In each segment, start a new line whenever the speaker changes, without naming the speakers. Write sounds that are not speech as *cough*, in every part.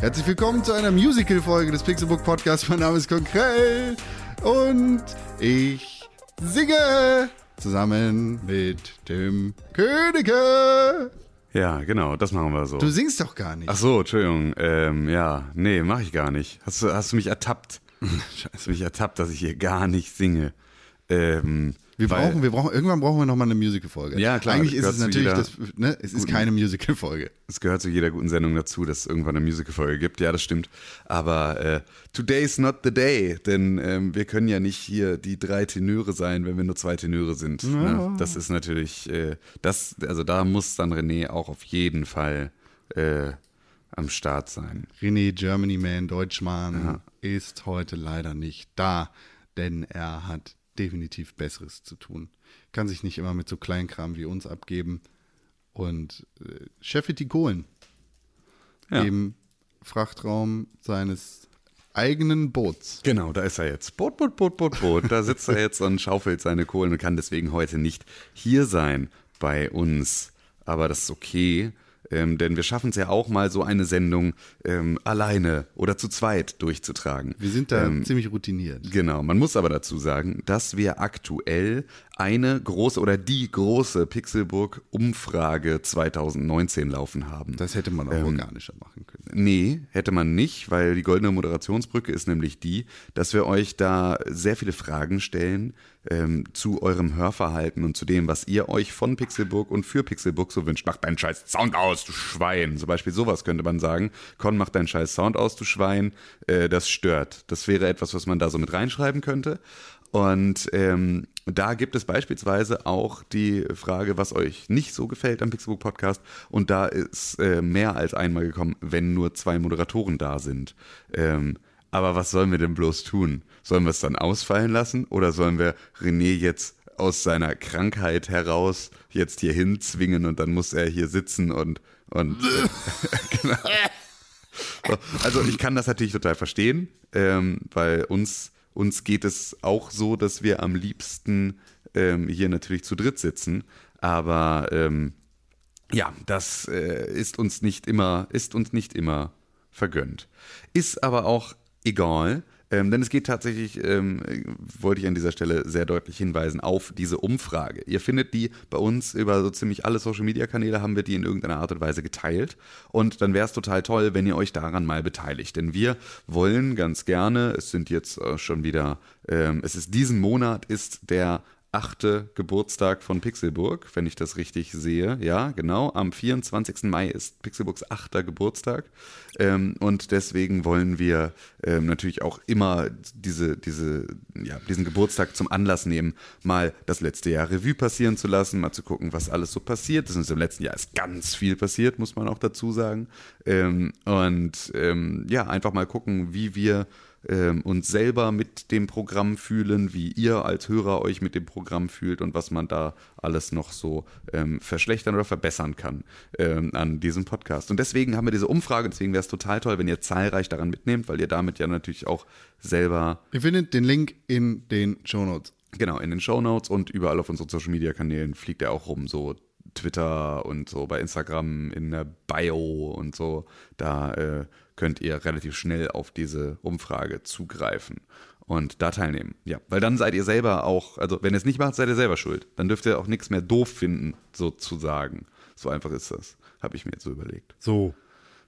Herzlich willkommen zu einer Musical-Folge des Pixelbook Podcasts. Mein Name ist Konkrell und ich singe zusammen mit dem Könige.
Ja, genau, das machen wir so.
Du singst doch gar nicht.
Ach so, Entschuldigung. Ähm, ja, nee, mach ich gar nicht. Hast du, hast du mich ertappt? *laughs* hast du mich ertappt, dass ich hier gar nicht singe? Ähm,
Wir
weil-
brauchen, wir brauchen, irgendwann brauchen wir nochmal eine Musical-Folge.
Ja, klar,
Eigentlich ist es natürlich,
zu
das, ne, es ist keine Musical-Folge.
Es gehört zu jeder guten Sendung dazu, dass es irgendwann eine Musicalfolge gibt. Ja, das stimmt. Aber äh, today's not the day, denn ähm, wir können ja nicht hier die drei Tenöre sein, wenn wir nur zwei Tenöre sind. Ne? Das ist natürlich, äh, das, also da muss dann René auch auf jeden Fall äh, am Start sein.
René Germany Man Deutschmann ist heute leider nicht da, denn er hat definitiv Besseres zu tun. Kann sich nicht immer mit so Kleinkram wie uns abgeben. Und äh, Chefity Kohlen
Ja.
im Frachtraum seines eigenen Boots.
Genau, da ist er jetzt. Boot, Boot, Boot, Boot, Boot. Da sitzt er jetzt und schaufelt seine Kohlen und kann deswegen heute nicht hier sein bei uns. Aber das ist okay, ähm, denn wir schaffen es ja auch mal, so eine Sendung ähm, alleine oder zu zweit durchzutragen.
Wir sind da
Ähm,
ziemlich routiniert.
Genau, man muss aber dazu sagen, dass wir aktuell eine große oder die große Pixelburg-Umfrage 2019 laufen haben.
Das hätte man auch
Ähm,
organischer machen können.
Nee, hätte man nicht, weil die goldene Moderationsbrücke ist nämlich die, dass wir euch da sehr viele Fragen stellen ähm, zu eurem Hörverhalten und zu dem, was ihr euch von Pixelburg und für Pixelburg so wünscht. Mach deinen scheiß Sound aus, du Schwein. Zum Beispiel sowas könnte man sagen. Con, mach deinen scheiß Sound aus, du Schwein. Äh, das stört. Das wäre etwas, was man da so mit reinschreiben könnte. Und ähm, da gibt es beispielsweise auch die Frage, was euch nicht so gefällt am Pixelbook Podcast. Und da ist äh, mehr als einmal gekommen, wenn nur zwei Moderatoren da sind. Ähm, aber was sollen wir denn bloß tun? Sollen wir es dann ausfallen lassen oder sollen wir René jetzt aus seiner Krankheit heraus jetzt hier hinzwingen und dann muss er hier sitzen und und *laughs* äh, *laughs* genau. So, Also ich kann das natürlich total verstehen, ähm, weil uns, uns geht es auch so, dass wir am liebsten ähm, hier natürlich zu dritt sitzen. Aber ähm, ja, das äh, ist uns nicht immer, ist uns nicht immer vergönnt. Ist aber auch egal. Ähm, denn es geht tatsächlich, ähm, wollte ich an dieser Stelle sehr deutlich hinweisen, auf diese Umfrage. Ihr findet die bei uns über so ziemlich alle Social-Media-Kanäle, haben wir die in irgendeiner Art und Weise geteilt. Und dann wäre es total toll, wenn ihr euch daran mal beteiligt. Denn wir wollen ganz gerne, es sind jetzt äh, schon wieder, ähm, es ist diesen Monat, ist der achte Geburtstag von Pixelburg, wenn ich das richtig sehe. Ja, genau. Am 24. Mai ist Pixelburgs achter Geburtstag. Ähm, und deswegen wollen wir ähm, natürlich auch immer diese, diese, ja, diesen Geburtstag zum Anlass nehmen, mal das letzte Jahr Revue passieren zu lassen, mal zu gucken, was alles so passiert ist. Und im letzten Jahr ist ganz viel passiert, muss man auch dazu sagen. Ähm, und ähm, ja, einfach mal gucken, wie wir ähm, uns selber mit dem Programm fühlen, wie ihr als Hörer euch mit dem Programm fühlt und was man da alles noch so ähm, verschlechtern oder verbessern kann ähm, an diesem Podcast. Und deswegen haben wir diese Umfrage, deswegen wäre es total toll, wenn ihr zahlreich daran mitnehmt, weil ihr damit ja natürlich auch selber
Ihr findet den Link in den Shownotes.
Genau, in den Shownotes und überall auf unseren Social Media Kanälen fliegt er auch rum, so Twitter und so bei Instagram in der Bio und so. Da äh, könnt ihr relativ schnell auf diese Umfrage zugreifen und da teilnehmen. Ja, weil dann seid ihr selber auch, also wenn ihr es nicht macht, seid ihr selber schuld. Dann dürft ihr auch nichts mehr doof finden, sozusagen. So einfach ist das, habe ich mir jetzt so überlegt.
So.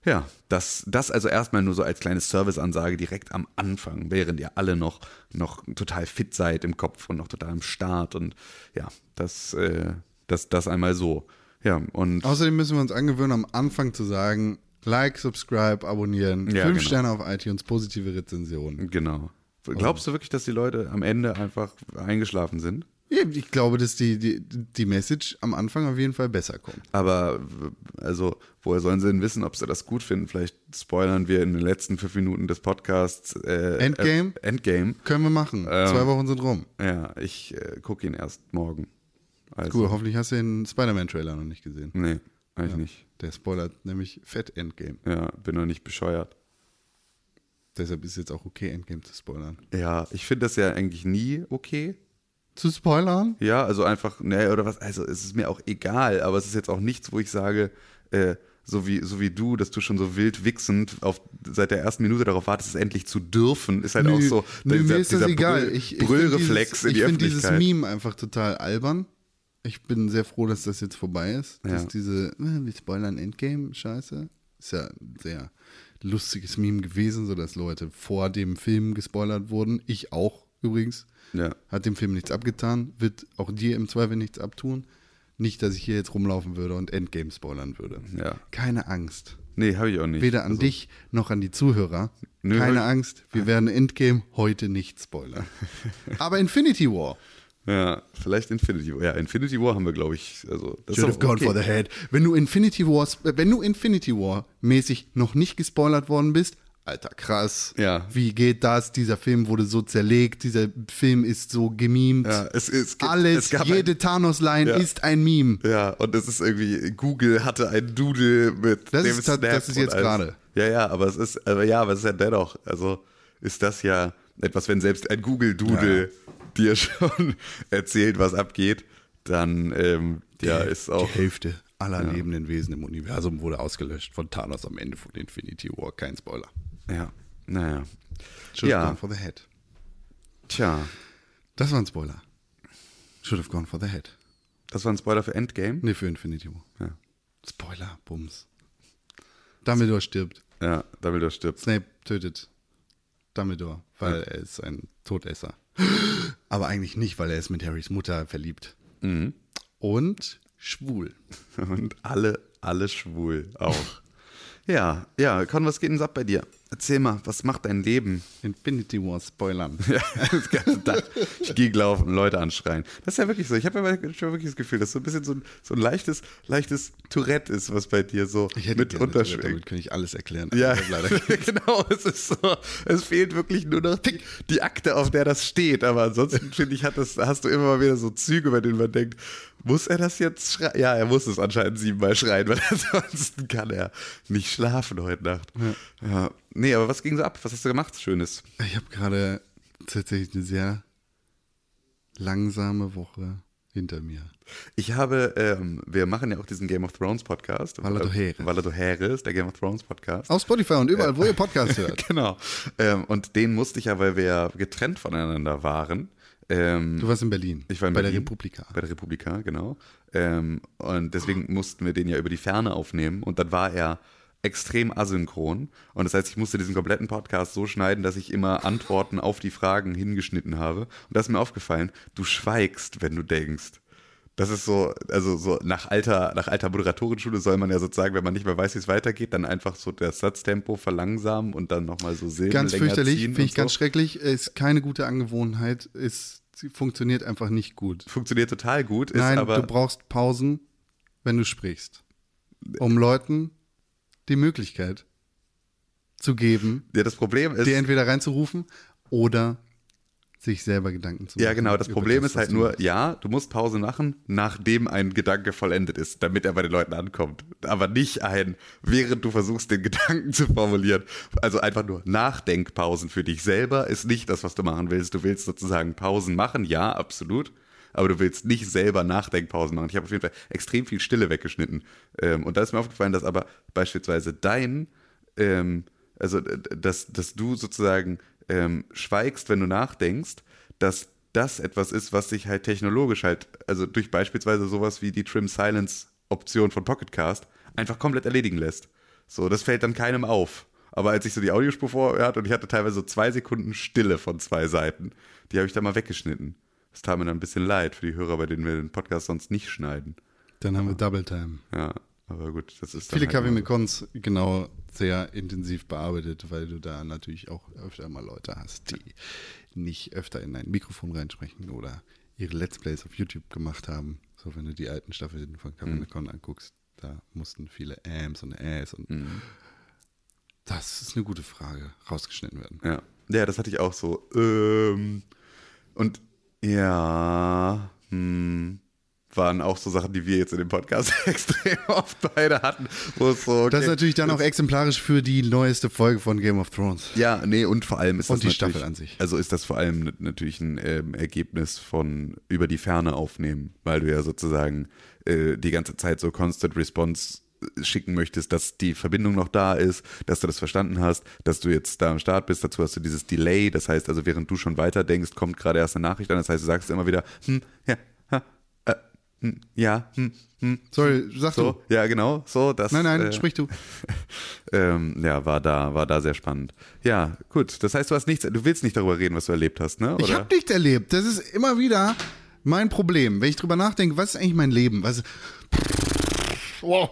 Ja, das, das also erstmal nur so als kleine Serviceansage direkt am Anfang, während ihr alle noch, noch total fit seid im Kopf und noch total am Start und ja, das, äh, das, das einmal so. Ja, und
Außerdem müssen wir uns angewöhnen, am Anfang zu sagen, Like, Subscribe, abonnieren,
Ja,
fünf
genau.
Sterne auf iTunes, positive Rezensionen.
genau. Glaubst du wirklich, dass die Leute am Ende einfach eingeschlafen sind?
Ich glaube, dass die, die, die Message am Anfang auf jeden Fall besser kommt.
Aber also, woher sollen sie denn wissen, ob sie das gut finden? Vielleicht spoilern wir in den letzten fünf Minuten des Podcasts äh,
Endgame?
Äh, Endgame.
Können wir machen.
Ähm.
Zwei Wochen sind rum.
Ja, ich äh, gucke ihn erst morgen. Also,
Cool, hoffentlich hast du den Spider-Man-Trailer noch nicht gesehen.
Nee, eigentlich
Ja.
nicht.
Der spoilert nämlich Fett Endgame.
Ja, bin noch nicht bescheuert.
Deshalb ist es jetzt auch okay, Endgame zu spoilern.
Ja, ich finde das ja eigentlich nie okay.
Zu spoilern?
Ja, also einfach, ne, oder was, also es ist mir auch egal, aber es ist jetzt auch nichts, wo ich sage, äh, so wie, so wie du, dass du schon so wild wichsend auf, seit der ersten Minute darauf wartest, es endlich zu dürfen, ist halt auch so
nö, mir ist das
dieser
egal.
Brüll-
Ich, ich
Brüllreflex
find
in die
dieses, Ich finde dieses. Meme einfach total albern. Ich bin sehr froh, dass das jetzt vorbei ist. Dass
Ja.
diese, äh, wir spoilern Endgame, scheiße. Ist ja ein sehr lustiges Meme gewesen, sodass Leute vor dem Film gespoilert wurden. Ich auch übrigens.
Ja.
Hat dem Film nichts abgetan, wird auch dir im Zweifel nichts abtun. Nicht, dass ich hier jetzt rumlaufen würde und Endgame spoilern würde.
Ja.
Keine Angst.
Nee, habe ich auch nicht.
Weder an
also,
dich noch an die Zuhörer.
Nö,
Keine Angst, wir werden Endgame heute nicht spoilern. *laughs* Aber Infinity War.
Ja, vielleicht Infinity War. Ja, Infinity War haben wir, glaube ich, also das
Should
ist
have gone
okay.
for the head. Wenn du Infinity War, wenn du Infinity War mäßig noch nicht gespoilert worden bist, Alter, krass.
Ja.
Wie geht das? Dieser Film wurde so zerlegt, dieser Film ist so gemimt.
Ja, es, es gibt,
Alles,
es
jede Thanos-Line
Ja.
ist ein Meme.
Ja, und es ist irgendwie, Google hatte ein Doodle mit
Das
dem
ist
Snap
das ist jetzt gerade.
Ja, ja, aber es ist, aber ja, aber es ist ja dennoch, also ist das ja etwas, wenn selbst ein Google-Doodle dir *laughs* schon erzählt, was abgeht, dann, ähm, ja, ist auch,
Die Hälfte aller lebenden Wesen im Universum wurde ausgelöscht von Thanos am Ende von Infinity War. Kein Spoiler.
ja, naja.
Should have
Ja.
gone for the head.
Tja,
Das war ein Spoiler. Should have gone for the head.
das war ein Spoiler für Endgame.
Nee, für Infinity War.
Ja,
Spoiler, Bums. Dumbledore stirbt.
ja Dumbledore stirbt.
Snape tötet Dumbledore, weil er ist ein Todesser. Aber eigentlich nicht, weil er ist mit Harrys Mutter verliebt.
Mhm.
Und schwul. *laughs*
Und alle, alle schwul auch. ja, ja, Con, was geht denn ab bei dir? Erzähl mal, was macht dein Leben?
Infinity War spoilern. *laughs*
Ja, das ganze Tag. Ich gehe laufen, Leute anschreien. Das ist ja wirklich so. Ich habe ja schon wirklich das Gefühl, dass so ein bisschen so ein, so ein leichtes, leichtes Tourette ist, was bei dir so
Ich hätte
mit unterschwingt.
damit könnte ich alles erklären.
Ja, *laughs* genau. Es ist so. Es fehlt wirklich nur noch die, die Akte, auf der das steht. Aber ansonsten *laughs* finde ich, hat das, hast du immer mal wieder so Züge, bei denen man denkt, muss er das jetzt schreien? Ja, er muss es anscheinend siebenmal schreien, weil ansonsten kann er nicht schlafen heute Nacht. Ja. Nee, aber was ging so ab? Was hast du gemacht? Schönes.
Ich habe gerade tatsächlich eine sehr langsame Woche hinter mir.
Ich habe, ähm, wir machen ja auch diesen Game of Thrones Podcast.
Valla do Heres.
Valla do Heres, der Game of Thrones Podcast.
Auf Spotify und überall, wo ihr *laughs* Podcast hört.
Genau. Ähm, und den musste ich ja, weil wir getrennt voneinander waren. Ähm,
Du warst in Berlin.
ich war in
bei
Berlin,
der Republika.
Bei der Republika, genau. Ähm, und deswegen mussten wir den ja über die Ferne aufnehmen. Und dann war er extrem asynchron. Und das heißt, ich musste diesen kompletten Podcast so schneiden, dass ich immer Antworten auf die Fragen hingeschnitten habe. Und da ist mir aufgefallen, du schweigst, wenn du denkst. Das ist so, also so nach alter, nach alter Moderatorenschule soll man ja sozusagen, wenn man nicht mehr weiß, wie es weitergeht, dann einfach so das Satztempo verlangsamen und dann nochmal so Silben
Ganz fürchterlich, finde ich
und
ganz
so.
schrecklich. Ist keine gute Angewohnheit. Ist, sie funktioniert einfach nicht gut.
Funktioniert total gut, ist
Nein,
aber
du brauchst Pausen, wenn du sprichst. Um Leuten die Möglichkeit zu geben,
ja, das Problem ist,
dir entweder reinzurufen oder sich selber Gedanken zu machen.
Ja, genau. Das Problem
das,
ist halt nur,
machst.
ja, du musst Pause machen, nachdem ein Gedanke vollendet ist, damit er bei den Leuten ankommt. Aber nicht ein, während du versuchst, den Gedanken zu formulieren. Also einfach nur Nachdenkpausen für dich selber ist nicht das, was du machen willst. Du willst sozusagen Pausen machen, ja, absolut. Aber du willst nicht selber Nachdenkpausen machen. Ich habe auf jeden Fall extrem viel Stille weggeschnitten. Ähm, und da ist mir aufgefallen, dass aber beispielsweise dein, ähm, also dass, dass du sozusagen ähm, schweigst, wenn du nachdenkst, dass das etwas ist, was sich halt technologisch halt, also durch beispielsweise sowas wie die Trim Silence Option von Pocketcast einfach komplett erledigen lässt. So, das fällt dann keinem auf. Aber als ich so die Audiospur vorher hatte und ich hatte teilweise so zwei Sekunden Stille von zwei Seiten, die habe ich da mal weggeschnitten. Das tat mir dann ein bisschen leid für die Hörer, bei denen wir den Podcast sonst nicht schneiden.
Dann haben wir Double Time.
Ja, aber gut, das ist
Viele
halt
Cons genau sehr intensiv bearbeitet, weil du da natürlich auch öfter mal Leute hast, die nicht öfter in ein Mikrofon reinsprechen oder ihre Let's Plays auf YouTube gemacht haben. So, wenn du die alten Staffeln von Kevin
Mhm.
Anguckst, da mussten viele Ams und Äs und
Mhm.
das ist eine gute Frage, rausgeschnitten werden.
Ja. ja, das hatte ich auch so. Ähm, und ja, hm, waren auch so Sachen, die wir jetzt in dem Podcast *laughs* extrem oft beide hatten. So, okay,
Das ist natürlich dann auch exemplarisch für die neueste Folge von Game of Thrones.
Ja, nee, und vor allem ist
Und
das
die
natürlich,
Staffel an sich.
Also ist das vor allem natürlich ein ähm, Ergebnis von über die Ferne aufnehmen, weil du ja sozusagen äh, die ganze Zeit so Constant Response schicken möchtest, dass die Verbindung noch da ist, dass du das verstanden hast, dass du jetzt da am Start bist. Dazu hast du dieses Delay. Das heißt also, während du schon weiter denkst, kommt gerade erst eine Nachricht an. Das heißt, du sagst immer wieder, hm, ja, ha, äh, hm, ja, hm, hm.
Sorry, sag
So,
du.
ja, genau, so, das.
Nein, nein,
äh,
sprich du. *laughs*
ähm, ja, war da, war da sehr spannend. Ja, gut. Das heißt, du hast nichts, du willst nicht darüber reden, was du erlebt hast, ne?
Ich habe nichts erlebt. Das ist immer wieder mein Problem. Wenn ich drüber nachdenke, was ist eigentlich mein Leben? Was wow.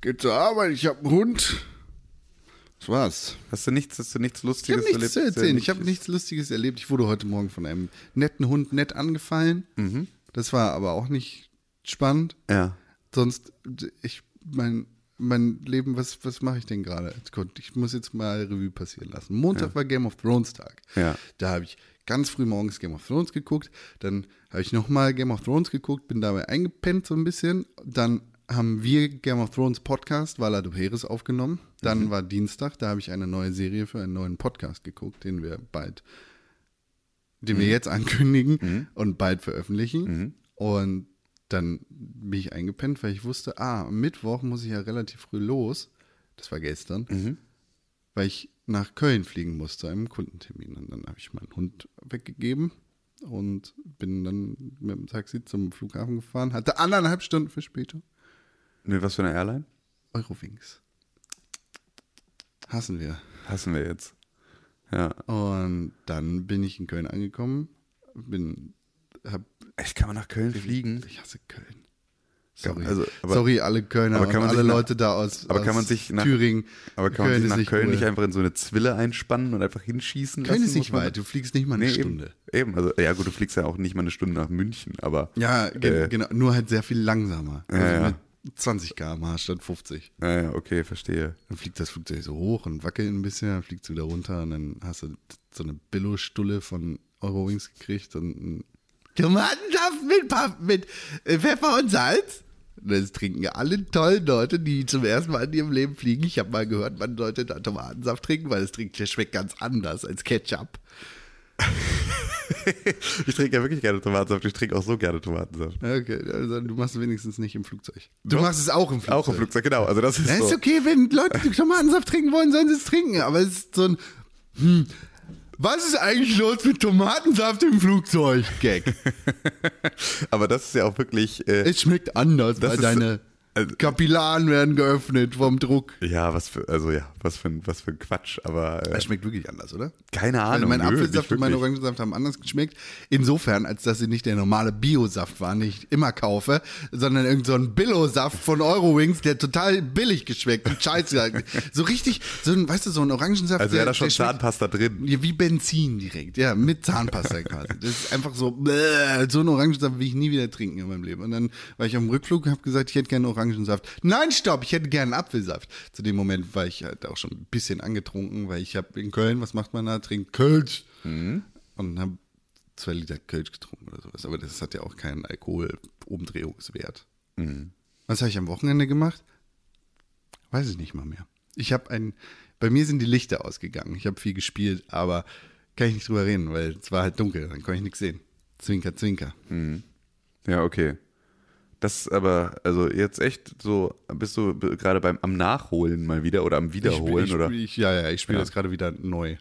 Geht zur Arbeit, ich habe einen Hund. Das war's.
Hast du nichts, hast du nichts
Ich habe
Lustiges
nichts zu
erlebt?
erzählen. Ich habe nichts Lustiges erlebt. Ich wurde heute Morgen von einem netten Hund nett angefallen. Das war aber auch nicht spannend.
Ja.
Sonst, ich, mein, mein Leben, was, was mache ich denn gerade? Ich muss jetzt mal Revue passieren lassen. Montag war Game of Thrones Tag.
Ja.
Da habe ich ganz früh morgens Game of Thrones geguckt. Dann habe ich nochmal Game of Thrones geguckt, bin dabei eingepennt so ein bisschen. Dann haben wir Game of Thrones Podcast, Vala du Heres, aufgenommen. Dann war Dienstag, da habe ich eine neue Serie für einen neuen Podcast geguckt, den wir bald, den wir jetzt ankündigen und bald veröffentlichen. Und dann bin ich eingepennt, weil ich wusste, ah, am Mittwoch muss ich ja relativ früh los. Das war gestern, weil ich nach Köln fliegen musste, einem Kundentermin. Und dann habe ich meinen Hund weggegeben und bin dann mit dem Taxi zum Flughafen gefahren. Hatte anderthalb Stunden Verspätung.
Mit was für eine Airline?
Eurowings. Hassen wir.
Hassen wir jetzt. Ja.
Und dann bin ich in Köln angekommen. Bin, hab,
Echt, kann man nach Köln fliegen?
ich hasse Köln. Sorry,
also, aber-
Sorry alle Kölner
aber kann
und
man
alle
sich nach-
Leute da aus,
aber kann
aus
man sich nach-
Thüringen.
Aber kann man
Köln
sich
ist
nach Köln
cool.
nicht einfach in so eine Zwille einspannen und einfach hinschießen
Köln
lassen?
ist nicht
man-
weit, du fliegst nicht mal eine
Nee,
Stunde.
Eben, eben. Also, ja gut, du fliegst ja auch nicht mal eine Stunde nach München, aber.
Ja,
Äh,
genau, nur halt sehr viel langsamer. Also
Ja, ja.
mit 20 km/h statt 50.
Ja, ja, okay, verstehe.
Dann fliegt das Flugzeug so hoch und wackelt ein bisschen, dann fliegt es wieder runter und dann hast du so eine Billo-Stulle von Eurowings gekriegt und einen Tomatensaft mit, Pap- mit äh, Pfeffer und Salz. Und Das trinken alle tollen Leute, die zum ersten Mal in ihrem Leben fliegen. Ich habe mal gehört, man sollte da Tomatensaft trinken, weil es trinkt, der schmeckt ganz anders als Ketchup. *laughs*
Ich trinke ja wirklich gerne Tomatensaft. Ich trinke auch so gerne Tomatensaft.
Okay, also du machst es wenigstens nicht im Flugzeug. Du machst es auch im Flugzeug.
Auch im Flugzeug, genau. Also das ist
Ja,
so.
ist okay, wenn Leute Tomatensaft trinken wollen, sollen sie es trinken. Aber es ist so ein, hm, was ist eigentlich los mit Tomatensaft im Flugzeug? Gag. *laughs*
Aber das ist ja auch wirklich. Äh,
Es schmeckt anders,
Das
weil
ist-
deine
also-
Kapillaren werden geöffnet vom Druck.
ja, was für, also ja, was für ein, was für ein Quatsch. Aber äh,
Es schmeckt wirklich anders, oder?
keine
Weil
Ahnung.
mein
nö,
Apfelsaft und mein. Orangensaft haben anders geschmeckt. Insofern, als dass sie nicht der normale Biosaft waren, den ich immer kaufe, sondern irgend so ein Billo-Saft von Eurowings, der total billig geschmeckt und scheiße. *laughs* so richtig, so ein, weißt du, so ein Orangensaft.
Also
der,
wäre da schon Zahnpasta drin.
Ja, wie Benzin direkt, ja, mit Zahnpasta quasi. Das ist einfach so, bläh, *laughs* so einen Orangensaft will ich nie wieder trinken in meinem Leben. Und dann war ich am Rückflug und habe gesagt, ich hätte gerne Orangensaft. Nein, stopp, ich hätte gerne Apfelsaft. Zu dem Moment war ich halt auch schon ein bisschen angetrunken, weil ich habe in Köln, was macht man da? Trinkt Kölsch. Und habe zwei Liter Kölsch getrunken oder sowas. Aber das hat ja auch keinen Alkoholumdrehungswert. Was habe ich am Wochenende gemacht? Weiß ich nicht mal mehr. Ich habe ein, bei mir sind die Lichter ausgegangen. Ich habe viel gespielt, aber kann ich nicht drüber reden, weil es war halt dunkel, dann konnte ich nichts sehen. Zwinker, zwinker.
Ja, okay. Das ist aber, also jetzt echt so, bist du gerade beim am Nachholen mal wieder oder am Wiederholen
ich, ich,
oder?
Ich, ja, ja, ich spiele
Ja.
jetzt gerade wieder neu.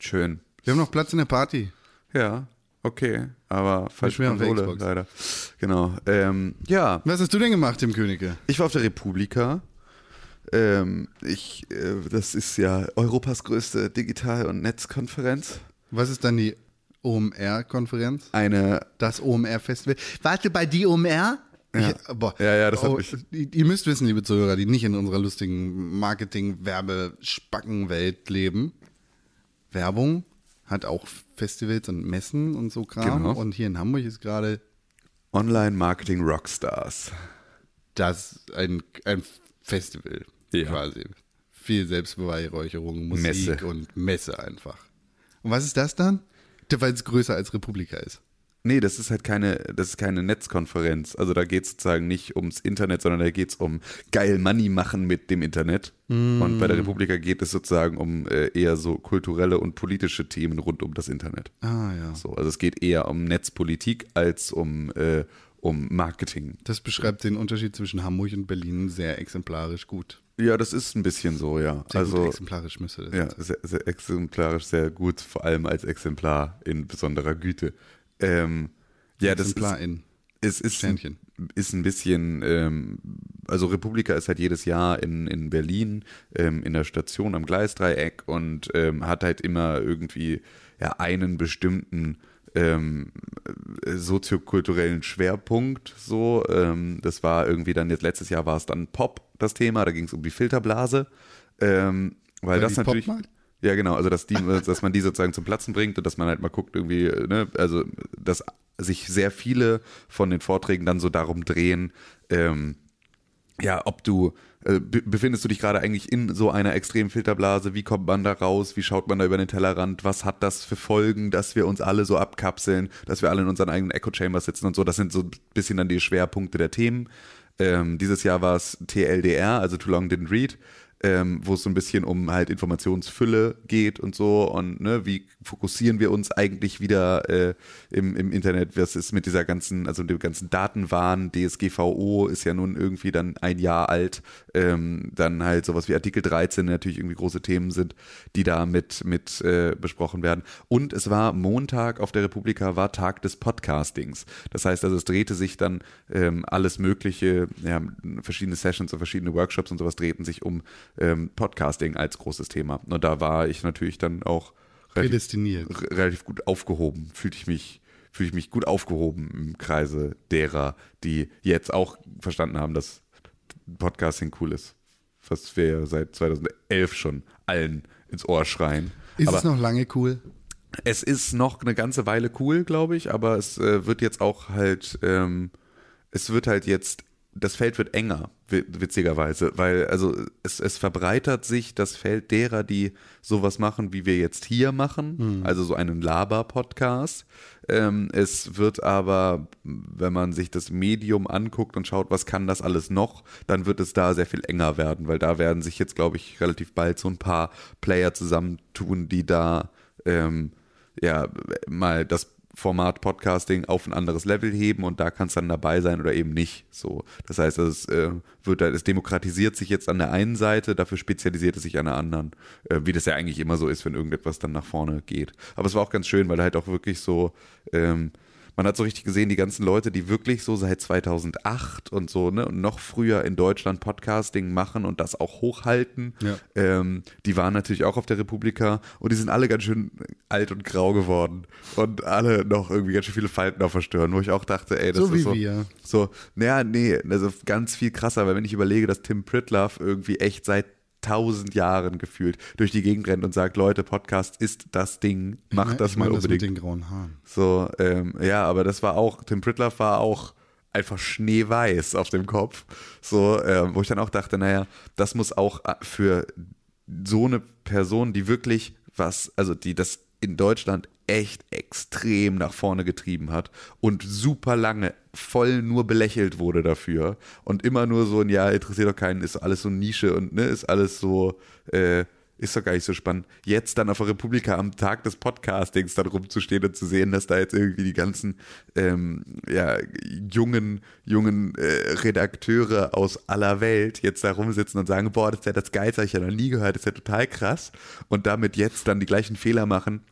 Schön.
Wir haben noch Platz in der Party.
Ja, okay. Aber falsche Konsole, leider. Genau. Ähm, ja,
Was hast du denn gemacht, Tim Königke?
ich war auf der Republika. Ähm, ich, äh, das ist ja Europas größte Digital- und Netzkonferenz.
Was ist dann die OMR-Konferenz?
Eine,
Das OMR-Festival. Warte, bei die OMR?
Ja.
Ich, boah.
Ja, ja, das hat
oh,
mich-
Ihr ihr müsst wissen, liebe Zuhörer, die nicht in unserer lustigen Marketing-Werbe-Spackenwelt leben. Werbung hat auch Festivals und Messen und so Kram.
Genau.
Und hier in Hamburg ist gerade
Online-Marketing Rockstars.
das ein, ein Festival
Ja.
quasi. Viel Selbstbeweihräucherung, Musik
Messe.
und Messe einfach. Und was ist das dann? Weil es größer als Republika ist.
Nee, das ist halt keine, das ist keine Netzkonferenz. Also da geht es sozusagen nicht ums Internet, sondern da geht es um geil Money machen mit dem Internet. Und bei der Republika geht es sozusagen um äh, eher so kulturelle und politische Themen rund um das Internet.
Ah ja.
So, also es geht eher um Netzpolitik als um, äh, um Marketing.
Das beschreibt den Unterschied zwischen Hamburg und Berlin sehr exemplarisch gut.
Ja, das ist ein bisschen so, ja.
Sehr
also
gut exemplarisch müsste das
Ja,
sein.
sehr, sehr exemplarisch, sehr gut, vor allem als Exemplar in besonderer Güte. Ähm, ja, das
Exemplar
ist, es ist,
Sternchen.
ist ein bisschen, ähm, also Republika ist halt jedes Jahr in, in Berlin ähm, in der Station am Gleisdreieck und ähm, hat halt immer irgendwie ja, einen bestimmten ähm, äh, soziokulturellen Schwerpunkt so. Ähm, das war irgendwie dann jetzt letztes Jahr war es dann Pop das Thema, da ging es um die Filterblase. Ähm, weil,
Weil
das
Pop
natürlich.
mag?
Ja, genau, also dass, die, dass man die sozusagen zum Platzen bringt und dass man halt mal guckt, irgendwie, ne, also dass sich sehr viele von den Vorträgen dann so darum drehen, ähm, ja, ob du, äh, be- befindest du dich gerade eigentlich in so einer extremen Filterblase, wie kommt man da raus, wie schaut man da über den Tellerrand, was hat das für Folgen, dass wir uns alle so abkapseln, dass wir alle in unseren eigenen Echo Chambers sitzen und so, das sind so ein bisschen dann die Schwerpunkte der Themen. Ähm, dieses Jahr war es TLDR, also Too Long Didn't Read, ähm, wo es so ein bisschen um halt Informationsfülle geht und so und ne, wie fokussieren wir uns eigentlich wieder äh, im, im Internet, was ist mit dieser ganzen, also dem ganzen Datenwahn, DSGVO ist ja nun irgendwie dann ein Jahr alt, ähm, dann halt sowas wie Artikel 13 natürlich irgendwie große Themen sind, die da mit, mit äh, besprochen werden. Und es war Montag auf der Republika, war Tag des Podcastings. Das heißt also, es drehte sich dann ähm, alles mögliche, ja, verschiedene Sessions und verschiedene Workshops und sowas drehten sich um ähm, Podcasting als großes Thema. Und da war ich natürlich dann auch relativ, relativ gut aufgehoben. Fühlte ich mich fühle ich mich gut aufgehoben im Kreise derer, die jetzt auch verstanden haben, dass Podcasting cool ist. Was wir seit 2011 schon allen ins Ohr schreien.
Ist
Aber
es noch lange cool?
es ist noch eine ganze Weile cool, glaube ich, aber es äh, wird jetzt auch halt, ähm, es wird halt jetzt, das Feld wird enger, wi- witzigerweise, weil also es, es verbreitert sich das Feld derer, die sowas machen, wie wir jetzt hier machen, also so einen Laber-Podcast. Ähm, es wird aber, wenn man sich das Medium anguckt und schaut, was kann das alles noch, dann wird es da sehr viel enger werden, weil da werden sich jetzt, glaube ich, relativ bald so ein paar Player zusammentun, die da ähm, ja, mal das Format Podcasting auf ein anderes Level heben und da kann es dann dabei sein oder eben nicht. So, das heißt, es äh, wird, es demokratisiert sich jetzt an der einen Seite, dafür spezialisiert es sich an der anderen, äh, wie das ja eigentlich immer so ist, wenn irgendetwas dann nach vorne geht. Aber es war auch ganz schön, weil halt auch wirklich so ähm, man hat so richtig gesehen, die ganzen Leute, die wirklich so seit 2008 und so, ne, und noch früher in Deutschland Podcasting machen und das auch hochhalten,
Ja.
ähm, die waren natürlich auch auf der Republika und die sind alle ganz schön alt und grau geworden und alle noch irgendwie ganz schön viele Falten auf der Stirn, wo ich auch dachte, ey, das
So
ist
wie
so,
wir.
so, naja, nee, also ganz viel krasser, weil wenn ich überlege, dass Tim Pritlove irgendwie echt seit tausend Jahren gefühlt durch die Gegend rennt und sagt, Leute, Podcast ist das Ding, macht das
ich
mal
das
unbedingt.
mit den grauen Haaren.
So, ähm, ja, aber das war auch, Tim Pritlove war auch einfach schneeweiß auf dem Kopf. So, ähm, wo ich dann auch dachte, naja, das muss auch äh, für so eine Person, die wirklich was, also die das in Deutschland echt extrem nach vorne getrieben hat und super lange voll nur belächelt wurde dafür und immer nur so ein ja interessiert doch keinen ist alles so Nische und ne ist alles so äh, ist doch gar nicht so spannend. Jetzt dann auf der Republika am Tag des Podcastings dann rumzustehen und zu sehen, dass da jetzt irgendwie die ganzen ähm, ja, jungen, jungen äh, Redakteure aus aller Welt jetzt da rumsitzen und sagen, boah, das ist ja das Geilste, hab ich ja noch nie gehört, das ist ja total krass. Und damit jetzt dann die gleichen Fehler machen,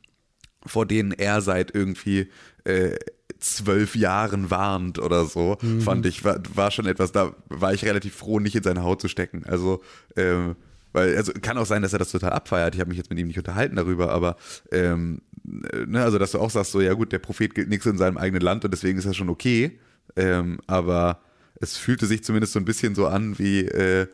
vor denen er seit irgendwie äh, zwölf Jahren warnt oder so, fand ich, war, war schon etwas, da war ich relativ froh, nicht in seine Haut zu stecken. Also, ähm, weil, also kann auch sein, dass er das total abfeiert. Ich habe mich jetzt mit ihm nicht unterhalten darüber, aber ähm, ne, also dass du auch sagst, so, ja gut, der Prophet gilt nichts in seinem eigenen Land und deswegen ist das schon okay. Ähm, aber es fühlte sich zumindest so ein bisschen so an wie, äh,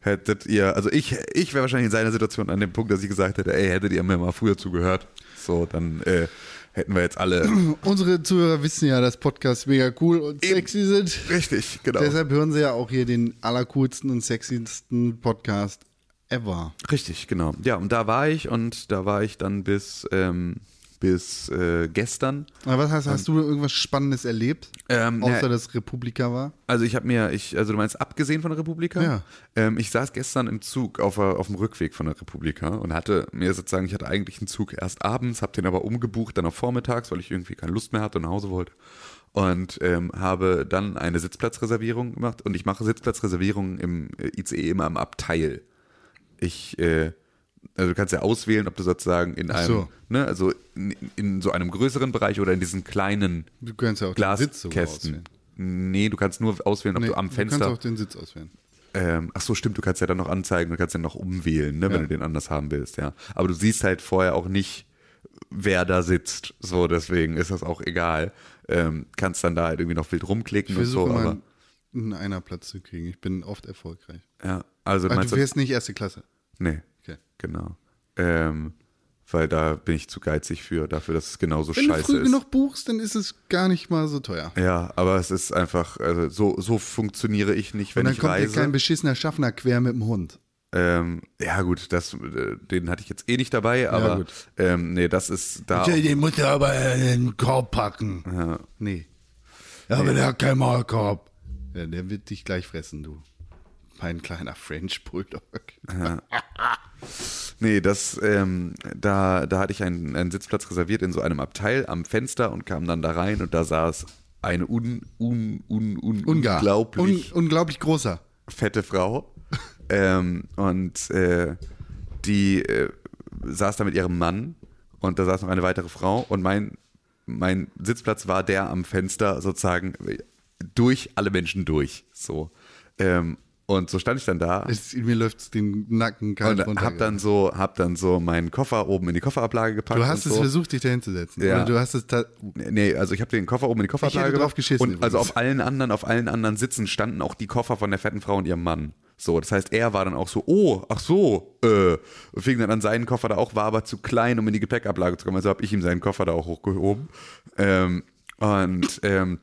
hättet ihr, also ich, ich wäre wahrscheinlich in seiner Situation an dem Punkt, dass ich gesagt hätte, ey, hättet ihr mir mal früher zugehört. So, dann äh, hätten wir jetzt alle. *clears throat*
Unsere Zuhörer wissen ja, dass Podcasts mega cool und
Eben.
sexy sind.
Richtig, genau.
Deshalb hören sie ja auch hier den allercoolsten und sexiesten Podcast ever.
Richtig, genau. Ja, und da war ich und da war ich dann bis, ähm, bis äh, gestern.
Aber was hast, hast du irgendwas Spannendes erlebt?
Ähm,
Außer,
ja,
dass Republika war?
Also ich habe mir, ich, also du meinst abgesehen von der Republika?
Ja.
Ähm, ich saß gestern im Zug auf, auf dem Rückweg von der Republika und hatte mir sozusagen, ich hatte eigentlich einen Zug erst abends, habe den aber umgebucht, dann auf vormittags, weil ich irgendwie keine Lust mehr hatte und nach Hause wollte. Und ähm, habe dann eine Sitzplatzreservierung gemacht und ich mache Sitzplatzreservierungen im äh, ICE immer im Abteil. Ich, äh, also du kannst ja auswählen, ob du sozusagen in einem,
so.
ne, also in, in so einem größeren Bereich oder in diesen kleinen
Du kannst ja auch den Sitz sogar
Glaskästen.
auswählen.
Nee, du kannst nur auswählen, ob
Nee,
du am
Du
Fenster.
kannst auch den Sitz auswählen.
ähm, ach so, stimmt, du kannst ja dann noch anzeigen, du kannst ja noch umwählen, ne, wenn
Ja.
du den anders haben willst, ja. Aber du siehst halt vorher auch nicht, wer da sitzt. So, deswegen ist das auch egal. Ähm, kannst dann da halt irgendwie noch wild rumklicken und so, aber
einen einer Platz zu kriegen. Ich bin oft erfolgreich.
ja, also meinst
du fährst nicht erste Klasse.
Nee. Genau. Ähm, weil da bin ich zu geizig für, dafür, dass es genauso
Wenn du
scheiße
früh
ist.
genug buchst, dann ist es gar nicht mal so teuer.
Ja, aber es ist einfach, also so, so funktioniere ich nicht, wenn
Und dann
ich
kommt dir
reise.
kein beschissener Schaffner quer mit dem Hund.
Ähm, ja, gut, das, äh, den hatte ich jetzt eh nicht dabei, aber
gut.
ähm, nee, das ist da.
Den muss er aber in den Korb packen.
Ja,
Nee. Ja, aber der hat keinen Maulkorb. Ja, der wird dich gleich fressen, du. Mein kleiner French Bulldog.
nee, das, ähm, da, da hatte ich einen, einen Sitzplatz reserviert in so einem Abteil am Fenster und kam dann da rein und da saß eine un, un, un, un,
Ungar.
unglaublich
Un unglaublich großer.
fette Frau. ähm, und äh, die äh, saß da mit ihrem Mann und da saß noch eine weitere Frau und mein, mein Sitzplatz war der am Fenster sozusagen durch alle Menschen durch. So. Ähm, und so stand ich dann da.
Es, mir läuft den Nacken kalt
Und
runter.
hab dann so, hab dann so meinen Koffer oben in die Kofferablage gepackt.
du hast es
so.
versucht, dich da hinzusetzen.
Ja.
Oder du hast es.
Nee, also ich habe den Koffer oben in die Kofferablage
Ich drauf geschissen
Und also auf allen anderen, auf allen anderen Sitzen standen auch die Koffer von der fetten Frau und ihrem Mann. So, das heißt, er war dann auch so, oh, ach so, äh, und fing dann an seinen Koffer da auch, war aber zu klein, um in die Gepäckablage zu kommen. Also habe ich ihm seinen Koffer da auch hochgehoben. Ähm, und ähm,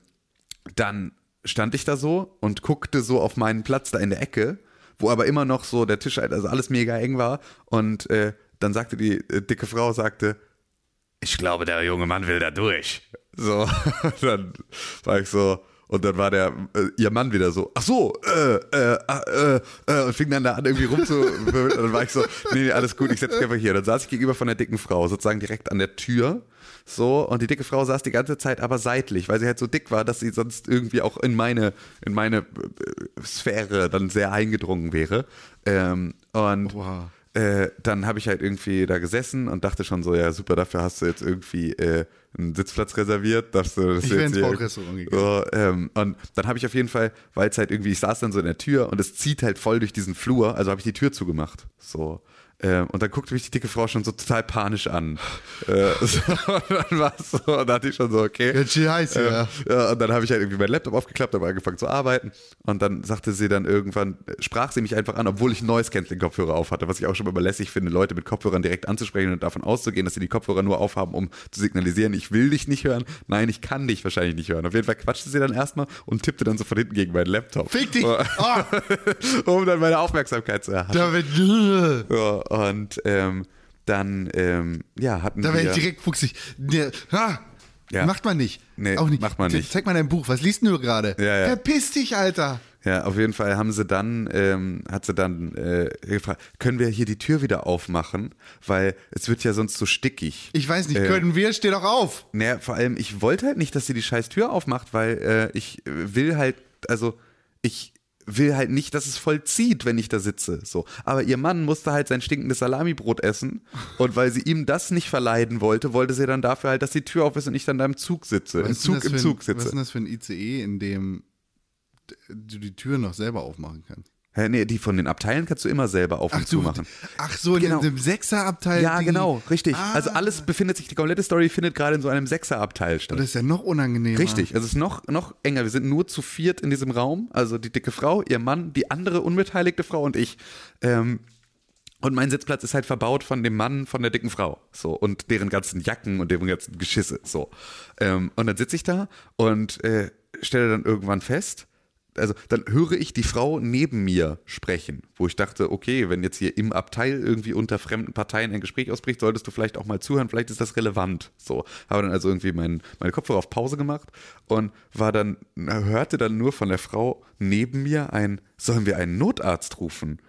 dann stand ich da so und guckte so auf meinen Platz da in der Ecke, wo aber immer noch so der Tisch, also alles mega eng war. Und äh, dann sagte die äh, dicke Frau, sagte, ich glaube, der junge Mann will da durch. So, *laughs* dann war ich so, und dann war der, äh, ihr Mann wieder so, ach so, äh, äh, äh, äh, und fing dann da an irgendwie rumzuwirbeln. Und dann war ich so, nee, nee, alles gut, ich setze mich einfach hier. Dann saß ich gegenüber von der dicken Frau, sozusagen direkt an der Tür. So, und die dicke Frau saß die ganze Zeit aber seitlich, weil sie halt so dick war, dass sie sonst irgendwie auch in meine, in meine äh, Sphäre dann sehr eingedrungen wäre. Ähm, und
Wow.
äh, dann habe ich halt irgendwie da gesessen und dachte schon so, ja super, dafür hast du jetzt irgendwie äh, einen Sitzplatz reserviert. Dass du das
Ich
jetzt
ins Bauchrestaurant gegangen.
So, ähm, und dann habe ich auf jeden Fall, weil es halt irgendwie, ich saß dann so in der Tür und es zieht halt voll durch diesen Flur, also habe ich die Tür zugemacht. So. Ähm, und dann guckte mich die dicke Frau schon so total panisch an. *laughs* äh, *laughs* so, und dann war es so, und dann dachte ich schon so, okay.
Ganz schön heiß,
Ähm,
ja.
ja, und dann habe ich halt irgendwie meinen Laptop aufgeklappt, habe angefangen zu arbeiten. Und dann sagte sie dann irgendwann, äh, sprach sie mich einfach an, obwohl ich Noise Canceling Kopfhörer auf hatte, was ich auch schon immer lässig finde, Leute mit Kopfhörern direkt anzusprechen und davon auszugehen, dass sie die Kopfhörer nur aufhaben, um zu signalisieren, ich will dich nicht hören. Nein, ich kann dich wahrscheinlich nicht hören. Auf jeden Fall quatschte sie dann erstmal und tippte dann so von hinten gegen meinen Laptop.
Fick dich!
Oh,
Ah, *laughs*
um dann meine Aufmerksamkeit zu erhalten.
da wird,
So, und ähm, dann, ähm, ja, hatten
da
wir...
werde ich direkt fuchsig. Der, ha,
Ja.
Macht man nicht.
Nee,
Auch nicht.
macht man nicht.
Zeig mal dein Buch. Was liest du gerade?
Ja, ja.
Verpiss dich, Alter.
Ja, auf jeden Fall haben sie dann, ähm, hat sie dann äh, gefragt, können wir hier die Tür wieder aufmachen? Weil es wird ja sonst so stickig.
Ich weiß nicht,
Äh,
können wir? Steh doch auf.
Naja, vor allem, ich wollte halt nicht, dass sie die scheiß Tür aufmacht, weil äh, ich will halt, also ich will halt nicht, dass es voll zieht, wenn ich da sitze. So. Aber ihr Mann musste halt sein stinkendes Salamibrot essen und weil sie ihm das nicht verleiden wollte, wollte sie dann dafür halt, dass die Tür auf ist und ich dann da im Zug sitze, im Zug, im
für ein-
Zug
Was
sitze.
ist denn das für ein ICE, in dem du die Tür noch selber aufmachen kannst?
Hä, nee, die von den Abteilen kannst du immer selber auf und
Ach,
zu
du,
machen.
ach so, in
Genau.
dem Sechserabteil.
Ja,
die-
genau, richtig.
Ah,
Also alles befindet sich, die komplette Story findet gerade in so einem Sechserabteil statt.
Das ist ja noch unangenehmer.
Richtig, also es ist noch, noch enger. Wir sind nur zu viert in diesem Raum. Also die dicke Frau, ihr Mann, die andere unbeteiligte Frau und ich. Ähm, und mein Sitzplatz ist halt verbaut von dem Mann von der dicken Frau. So, und deren ganzen Jacken und deren ganzen Geschisse. So. Ähm, und dann sitze ich da und äh, stelle dann irgendwann fest, also dann höre ich die Frau neben mir sprechen, wo ich dachte, okay, wenn jetzt hier im Abteil irgendwie unter fremden Parteien ein Gespräch ausbricht, solltest du vielleicht auch mal zuhören, vielleicht ist das relevant. So, habe dann also irgendwie mein, meine Kopfhörer auf Pause gemacht und war dann, hörte dann nur von der Frau neben mir ein, sollen wir einen Notarzt rufen?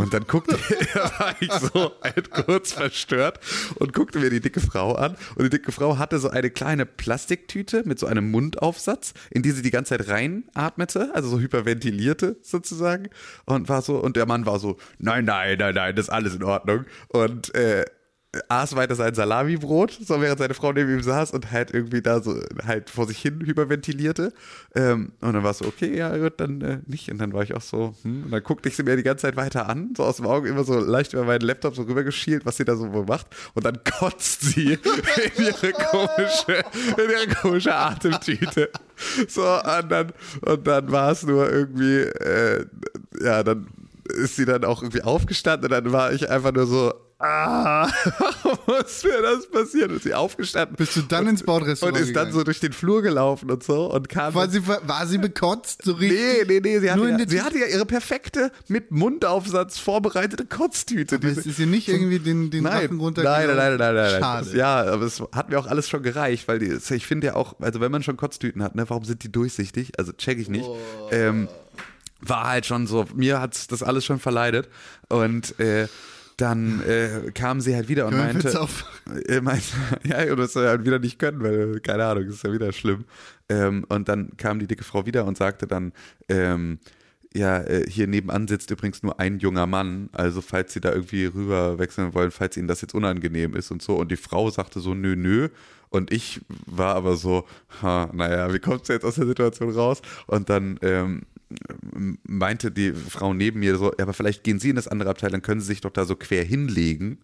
Und dann guckte *laughs* war ich so halt kurz verstört und guckte mir die dicke Frau an. Und die dicke Frau hatte so eine kleine Plastiktüte mit so einem Mundaufsatz, in die sie die ganze Zeit reinatmete, also so hyperventilierte sozusagen. Und war so, und der Mann war so, nein, nein, nein, nein, das ist alles in Ordnung. Und äh, aß weiter sein Salamibrot, so während seine Frau neben ihm saß und halt irgendwie da so halt vor sich hin hyperventilierte. Ähm, und dann war es so, okay, ja gut, dann äh, nicht. Und dann war ich auch so, hm. Und dann guckte ich sie mir die ganze Zeit weiter an, so aus dem Auge immer so leicht über meinen Laptop so rübergeschielt, was sie da so wohl macht. Und dann kotzt sie *laughs* in ihre komische, in ihre komische Atemtüte. So, und dann, und dann war es nur irgendwie, äh, ja, dann ist sie dann auch irgendwie aufgestanden und dann war ich einfach nur so, ah, *laughs* ist mir das passiert? Und ist sie aufgestanden.
Bist du dann ins Bordrestaurant
Und ist dann
gegangen?
so durch den Flur gelaufen und so und kam.
War sie, war sie bekotzt? So richtig?
Nee, nee, nee, sie hatte, ja, sie hatte ja ihre perfekte, mit Mundaufsatz vorbereitete Kotztüte.
Aber es ist ihr nicht irgendwie den, den
Nein,
Rachen
nein,
runtergelaufen?
nein, nein, nein, nein, nein.
Schade.
Ja, aber es hat mir auch alles schon gereicht, weil die, ich finde ja auch, also wenn man schon Kotztüten hat, ne, warum sind die durchsichtig? Also check ich nicht. Ähm, war halt schon so, mir hat das alles schon verleidet und äh, dann äh, kam sie halt wieder und meinte,
Witze auf-
äh, meinte, *laughs* ja, und das soll halt wieder nicht können, weil, keine Ahnung, ist ja wieder schlimm. Ähm, und dann kam die dicke Frau wieder und sagte dann, ähm, ja, äh, hier nebenan sitzt übrigens nur ein junger Mann, also falls Sie da irgendwie rüber wechseln wollen, falls Ihnen das jetzt unangenehm ist und so. Und die Frau sagte so, nö, nö. Und ich war aber so, ha, naja, wie kommst du jetzt aus der Situation raus? Und dann ähm, meinte die Frau neben mir so, ja, aber vielleicht gehen Sie in das andere Abteil, dann können Sie sich doch da so quer hinlegen,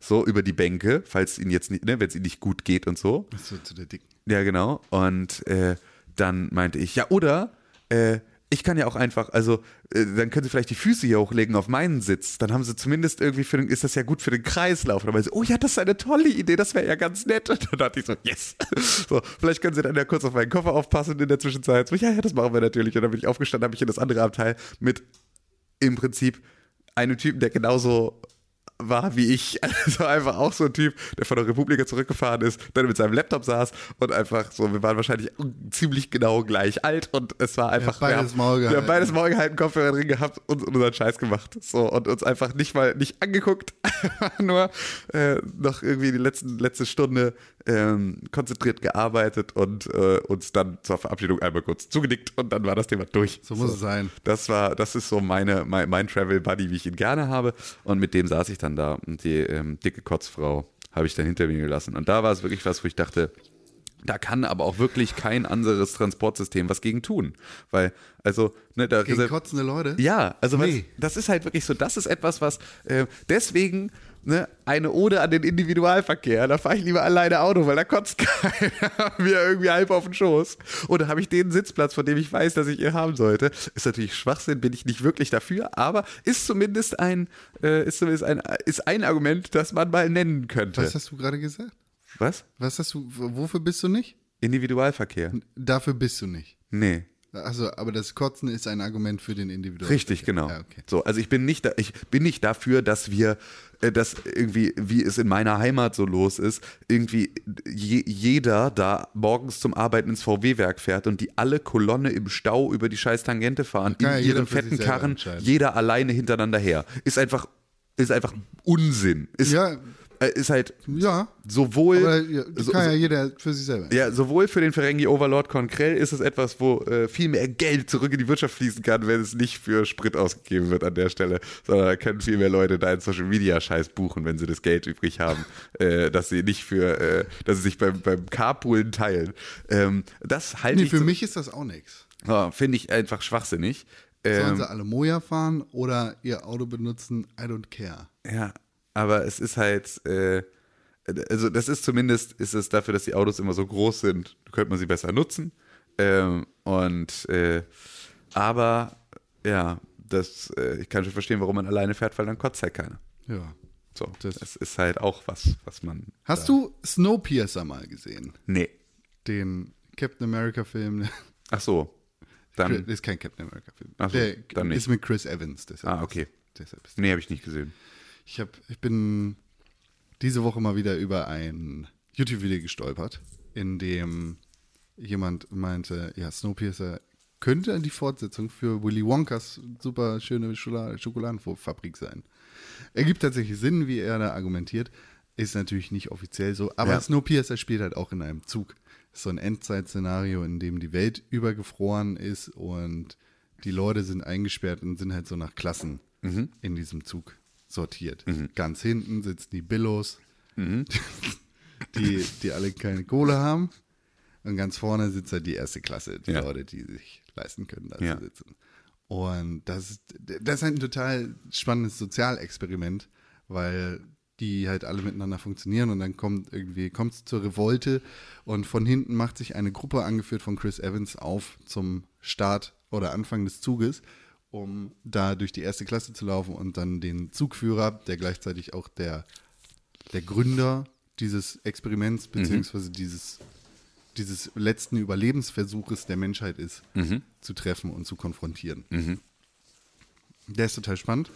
so über die Bänke, falls Ihnen jetzt nicht, ne, wenn es Ihnen nicht gut geht und so.
So zu der Dicken.
Ja, genau. Und äh, dann meinte ich, ja, oder äh, ich kann ja auch einfach, also äh, dann können Sie vielleicht die Füße hier hochlegen auf meinen Sitz. Dann haben Sie zumindest irgendwie für den, ist das ja gut für den Kreislauf. Dann meinte sie, oh ja, das ist eine tolle Idee, das wäre ja ganz nett. Und *laughs* dann dachte ich so, yes. So, vielleicht können Sie dann ja kurz auf meinen Koffer aufpassen in der Zwischenzeit. So, ja, ja, das machen wir natürlich. Und dann bin ich aufgestanden, habe ich in das andere Abteil mit im Prinzip einem Typen, der genauso war wie ich. *laughs* Also einfach auch so ein Typ, der von der Republika zurückgefahren ist, dann mit seinem Laptop saß und einfach so, wir waren wahrscheinlich ziemlich genau gleich alt und es war einfach.
Ja, beides
wir,
Maul
haben- wir haben beides Maul gehalten, Kopfhörer drin gehabt und, und unseren Scheiß gemacht. So und uns einfach nicht mal nicht angeguckt, *laughs* nur äh, noch irgendwie die letzten, letzte Stunde ähm, konzentriert gearbeitet und äh, uns dann zur Verabschiedung einmal kurz zugenickt und dann war das Thema durch.
So muss es sein.
Das war, das ist so meine, mein, mein Travel Buddy, wie ich ihn gerne habe. Und mit dem saß ich dann da und die ähm, dicke Kotzfrau habe ich dann hinter mir gelassen. Und da war es wirklich was, wo ich dachte, da kann aber auch wirklich kein anderes Transportsystem was gegen tun. Weil, also, ne, da
Gegen kotzende Leute?
ja, also
Nee.
was, das ist halt wirklich so, das ist etwas, was äh, deswegen ne, eine Ode an den Individualverkehr. Da fahre ich lieber alleine Auto, weil da kotzt *laughs* keiner mir irgendwie halb auf den Schoß. Oder habe ich den Sitzplatz, von dem ich weiß, dass ich ihn haben sollte. Ist natürlich Schwachsinn, bin ich nicht wirklich dafür, aber ist zumindest ein, äh, ist zumindest ein, ist ein Argument, das man mal nennen könnte.
Was hast du gerade gesagt?
Was?
Was hast du, wofür bist du nicht?
Individualverkehr?
Dafür bist du nicht.
Nee.
Also, aber das Kotzen ist ein Argument für den Individual.
Richtig, genau.
Ja, okay.
So, also ich bin nicht, da, ich bin nicht dafür, dass wir, dass irgendwie, wie es in meiner Heimat so los ist, irgendwie je, jeder da morgens zum Arbeiten ins VW-Werk fährt und die alle Kolonne im Stau über die scheiß Tangente fahren, in
ja
ihren fetten Karren, jeder alleine hintereinander her. Ist einfach, ist einfach Unsinn. Ist,
Ja.
Äh, ist halt
Ja,
sowohl.
aber ja, das
so,
kann
so,
ja jeder für sich selber.
ja, sowohl für den Ferengi Overlord Konkrell ist es etwas, wo äh, viel mehr Geld zurück in die Wirtschaft fließen kann, wenn es nicht für Sprit ausgegeben wird an der Stelle, sondern da können viel mehr Leute deinen Social Media Scheiß buchen, wenn sie das Geld übrig haben, *laughs* äh, dass sie nicht für, äh, dass sie sich beim, beim Carpoolen teilen. Ähm, das halte
Nee,
ich
für
zu-
mich ist das auch nichts.
ja, Finde ich einfach schwachsinnig.
Sollen
Ähm,
sie alle Moja fahren oder ihr Auto benutzen? I don't care.
Ja, aber es ist halt, äh, also das ist zumindest, ist es dafür, dass die Autos immer so groß sind, könnte man sie besser nutzen. Ähm, und, äh, aber, ja, das, äh, ich kann schon verstehen, warum man alleine fährt, weil dann kotzt halt keiner.
Ja.
So,
Das-
das, ist halt auch was, was man.
Hast du Snowpiercer mal gesehen?
Nee.
Den Captain America-Film. *laughs*
Ach so. Dann,
ist kein Captain America-Film.
So,
Der
dann nicht.
ist mit Chris Evans. Deshalb
Ah, okay.
Deshalb
nee, habe ich nicht gesehen.
Ich, hab, ich bin diese Woche mal wieder über ein YouTube-Video gestolpert, in dem jemand meinte, ja, Snowpiercer könnte die Fortsetzung für Willy Wonkas super schöne Schokoladenfabrik sein. Ergibt tatsächlich Sinn, wie er da argumentiert. Ist natürlich nicht offiziell so, aber
Ja.
Snowpiercer spielt halt auch in einem Zug. Ist so ein Endzeit-Szenario, in dem die Welt übergefroren ist und die Leute sind eingesperrt und sind halt so nach Klassen in diesem Zug sortiert. Ganz hinten sitzen die Billos, *laughs* die, die alle keine Kohle haben. Und ganz vorne sitzt halt die erste Klasse, die
Ja.
Leute, die sich leisten können, da
Ja.
zu sitzen. Und das ist, das ist halt ein total spannendes Sozialexperiment, weil die halt alle miteinander funktionieren und dann kommt irgendwie, kommt es zur Revolte und von hinten macht sich eine Gruppe, angeführt von Chris Evans, auf zum Start oder Anfang des Zuges, um da durch die erste Klasse zu laufen und dann den Zugführer, der gleichzeitig auch der, der Gründer dieses Experiments, beziehungsweise dieses, dieses letzten Überlebensversuches der Menschheit ist, zu treffen und zu konfrontieren. Der ist total spannend.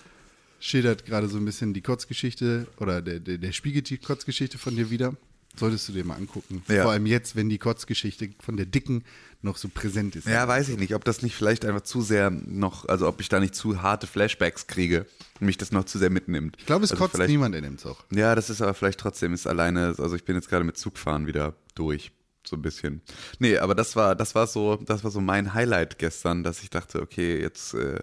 Schildert gerade so ein bisschen die Kotzgeschichte oder der, der, der spiegelt die Kotzgeschichte von dir wieder. Solltest du dir mal angucken.
Ja.
Vor allem jetzt, wenn die Kotzgeschichte von der Dicken noch so präsent ist.
Ja, weiß ich nicht, ob das nicht vielleicht einfach zu sehr noch, also ob ich da nicht zu harte Flashbacks kriege und mich das noch zu sehr mitnimmt.
Ich glaube, es
also
kotzt niemand in dem Zug.
Ja, das ist aber vielleicht trotzdem ist alleine, also ich bin jetzt gerade mit Zugfahren wieder durch, so ein bisschen. Nee, aber das war, das war so, das war so mein Highlight gestern, dass ich dachte, okay, jetzt äh,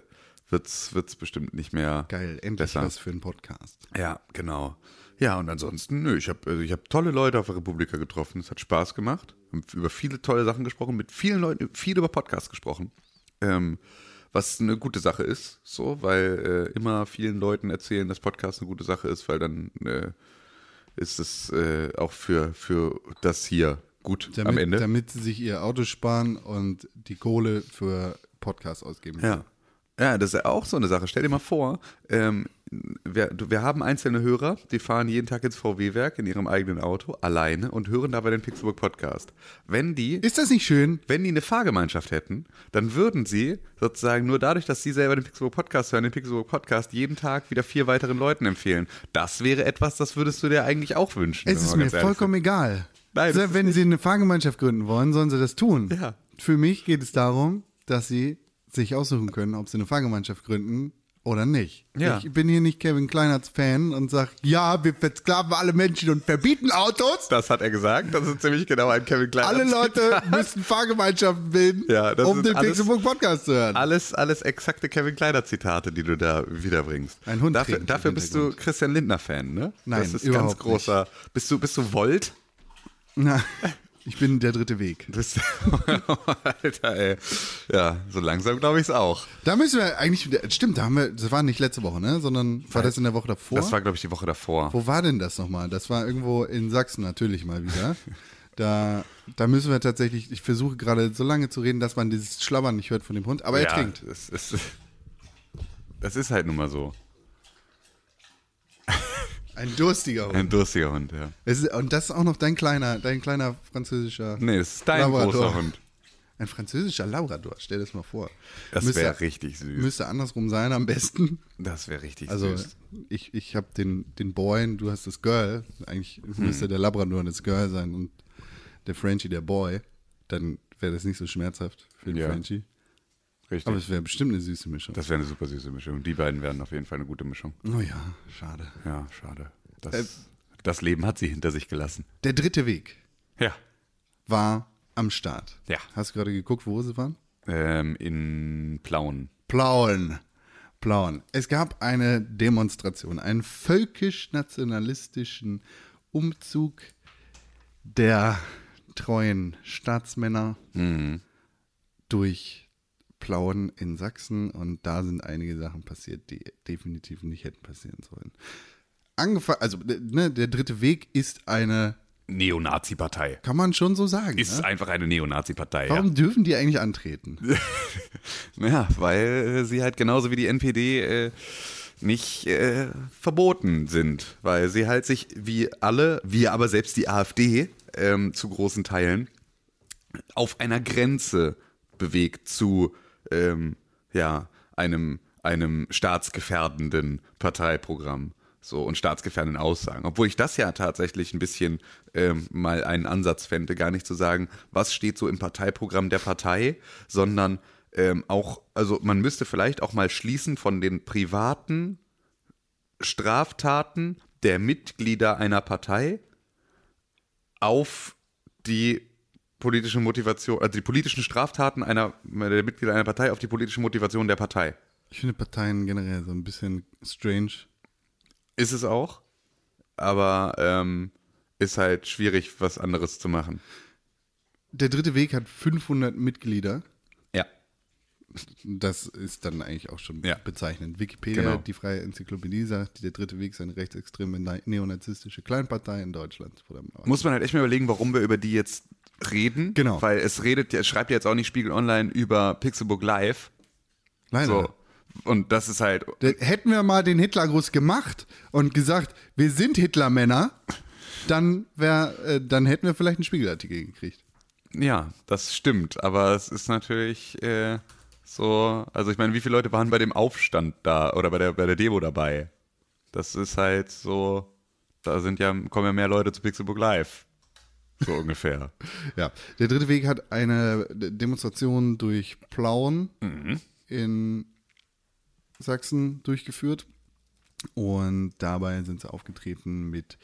wird's, wird's bestimmt nicht mehr
Geil, endlich
besser.
was für einen Podcast.
Ja, genau. Ja, und ansonsten, nö, ich habe also ich hab tolle Leute auf der Republika getroffen. Es hat Spaß gemacht. Haben über viele tolle Sachen gesprochen, mit vielen Leuten, viel über Podcasts gesprochen. Ähm, was eine gute Sache ist, so, weil äh, immer vielen Leuten erzählen, dass Podcast eine gute Sache ist, weil dann äh, ist es äh, auch für, für das hier gut
Damit,
am Ende.
damit sie sich ihr Auto sparen und die Kohle für Podcasts ausgeben.
Ja. Ja, das ist ja auch so eine Sache. Stell dir mal vor, ähm, wir, wir haben einzelne Hörer, die fahren jeden Tag ins VW-Werk in ihrem eigenen Auto alleine und hören dabei den Pixelbook Podcast. Wenn die,
Ist das nicht schön?
wenn die eine Fahrgemeinschaft hätten, dann würden sie sozusagen nur dadurch, dass sie selber den Pixelbook Podcast hören, den Pixelbook Podcast jeden Tag wieder vier weiteren Leuten empfehlen. Das wäre etwas, das würdest du dir eigentlich auch wünschen.
Es ist mir vollkommen egal.
Nein, ist
wenn sie eine Fahrgemeinschaft gründen wollen, sollen sie das tun.
Ja.
Für mich geht es darum, dass sie sich aussuchen können, ob sie eine Fahrgemeinschaft gründen oder nicht.
Ja.
Ich bin hier nicht Kevin Kleinerts Fan und sage, ja, wir versklaven alle Menschen und verbieten Autos.
Das hat er gesagt. Das ist ziemlich genau ein Kevin Klein.
Alle Leute müssen Fahrgemeinschaften bilden,
Ja,
um den Pixelbook Podcast zu hören.
Alles, alles exakte Kevin Kleiner Zitate, die du da wiederbringst.
Ein Hund
Dafür, dafür bist du. Christian Lindner Fan, ne?
Nein,
das ist
überhaupt
ganz großer. Bist du, bist du Volt?
Na, *laughs* ich bin der dritte Weg.
Bist, *laughs* Alter, ey. Ja, so langsam glaube ich es auch.
Da müssen wir eigentlich, stimmt, da haben wir, das war nicht letzte Woche, ne, sondern war das in der Woche davor?
Das war glaube ich die Woche davor.
Wo war denn das nochmal? Das war irgendwo in Sachsen natürlich mal wieder. Da, da müssen wir tatsächlich, ich versuche gerade so lange zu reden, dass man dieses Schlabbern nicht hört von dem Hund, aber er
ja,
trinkt.
Das ist, das ist halt nun mal so. *laughs*
Ein durstiger Hund.
Ein durstiger Hund, ja.
Es ist, und das ist auch noch dein kleiner, dein kleiner französischer.
Nee, das ist dein
Labrador.
großer Hund.
Ein französischer Labrador, stell dir das mal vor.
Das wäre richtig süß.
Müsste andersrum sein am besten.
Das wäre richtig
Also
süß.
ich, ich habe den, den Boy und du hast das Girl. Eigentlich müsste der Labrador das Girl sein und der Frenchie der Boy. Dann wäre das nicht so schmerzhaft für den
Ja.
Frenchie.
Richtig.
Aber es wäre bestimmt eine süße Mischung.
das wäre eine super süße Mischung. Die beiden wären auf jeden Fall eine gute Mischung.
oh ja, schade.
Ja, schade. Das,
Äh,
das Leben hat sie hinter sich gelassen.
Der dritte Weg
Ja.
war am Start.
Ja.
Hast du gerade geguckt, wo sie waren?
Ähm, in Plauen.
Plauen. Plauen. Es gab eine Demonstration, einen völkisch-nationalistischen Umzug der treuen Staatsmänner durch Plauen in Sachsen und da sind einige Sachen passiert, die definitiv nicht hätten passieren sollen. Angefangen, also ne, der dritte Weg ist eine,
Neonazi-Partei.
kann man schon so sagen.
Ist
ne?
einfach eine Neonazi-Partei. Ja.
Warum dürfen die eigentlich antreten? *laughs*
Ja, weil äh, sie halt genauso wie die NPD äh, nicht äh, verboten sind, weil sie halt sich wie alle, wie aber selbst die AfD ähm, zu großen Teilen auf einer Grenze bewegt zu ähm, ja, einem, einem staatsgefährdenden Parteiprogramm. So und staatsgefährdenden Aussagen. Obwohl ich das ja tatsächlich ein bisschen ähm, mal einen Ansatz fände, gar nicht zu sagen, was steht so im Parteiprogramm der Partei, sondern ähm, auch, also man müsste vielleicht auch mal schließen von den privaten Straftaten der Mitglieder einer Partei auf die politische Motivation, also die politischen Straftaten einer der Mitglieder einer Partei auf die politische Motivation der Partei.
Ich finde Parteien generell so ein bisschen strange.
Ist es auch, aber ähm, ist halt schwierig, was anderes zu machen.
Der dritte Weg hat 500 Mitglieder.
Ja.
Das ist dann eigentlich auch schon
Ja.
bezeichnend. Wikipedia,
Genau.
die freie Enzyklopädie sagt, der dritte Weg ist eine rechtsextreme ne- neonazistische Kleinpartei in Deutschland.
Muss man halt echt mal überlegen, warum wir über die jetzt reden.
Genau.
Weil es redet, es schreibt ja jetzt auch nicht Spiegel Online über Pixelbook Live.
Leider.
So. Und das ist halt,
Hätten wir mal den Hitlergruß gemacht und gesagt, wir sind Hitlermänner, dann, wär, äh, dann hätten wir vielleicht einen Spiegelartikel gekriegt.
ja, das stimmt. Aber es ist natürlich äh, so, also ich meine, wie viele Leute waren bei dem Aufstand da oder bei der, bei der Demo dabei? Das ist halt so, da sind ja, kommen ja mehr Leute zu Pixelbook Live. So ungefähr.
Ja, der dritte Weg hat eine Demonstration durch Plauen in Sachsen durchgeführt. Und dabei sind sie aufgetreten mit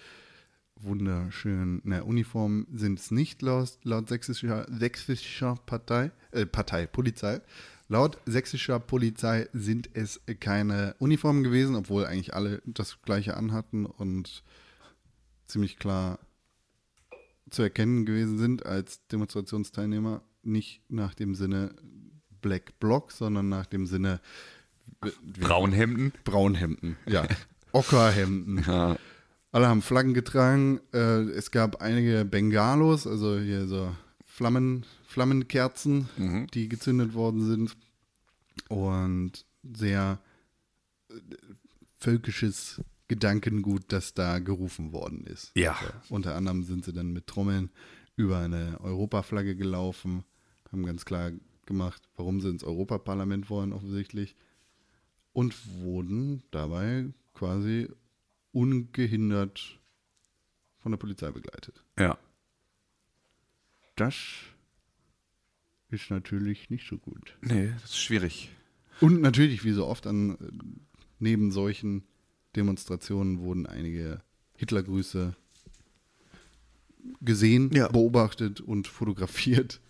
wunderschönen na, Uniformen, sind es nicht laut, laut sächsischer, sächsischer Partei, äh, Partei, Polizei. Laut sächsischer Polizei sind es keine Uniformen gewesen, obwohl eigentlich alle das gleiche anhatten und ziemlich klar zu erkennen gewesen sind als Demonstrationsteilnehmer, nicht nach dem Sinne Black Bloc, sondern nach dem Sinne
Braunhemden.
Braunhemden, ja, *laughs* Ockerhemden.
Ja.
Alle haben Flaggen getragen. Äh, es gab einige Bengalos, also hier so Flammen, Flammenkerzen, die gezündet worden sind. Und sehr äh, völkisches Gedankengut, das da gerufen worden ist.
Ja.
Unter anderem sind sie dann mit Trommeln über eine Europaflagge gelaufen, haben ganz klar gemacht, warum sie ins Europaparlament wollen, offensichtlich. Und wurden dabei quasi ungehindert von der Polizei begleitet.
Ja.
Das ist natürlich nicht so gut.
Nee, das ist schwierig.
Und natürlich, wie so oft an neben solchen Demonstrationen wurden einige Hitlergrüße gesehen,
Ja.
beobachtet und fotografiert.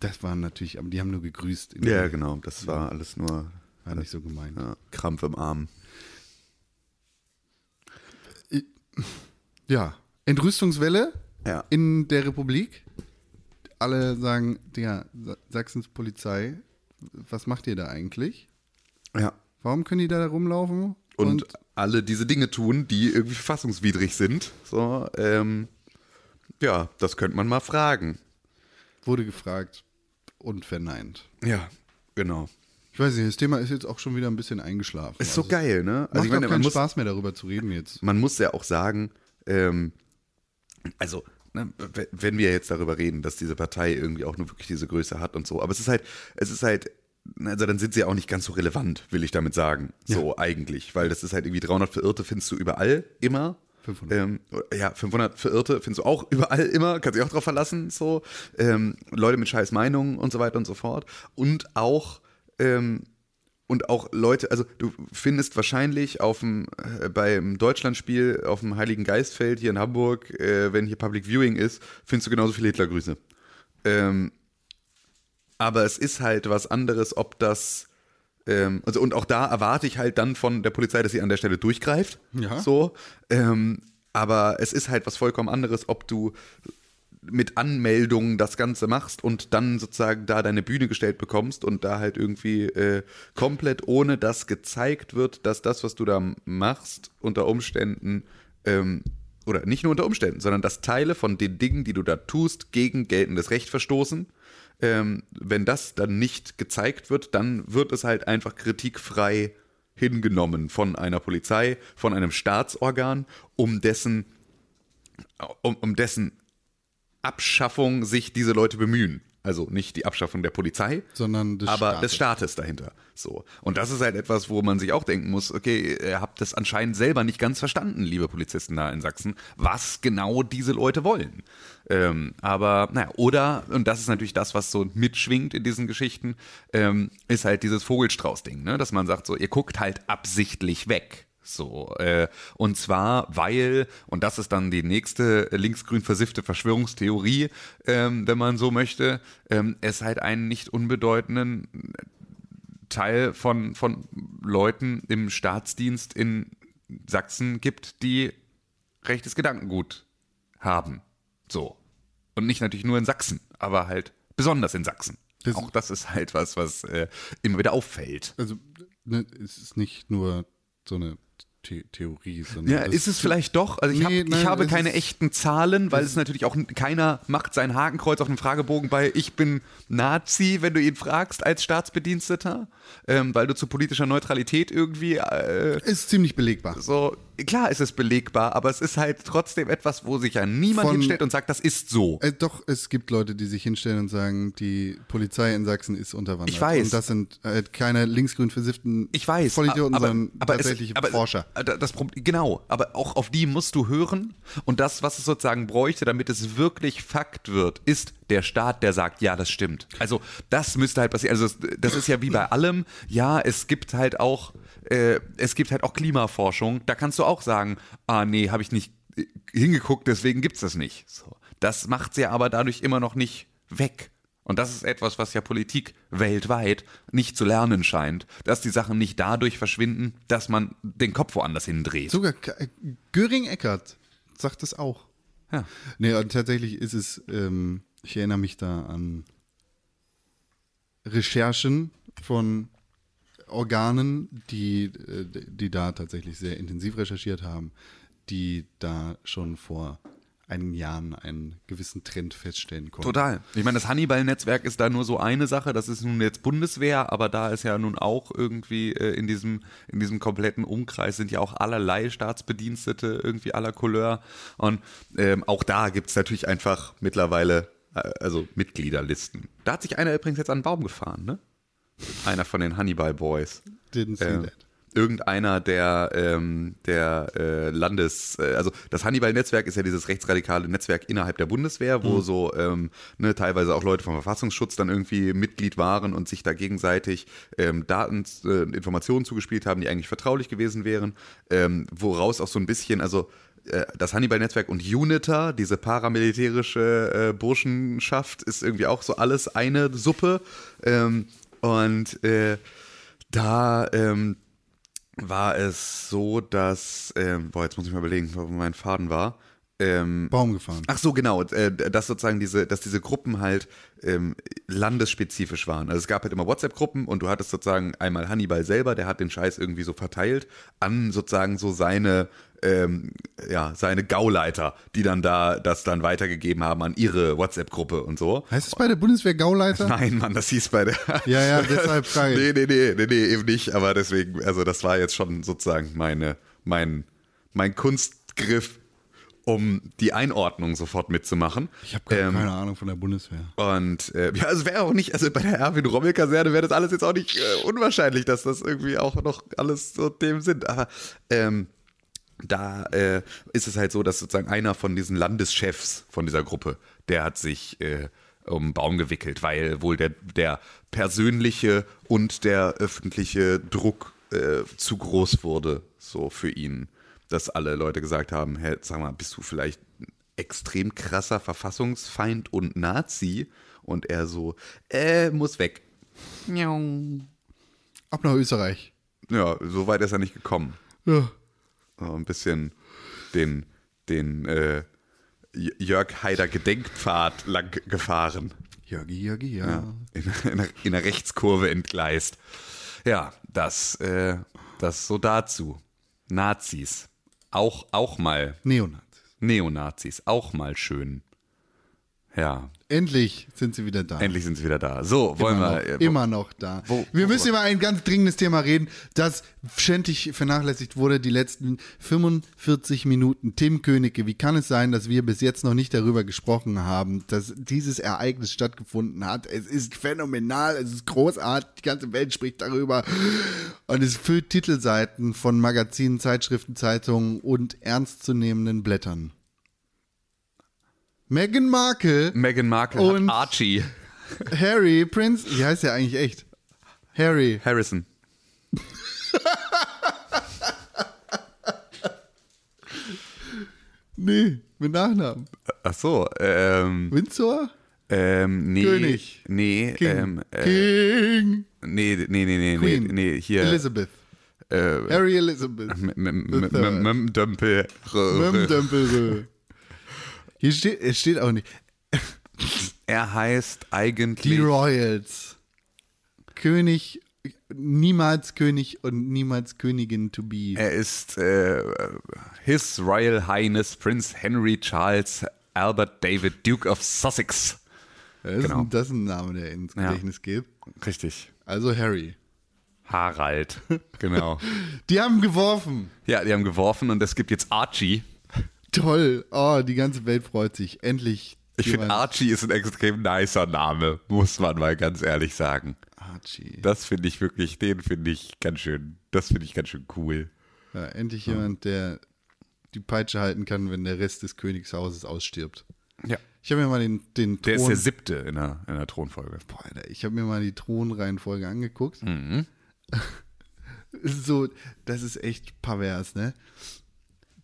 Das waren natürlich, aber die haben nur gegrüßt.
Ja, genau. Das war alles nur
War nicht so gemeint.
ja, Krampf im Arm.
Ja, Entrüstungswelle
Ja.
in der Republik. Alle sagen, ja, Sa- Sachsens Polizei, was macht ihr da eigentlich?
Ja.
Warum können die da rumlaufen?
Und, alle diese Dinge tun, die irgendwie verfassungswidrig sind. So, ähm, ja, das könnte man mal fragen.
wurde gefragt und verneint.
Ja, genau.
Ich weiß nicht, das Thema ist jetzt auch schon wieder ein bisschen eingeschlafen.
Ist so
Also,
geil, ne?
Macht
ich meine,
keinen
muss,
Spaß mehr darüber zu reden jetzt.
man muss ja auch sagen, ähm, also, ne, wenn wir jetzt darüber reden, dass diese Partei irgendwie auch nur wirklich diese Größe hat und so, aber es ist halt, es ist halt, also dann sind sie auch nicht ganz so relevant, will ich damit sagen. So eigentlich, weil das ist halt irgendwie 300 Verirrte findest du überall immer.
500.
Ähm, ja, 500 Verirrte findest du auch *laughs* überall immer, kannst dich auch drauf verlassen, so. Ähm, Leute mit scheiß Meinungen und so weiter und so fort. Und auch, ähm, und auch Leute, also du findest wahrscheinlich auf dem, äh, beim Deutschlandspiel auf dem Heiligen Geistfeld hier in Hamburg, äh, wenn hier Public Viewing ist, findest du genauso viele Hitlergrüße. Ähm, aber es ist halt was anderes, ob das, ähm, also und auch da erwarte ich halt dann von der Polizei, dass sie an der Stelle durchgreift.
Ja.
So. Ähm, aber es ist halt was vollkommen anderes, ob du mit Anmeldungen das Ganze machst und dann sozusagen da deine Bühne gestellt bekommst und da halt irgendwie äh, komplett ohne dass gezeigt wird, dass das, was du da machst, unter Umständen ähm, oder nicht nur unter Umständen, sondern dass Teile von den Dingen, die du da tust, gegen geltendes Recht verstoßen. Ähm, wenn das dann nicht gezeigt wird, dann wird es halt einfach kritikfrei hingenommen von einer Polizei, von einem Staatsorgan, um dessen, um, um dessen Abschaffung sich diese Leute bemühen. Also nicht die Abschaffung der Polizei,
Sondern des
aber
Staates.
des Staates dahinter. So. Und das ist halt etwas, wo man sich auch denken muss, okay, ihr habt das anscheinend selber nicht ganz verstanden, liebe Polizisten da in Sachsen, was genau diese Leute wollen. Ähm, aber, naja, oder, und das ist natürlich das, was so mitschwingt in diesen Geschichten, ähm, ist halt dieses Vogelstrauß-Ding, ne? dass man sagt, so, ihr guckt halt absichtlich weg. So, äh, und zwar, weil, und das ist dann die nächste linksgrün versiffte Verschwörungstheorie, ähm, wenn man so möchte, ähm, es halt einen nicht unbedeutenden Teil von, von Leuten im Staatsdienst in Sachsen gibt, die rechtes Gedankengut haben. So. Und nicht natürlich nur in Sachsen, aber halt besonders in Sachsen.
Das-
Auch das ist halt was, was äh, immer wieder auffällt.
Also, ne, es ist nicht nur so eine The Theorie, sondern.
Ja, ist es vielleicht doch? Also ich,
Nee,
hab, ich
nein,
habe
es
keine echten Zahlen, weil es natürlich auch keiner macht sein Hakenkreuz auf dem Fragebogen bei Ich bin Nazi, wenn du ihn fragst als Staatsbediensteter, ähm, weil du zu politischer Neutralität irgendwie äh,
Ist ziemlich belegbar.
so, klar ist es belegbar, aber es ist halt trotzdem etwas, wo sich ja niemand
Von-
hinstellt und sagt, das ist so.
Äh, doch, es gibt Leute, die sich hinstellen und sagen, die Polizei in Sachsen ist unterwandert.
Ich weiß.
Und das sind äh, keine linksgrün versifften
Ich weiß,
Vollidioten,
aber,
sondern
aber es-
tatsächliche
aber,
Forscher.
äh, Das Problem, genau, aber auch auf die musst du hören und das, was es sozusagen bräuchte, damit es wirklich Fakt wird, ist der Staat, der sagt, ja, das stimmt. Also das müsste halt passieren. Also das- das ist ja wie bei allem, ja, es gibt halt auch, äh, es gibt halt auch Klimaforschung, da kannst du auch sagen, ah nee, habe ich nicht äh, hingeguckt, deswegen gibt's das nicht. So. Das macht ja aber dadurch immer noch nicht weg. Und das ist etwas, was ja Politik weltweit nicht zu lernen scheint, dass die Sachen nicht dadurch verschwinden, dass man den Kopf woanders hindreht.
Sogar äh, Göring-Eckert sagt es auch.
Ja.
Nee, und tatsächlich ist es, ähm, ich erinnere mich da an Recherchen von Organen, die, äh, die da tatsächlich sehr intensiv recherchiert haben, die da schon vor einigen Jahren einen gewissen Trend feststellen konnten.
Total. Ich meine, das Hannibal-Netzwerk ist da nur so eine Sache, das ist nun jetzt Bundeswehr, aber da ist ja nun auch irgendwie äh, in, diesem, in diesem kompletten Umkreis sind ja auch allerlei Staatsbedienstete irgendwie aller Couleur. Und ähm, auch da gibt's natürlich einfach mittlerweile also Mitgliederlisten. Da hat sich einer übrigens jetzt an einen Baum gefahren, ne? Einer von den Hannibal Boys.
Didn't see
äh,
that.
irgendeiner der, ähm, der äh, Landes, äh, also das Hannibal-Netzwerk ist ja dieses rechtsradikale Netzwerk innerhalb der Bundeswehr, wo so ähm, ne, teilweise auch Leute vom Verfassungsschutz dann irgendwie Mitglied waren und sich da gegenseitig ähm, Daten, äh, Informationen zugespielt haben, die eigentlich vertraulich gewesen wären, ähm, woraus auch so ein bisschen, also äh, das Hannibal-Netzwerk und UNITA, diese paramilitärische äh, Burschenschaft, ist irgendwie auch so alles eine Suppe. Ähm, und äh, da ähm, war es so, dass, ähm, boah, jetzt muss ich mal überlegen, wo mein Faden war. Ähm,
Baum gefahren.
Ach so, genau, äh, dass sozusagen diese, dass diese Gruppen halt ähm, landesspezifisch waren. Also es gab halt immer WhatsApp-Gruppen und du hattest sozusagen einmal Hannibal selber, der hat den Scheiß irgendwie so verteilt an sozusagen so seine, ähm, ja, seine Gauleiter, die dann da das dann weitergegeben haben an ihre WhatsApp-Gruppe und so.
Heißt es bei der Bundeswehr Gauleiter? *laughs*
Nein, Mann, das hieß bei der. *laughs*
Ja, ja, deshalb *laughs* frage ich.
nee, nee, nee, nee, nee, eben nicht. Aber deswegen, also das war jetzt schon sozusagen meine, mein, mein Kunstgriff, um die Einordnung sofort mitzumachen.
Ich habe
Ähm,
keine Ahnung von der Bundeswehr.
und äh, ja, es wäre auch nicht, also bei der Erwin-Rommel-Kaserne wäre das alles jetzt auch nicht äh, unwahrscheinlich, dass das irgendwie auch noch alles so dem sind. Aber ähm, da äh, ist es halt so, dass sozusagen einer von diesen Landeschefs von dieser Gruppe, der hat sich äh, um den Baum gewickelt, weil wohl der, der persönliche und der öffentliche Druck äh, zu groß wurde, so für ihn. Dass alle Leute gesagt haben, hey, sag mal, bist du vielleicht ein extrem krasser Verfassungsfeind und Nazi? Und er so, äh, muss weg.
Ab nach Österreich.
Ja, so weit ist er nicht gekommen.
Ja.
So ein bisschen den, den, äh, Jörg Haider Gedenkpfad lang gefahren.
Jörgi, Jörgi, ja.
Ja, in, in, einer, in einer Rechtskurve entgleist. Ja, das, äh, das so dazu. Nazis. Auch, auch mal.
Neonazis.
Neonazis. Auch mal schön. Ja,
Endlich sind sie wieder da.
endlich sind sie wieder da. So, wollen
immer,
wir.
noch,
äh,
immer noch da.
wo-
wir
wo-
müssen über ein ganz dringendes Thema reden, das ständig vernachlässigt wurde die letzten 45 Minuten. Tim Königke, wie kann es sein, dass wir bis jetzt noch nicht darüber gesprochen haben, dass dieses Ereignis stattgefunden hat? Es ist phänomenal, es ist großartig, die ganze Welt spricht darüber und es füllt Titelseiten von Magazinen, Zeitschriften, Zeitungen und ernstzunehmenden Blättern. Meghan Markle
Meghan Markle
Und-
Archie
Harry, Prince, wie heißt der eigentlich echt? Harry.
Harrison. *laughs*
Nee, mit Nachnamen.
Ach so, ähm,
Windsor?
ähm, nee.
König.
Nee,
King.
ähm, äh,
King.
nee, nee, nee, nee, nee,
Queen.
nee, hier.
Elizabeth.
Äh,
Harry Elizabeth.
M- m-
Hier steht, es steht auch nicht.
Er heißt
Die
eigentlich.
Royals. König, niemals König und niemals Königin to be.
Er ist äh, His Royal Highness Prince Henry Charles Albert David Duke of Sussex.
das, ist
genau.
ein, das ist ein Name, der ins
Ja.
Gedächtnis geht.
Richtig.
Also Harry.
Harald. Genau. *laughs*
Die haben geworfen.
Ja, die haben geworfen und es gibt jetzt Archie.
Toll. Oh, die ganze Welt freut sich. Endlich.
Ich finde, Archie ist ein extrem nicer Name, muss man mal ganz ehrlich sagen.
Archie.
Das finde ich wirklich, den finde ich ganz schön, das finde ich ganz schön cool.
Ja, endlich jemand, der die Peitsche halten kann, wenn der Rest des Königshauses ausstirbt.
Ja.
Ich habe mir mal den, den
Der ist
Thron,
der siebte in der, in der Thronfolge.
Boah, Alter, ich habe mir mal die Thronreihenfolge angeguckt.
Mhm. *laughs*
so, das ist echt pervers, ne?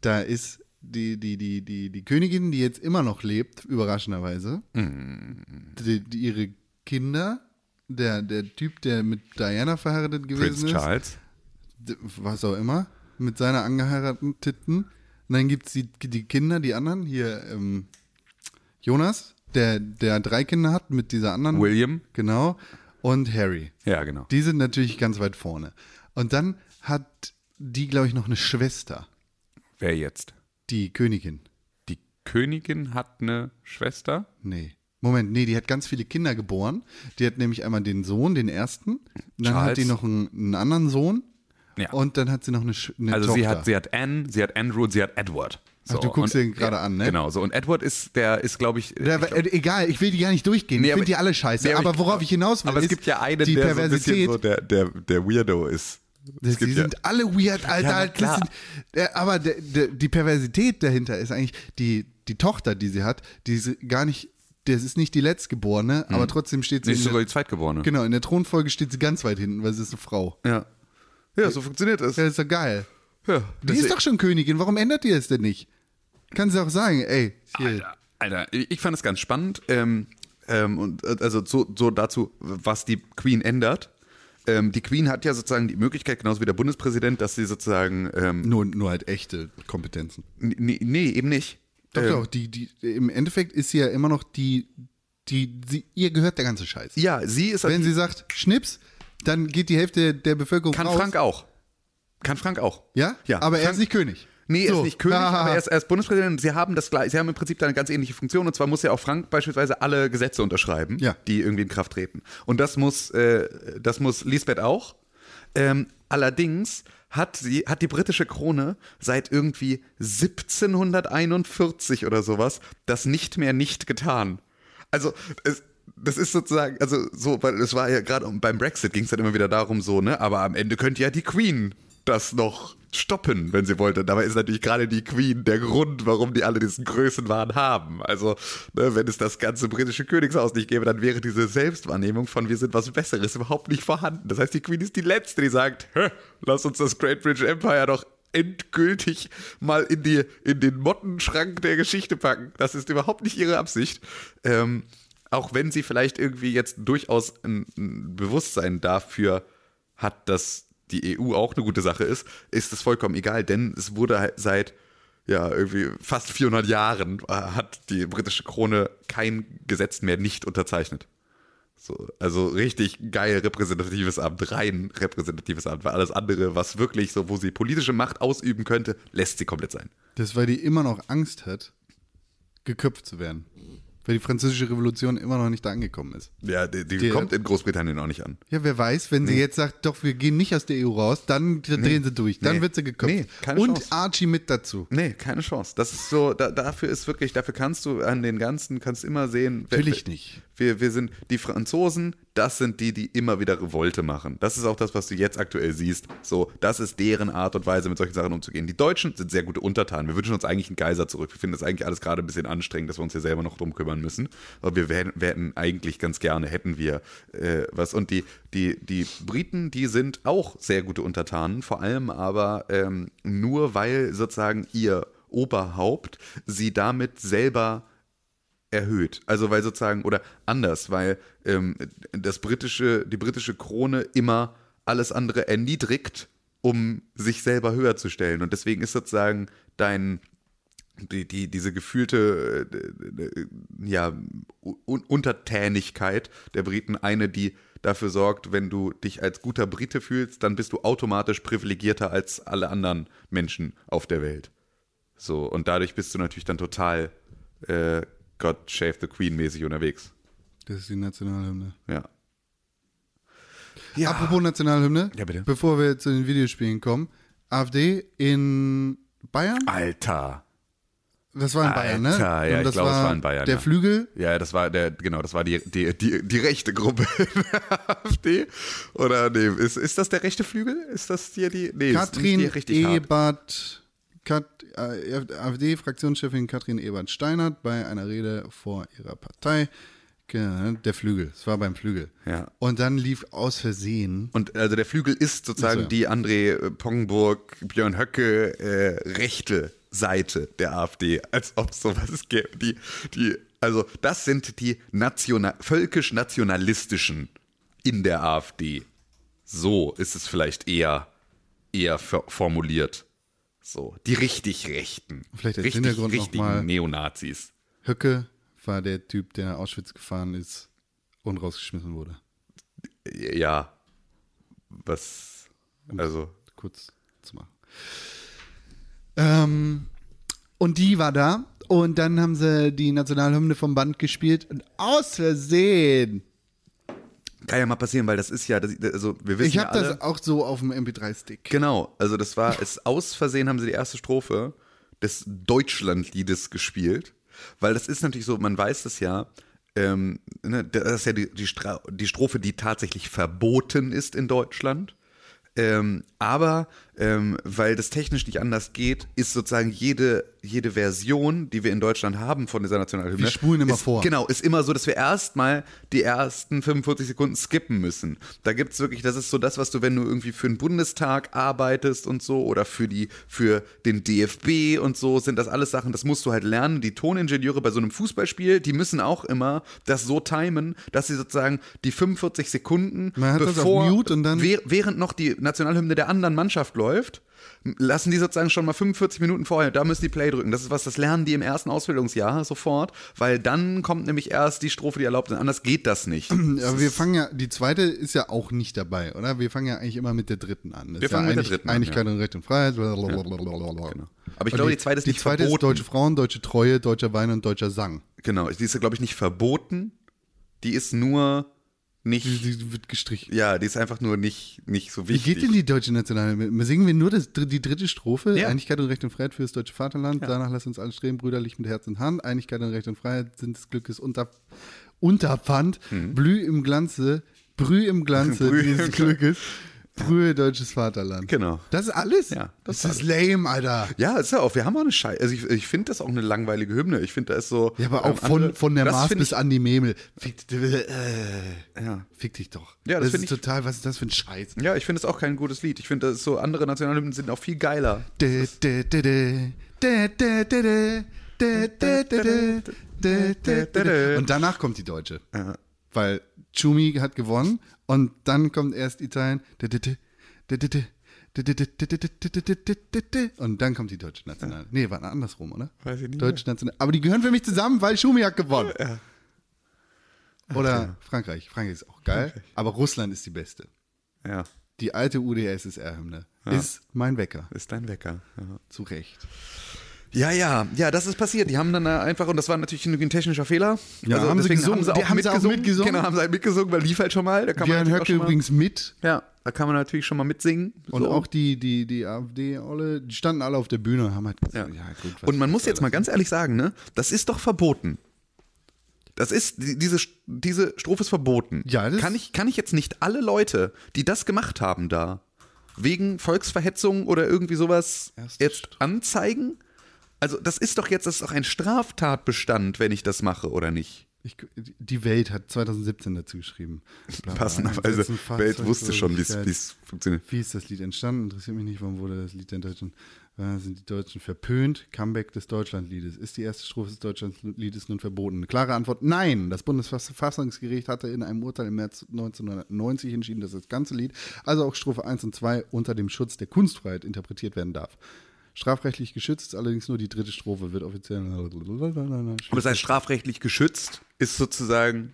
Da ist die, die, die, die, die Königin, die jetzt immer noch lebt, überraschenderweise.
Mhm.
Die, die, ihre Kinder, der, der Typ, der mit Diana verheiratet gewesen
Prince
ist.
Charles.
Was auch immer, mit seiner angeheirateten. Und dann gibt es die, die Kinder, die anderen, hier ähm, Jonas, der, der drei Kinder hat mit dieser anderen.
William.
Genau. Und Harry.
Ja, genau.
Die sind natürlich ganz weit vorne. Und dann hat die, glaube ich, noch eine Schwester,
Wer jetzt?
Die Königin.
Die Königin hat eine Schwester.
Nee. Moment, nee, die hat ganz viele Kinder geboren. Die hat nämlich einmal den Sohn, den ersten. Dann
Charles.
hat die noch einen, einen anderen Sohn.
Ja.
Und dann hat sie noch eine, eine
Also
Tochter.
sie hat, sie hat Anne, sie hat Andrew und sie hat Edward. So,
Ach, du guckst
und-
den gerade an, ne?
Genau, so. Und Edward ist, der ist, glaube ich.
Der,
ich glaub,
äh, egal, ich will die gar nicht durchgehen.
Nee,
ich finde die alle scheiße.
nee, aber
aber
ich-
worauf ich hinaus will,
aber es
ist
gibt ja einen,
die
der so ein bisschen
Perversität.
so der, der, der Weirdo ist. Es
die
gibt ja-
sind alle weird, Alter.
Ja,
das sind, äh, aber der, der, die Perversität dahinter ist eigentlich die, die Tochter, die sie hat, die ist gar nicht, das ist nicht die Letztgeborene, aber trotzdem steht sie
Hm. Nicht sogar
der,
die Zweitgeborene.
genau, in der Thronfolge steht sie ganz weit hinten, weil sie ist eine Frau.
Ja. Ja, so funktioniert es.
Ja, das ist doch geil.
Ja,
Die ist doch schon Königin, warum ändert ihr es denn nicht? Kann sie auch sagen, ey,
Alter, Alter, ich ich fand es ganz spannend. Ähm, ähm, und äh, also so, so dazu, was die Queen ändert. Ähm, die Queen hat ja sozusagen die Möglichkeit, genauso wie der Bundespräsident, dass sie sozusagen ähm,
nur, nur halt echte Kompetenzen.
nee, nee, eben nicht.
Doch,
Ähm,
doch, die, die, im Endeffekt ist sie ja immer noch die, die, sie, ihr gehört der ganze Scheiß.
Ja, sie ist
Wenn sie sagt, Schnips, dann geht die Hälfte der Bevölkerung
kann
raus.
Frank auch. Kann Frank auch.
Ja?
Ja.
Aber er
Frank-
ist nicht König.
Nee, er
So.
ist nicht König, *laughs* aber er ist, er ist Bundespräsident. Sie haben das gleich, sie haben im Prinzip da eine ganz ähnliche Funktion. Und zwar muss ja auch Frank beispielsweise alle Gesetze unterschreiben,
Ja.
die irgendwie in Kraft treten. Und das muss, äh, das muss Lisbeth auch. Ähm, allerdings hat sie, hat die britische Krone seit irgendwie 1741 oder sowas das nicht mehr nicht getan. Also es, das ist sozusagen, also so, weil es war ja gerade beim Brexit ging es dann immer wieder darum, so, ne, aber am Ende könnte ja die Queen das noch stoppen, wenn sie wollte. Dabei ist natürlich gerade die Queen der Grund, warum die alle diesen Größenwahn haben. Also, ne, wenn es das ganze britische Königshaus nicht gäbe, dann wäre diese Selbstwahrnehmung von wir sind was Besseres überhaupt nicht vorhanden. Das heißt, die Queen ist die Letzte, die sagt, "Hä, lass uns das Great British Empire doch endgültig mal in, die, in den Mottenschrank der Geschichte packen. Das ist überhaupt nicht ihre Absicht. Ähm, auch wenn sie vielleicht irgendwie jetzt durchaus ein, ein Bewusstsein dafür hat, dass die EU auch eine gute Sache ist, ist es vollkommen egal, denn es wurde halt seit ja, irgendwie fast 400 Jahren äh, hat die britische Krone kein Gesetz mehr nicht unterzeichnet. So, also richtig geil repräsentatives Amt, rein repräsentatives Amt, weil alles andere, was wirklich so, wo sie politische Macht ausüben könnte, lässt sie komplett sein.
Das, weil die immer noch Angst hat, geköpft zu werden. Weil die französische Revolution immer noch nicht da angekommen ist.
Ja, die, die
Die-
kommt in Großbritannien auch nicht an.
Ja, wer weiß, wenn sie jetzt sagt, doch, wir gehen nicht aus der EU raus, dann drehen sie durch. Dann
Nee.
wird sie geköpft.
Nee, keine
Und
Chance.
Archie mit dazu.
Nee, keine Chance. Das ist so, da, dafür ist wirklich, dafür kannst du an den ganzen, kannst immer sehen. wer-
Natürlich nicht.
Wir, wir sind die Franzosen, das sind die, die immer wieder Revolte machen. Das ist auch das, was du jetzt aktuell siehst. So, das ist deren Art und Weise, mit solchen Sachen umzugehen. Die Deutschen sind sehr gute Untertanen. Wir wünschen uns eigentlich einen Geiser zurück. Wir finden das eigentlich alles gerade ein bisschen anstrengend, dass wir uns hier selber noch drum kümmern müssen. Aber wir werden eigentlich ganz gerne, hätten wir äh, was. Und die, die, die Briten, die sind auch sehr gute Untertanen, vor allem aber ähm, nur, weil sozusagen ihr Oberhaupt sie damit selber erhöht. Also weil sozusagen, oder anders, weil ähm, das britische, die britische Krone immer alles andere erniedrigt, um sich selber höher zu stellen. Und deswegen ist sozusagen dein, die, die, diese gefühlte äh, ja, Un Untertänigkeit der Briten eine, die dafür sorgt, wenn du dich als guter Brite fühlst, dann bist du automatisch privilegierter als alle anderen Menschen auf der Welt. So, und dadurch bist du natürlich dann total äh, God Shave the Queen mäßig unterwegs.
Das ist die Nationalhymne.
Ja.
Apropos Nationalhymne,
Ja, bitte.
bevor wir zu den Videospielen kommen, AfD in Bayern?
Alter.
Das war in Bayern, ne?
Alter, ja,
Und
ich glaube, es war in Bayern,
Der
ja.
Flügel,
Ja, das war der, genau, das war die, die, die, die rechte Gruppe *laughs* der AfD. Oder nee, ist, ist das der rechte Flügel? Ist das hier die? Nee, ist
Katrin
nicht die richtig hart.
Ebert, äh, AfD-Fraktionschefin Katrin Ebert-Steinert bei einer Rede vor ihrer Partei. Der Flügel, es war beim Flügel.
Ja.
Und dann lief aus Versehen
Und also der Flügel ist sozusagen
so,
die André äh, Pongburg, Björn Höcke äh, rechte Seite der AfD, als ob es sowas *laughs* gäbe. Die, die, also das sind die National, völkisch-nationalistischen in der AfD. So ist es vielleicht eher, eher for- formuliert. So, die richtig Rechten.
Vielleicht als
richtig,
Hintergrund noch
richtigen
mal-
Neonazis.
Höcke war der Typ, der nach Auschwitz gefahren ist und rausgeschmissen wurde.
Ja. Was, also,
kurz zu machen. Ähm, und die war da und dann haben sie die Nationalhymne vom Band gespielt und aus Versehen.
Kann ja mal passieren, weil das ist ja, das, also wir wissen
Ich
ja
habe
alle,
das auch so auf dem MP3-Stick.
Genau, also das war, es aus Versehen haben sie die erste Strophe des Deutschlandliedes gespielt, weil das ist natürlich so, man weiß das ja, ähm, ne, das ist ja die, die, Stra die Strophe, die tatsächlich verboten ist in Deutschland. Ähm, aber ähm, weil das technisch nicht anders geht, ist sozusagen jede, jede Version, die wir in Deutschland haben von dieser Nationalhymne.
Wir spulen immer
ist,
vor.
Genau, ist immer so, dass wir erstmal die ersten 45 Sekunden skippen müssen. Da gibt es wirklich, das ist so das, was du, wenn du irgendwie für den Bundestag arbeitest und so oder für die, für den DFB und so, sind das alles Sachen, das musst du halt lernen. Die Toningenieure bei so einem Fußballspiel, die müssen auch immer das so timen, dass sie sozusagen die 45 Sekunden,
Man hat
bevor, während noch die Nationalhymne der anderen Mannschaft läuft, lassen die sozusagen schon mal 45 Minuten vorher, da müssen die Play drücken. Das ist was, das lernen die im ersten Ausbildungsjahr sofort, weil dann kommt nämlich erst die Strophe, die erlaubt ist. Anders geht das nicht.
Aber wir fangen ja, die zweite ist ja auch nicht dabei, oder? Wir fangen ja eigentlich immer mit der dritten an. Das
Wir fangen
ja
mit der dritten an,
Einigkeit
ja.
und Recht und Freiheit. Blablabla.
Genau. Aber ich glaube, die zweite ist
die
nicht
zweite
verboten.
ist deutsche Frauen, deutsche Treue, deutscher Wein und deutscher Sang.
Genau, die ist, glaube ich, nicht verboten. Die ist nur
Die,
nicht,
die wird gestrichen.
ja, die ist einfach nur nicht, nicht so
Wie
wichtig.
geht denn die deutsche Nationalhymne? Singen wir nur das, die dritte Strophe?
Ja.
Einigkeit und Recht und Freiheit für das deutsche Vaterland. Danach lasst uns alle streben, brüderlich mit Herz und Hand. Einigkeit und Recht und Freiheit sind des Glückes unter, Unterpfand. Blüh im Glanze, brüh im Glanze
Mhm. *laughs* Brüh
dieses. Glückes. Brühe deutsches Vaterland.
Genau.
Das ist alles?
Ja,
Das,
das
ist lame, Alter.
Ja, ist ja auch, wir haben auch eine Scheiße. Also ich, ich finde das auch eine langweilige Hymne. Ich finde, da ist so.
Ja, aber auch
ähm,
von,
andere-
von der Mars bis an die Memel. Fick, äh,
Ja.
fick dich doch.
Ja, das
das, ist
ich-
total, was ist das für ein Scheiß?
Ja, ich finde es auch kein gutes Lied. Ich finde, das ist so andere Nationalhymnen sind auch viel geiler.
Und danach kommt die deutsche. Weil Chumi hat gewonnen und dann kommt erst Italien. Und dann kommt die deutsche National. Nee, war andersrum, oder?
Weiß ich nicht
Deutsche National. Aber die gehören für mich zusammen, weil Schumiak gewonnen. Oder Frankreich. Frankreich ist auch geil. Aber Russland ist die beste.
Ja,
Die alte UdSSR-Hymne ist mein Wecker.
ist dein Wecker. Ja.
Zu Recht.
Ja, ja, ja, das ist passiert. Die haben dann einfach, und das war natürlich ein, technischer Fehler.
Ja, haben sie gesungen.
Haben sie auch,
haben sie auch
mitgesungen.
mitgesungen?
Genau, haben sie halt mitgesungen, weil lief halt schon mal. Da kann
Björn Höcke übrigens mit.
Ja, da kann man natürlich schon mal mitsingen.
Und
So.
auch die, die, die AfD, alle, die standen alle auf der Bühne und haben halt gesagt, ja, gut. was
Und man muss jetzt mal ganz ehrlich sagen, ne, das ist doch verboten. Das ist, die- diese, diese Strophe ist verboten.
Ja, das-
kann ich, kann ich jetzt nicht alle Leute, die das gemacht haben da, wegen Volksverhetzung oder irgendwie sowas
Erste
jetzt anzeigen? Also, das ist doch jetzt, das ist doch ein Straftatbestand, wenn ich das mache oder nicht.
Ich, die Welt hat 2017 dazu geschrieben.
Passenderweise, Welt wusste schon, wie es
Losigkeit.
wie es funktioniert.
Wie ist das Lied entstanden? Interessiert mich nicht, warum wurde das Lied in Deutschland? Äh, sind die Deutschen verpönt? Comeback des Deutschlandliedes. Ist die erste Strophe des Deutschlandliedes nun verboten? Eine klare Antwort: Nein. Das Bundesverfassungsgericht hatte in einem Urteil im März 1990 entschieden, dass das ganze Lied, also auch Strophe 1 und 2, unter dem Schutz der Kunstfreiheit interpretiert werden darf. Strafrechtlich geschützt ist allerdings nur die dritte Strophe, wird offiziell.
Aber das heißt, strafrechtlich geschützt ist sozusagen.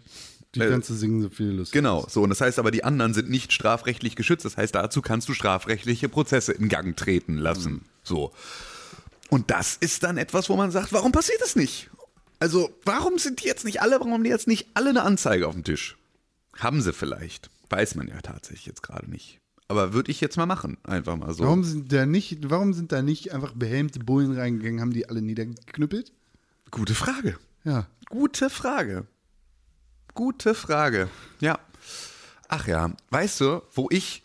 Die
äh,
ganze singen so viel Lust.
Genau, so. Und das heißt aber, die anderen sind nicht strafrechtlich geschützt. Das heißt, dazu kannst du strafrechtliche Prozesse in Gang treten lassen. So. Und das ist dann etwas, wo man sagt, warum passiert das nicht? Also, warum sind die jetzt nicht alle, warum haben die jetzt nicht alle eine Anzeige auf dem Tisch? Haben sie vielleicht. Weiß man ja tatsächlich jetzt gerade nicht. Aber würde ich jetzt mal machen. Einfach mal so.
Warum sind da nicht, warum sind da nicht einfach behelmte Bullen reingegangen, haben die alle niedergeknüppelt?
Gute Frage.
Ja.
Gute Frage. Gute Frage. Ja. Ach ja, weißt du, wo ich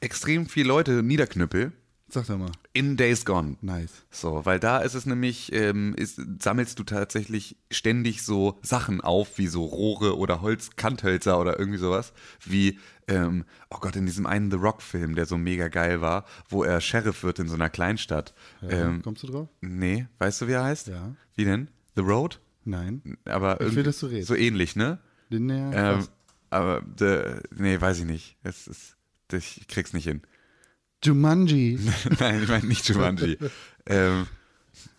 extrem viele Leute niederknüppel?
Sag doch mal.
In Days Gone.
Nice.
So, weil da ist es nämlich, ähm, ist, sammelst du tatsächlich ständig so Sachen auf, wie so Rohre oder Holz, Kanthölzer oder irgendwie sowas, wie, ähm, oh Gott, in diesem einen The Rock-Film, der so mega geil war, wo er Sheriff wird in so einer Kleinstadt. ähm,
Kommst du drauf?
nee, weißt du, wie er heißt?
Ja.
Wie denn? The Road?
Nein.
Aber
Ich will, dass du redest.
so ähnlich, ne?
Den, ja,
Ähm, aber, de, nee, weiß ich nicht. Es ist, ich krieg's nicht hin.
Jumanji. *laughs*
Nein, ich meine nicht Jumanji. *laughs* ähm,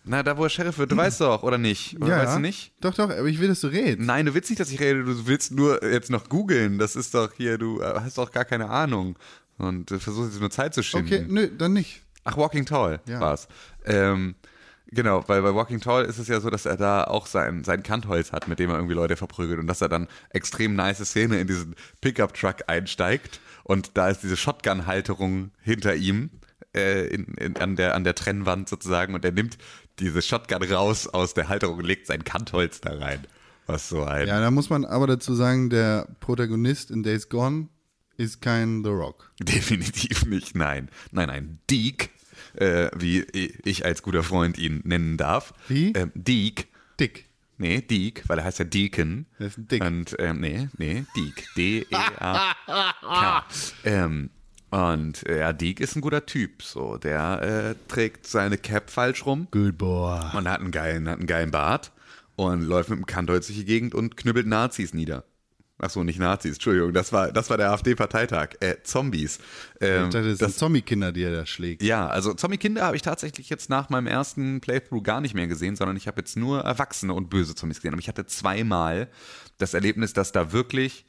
na, da wo er Sheriff wird, du weißt doch, oder nicht? Oder
ja.
weißt du nicht?
Doch, doch, aber ich will, dass du redest.
Nein, du willst nicht, dass ich rede, du willst nur jetzt noch googeln. Das ist doch hier, du äh, hast doch gar keine Ahnung. Und äh, versuchst jetzt nur Zeit zu schinden.
Okay, nö, dann nicht.
Ach, Walking Tall
Ja.
war's. Ähm, genau, weil bei Walking Tall ist es ja so, dass er da auch sein, sein Kantholz hat, mit dem er irgendwie Leute verprügelt und dass er dann extrem nice Szene in diesen Pickup-Truck einsteigt und da ist diese Shotgun-Halterung hinter ihm äh, in, in, an, der, an der Trennwand sozusagen und er nimmt diese Shotgun raus aus der Halterung und legt sein Kantholz da rein. Was so ein...
Ja, da muss man aber dazu sagen, der Protagonist in Days Gone ist kein The Rock. *laughs*
Definitiv nicht, nein. Nein, nein, Deke, äh, wie ich als guter Freund ihn nennen darf.
Wie?
Ähm, Deke.
Dick.
Nee, Deke, weil er heißt ja Deacon.
Der ist ein Dick.
Und, ähm, nee, nee, Deke. D-E-A-K. *laughs* ähm, und äh, ja, Deke ist ein guter Typ. So, der äh, trägt seine Cap falsch rum
Good boy.
und hat einen geilen, hat einen geilen Bart und läuft mit dem Kantholz durch die Gegend und knüppelt Nazis nieder. Ach so, nicht Nazis, Entschuldigung, das war, das war der AfD-Parteitag. Äh, Zombies. Ähm,
Das sind
das,
Zombie-Kinder, die er da schlägt.
ja, also Zombie-Kinder habe ich tatsächlich jetzt nach meinem ersten Playthrough gar nicht mehr gesehen, sondern ich habe jetzt nur Erwachsene und böse Zombies gesehen. Aber ich hatte zweimal das Erlebnis, dass da wirklich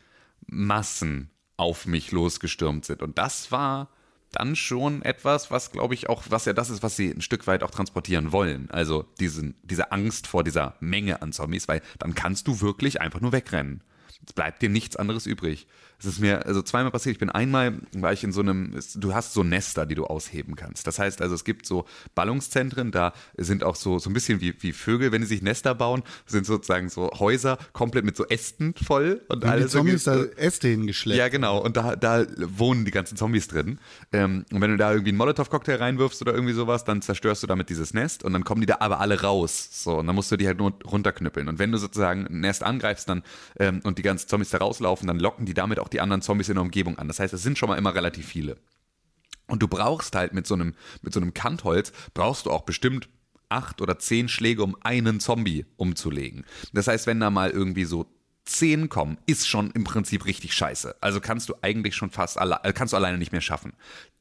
Massen auf mich losgestürmt sind. Und das war dann schon etwas, was glaube ich auch, was ja das ist, was sie ein Stück weit auch transportieren wollen. Also diesen, diese Angst vor dieser Menge an Zombies, weil dann kannst du wirklich einfach nur wegrennen. Es bleibt dir nichts anderes übrig. Es ist mir also zweimal passiert. Ich bin einmal, war ich in so einem, du hast so Nester, die du ausheben kannst. Das heißt also, es gibt so Ballungszentren, da sind auch so, so ein bisschen wie, wie Vögel, wenn die sich Nester bauen, sind sozusagen so Häuser komplett mit so Ästen voll und
Und
alles.
Zombies da Äste hingeschleppt.
ja, genau. Und da, da wohnen die ganzen Zombies drin. Ähm, und wenn du da irgendwie einen Molotow-Cocktail reinwirfst oder irgendwie sowas, dann zerstörst du damit dieses Nest und dann kommen die da aber alle raus. So, und dann musst du die halt nur runterknüppeln. Und wenn du sozusagen ein Nest angreifst dann ähm, und die ganzen Zombies da rauslaufen, dann locken die damit auch die anderen Zombies in der Umgebung an. Das heißt, es sind schon mal immer relativ viele. Und du brauchst halt mit so einem, mit so einem Kantholz, brauchst du auch bestimmt acht oder zehn Schläge, um einen Zombie umzulegen. Das heißt, wenn da mal irgendwie so 10 kommen, ist schon im Prinzip richtig scheiße. Also kannst du eigentlich schon fast alle, äh, kannst du alleine nicht mehr schaffen.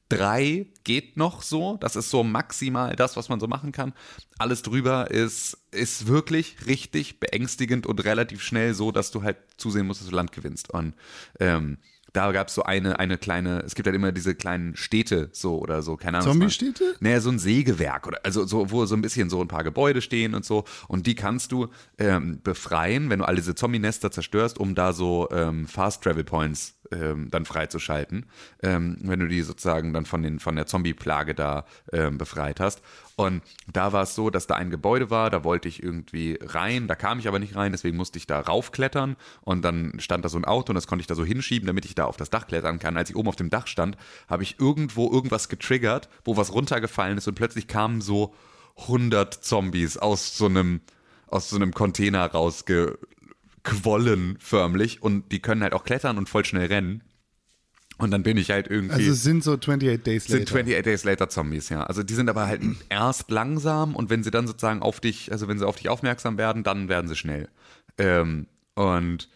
Drei geht noch so, das ist so maximal das, was man so machen kann. Alles drüber ist, ist wirklich richtig beängstigend und relativ schnell so, dass du halt zusehen musst, dass du Land gewinnst. Und ähm, da gab es so eine, eine kleine, es gibt halt immer diese kleinen Städte so oder so, keine Ahnung.
Zombie-Städte?
Naja, so ein Sägewerk oder also so, wo so ein bisschen so ein paar Gebäude stehen und so. Und die kannst du ähm, befreien, wenn du all diese Zombie-Nester zerstörst, um da so ähm, Fast Travel Points ähm, dann freizuschalten, ähm, wenn du die sozusagen dann von den von der Zombie-Plage da ähm, befreit hast. Und da war es so, dass da ein Gebäude war, da wollte ich irgendwie rein, da kam ich aber nicht rein, deswegen musste ich da raufklettern und dann stand da so ein Auto und das konnte ich da so hinschieben, damit ich da auf das Dach klettern kann. Als ich oben auf dem Dach stand, habe ich irgendwo irgendwas getriggert, wo was runtergefallen ist und plötzlich kamen so 100 Zombies aus so einem aus so einem Container rausgequollen förmlich und die können halt auch klettern und voll schnell rennen. Und dann bin ich halt irgendwie
Also es sind so 28 Days
sind
later.
28 Days Later Zombies, ja. Also die sind aber halt erst langsam und wenn sie dann sozusagen auf dich, also wenn sie auf dich aufmerksam werden, dann werden sie schnell. Ähm, und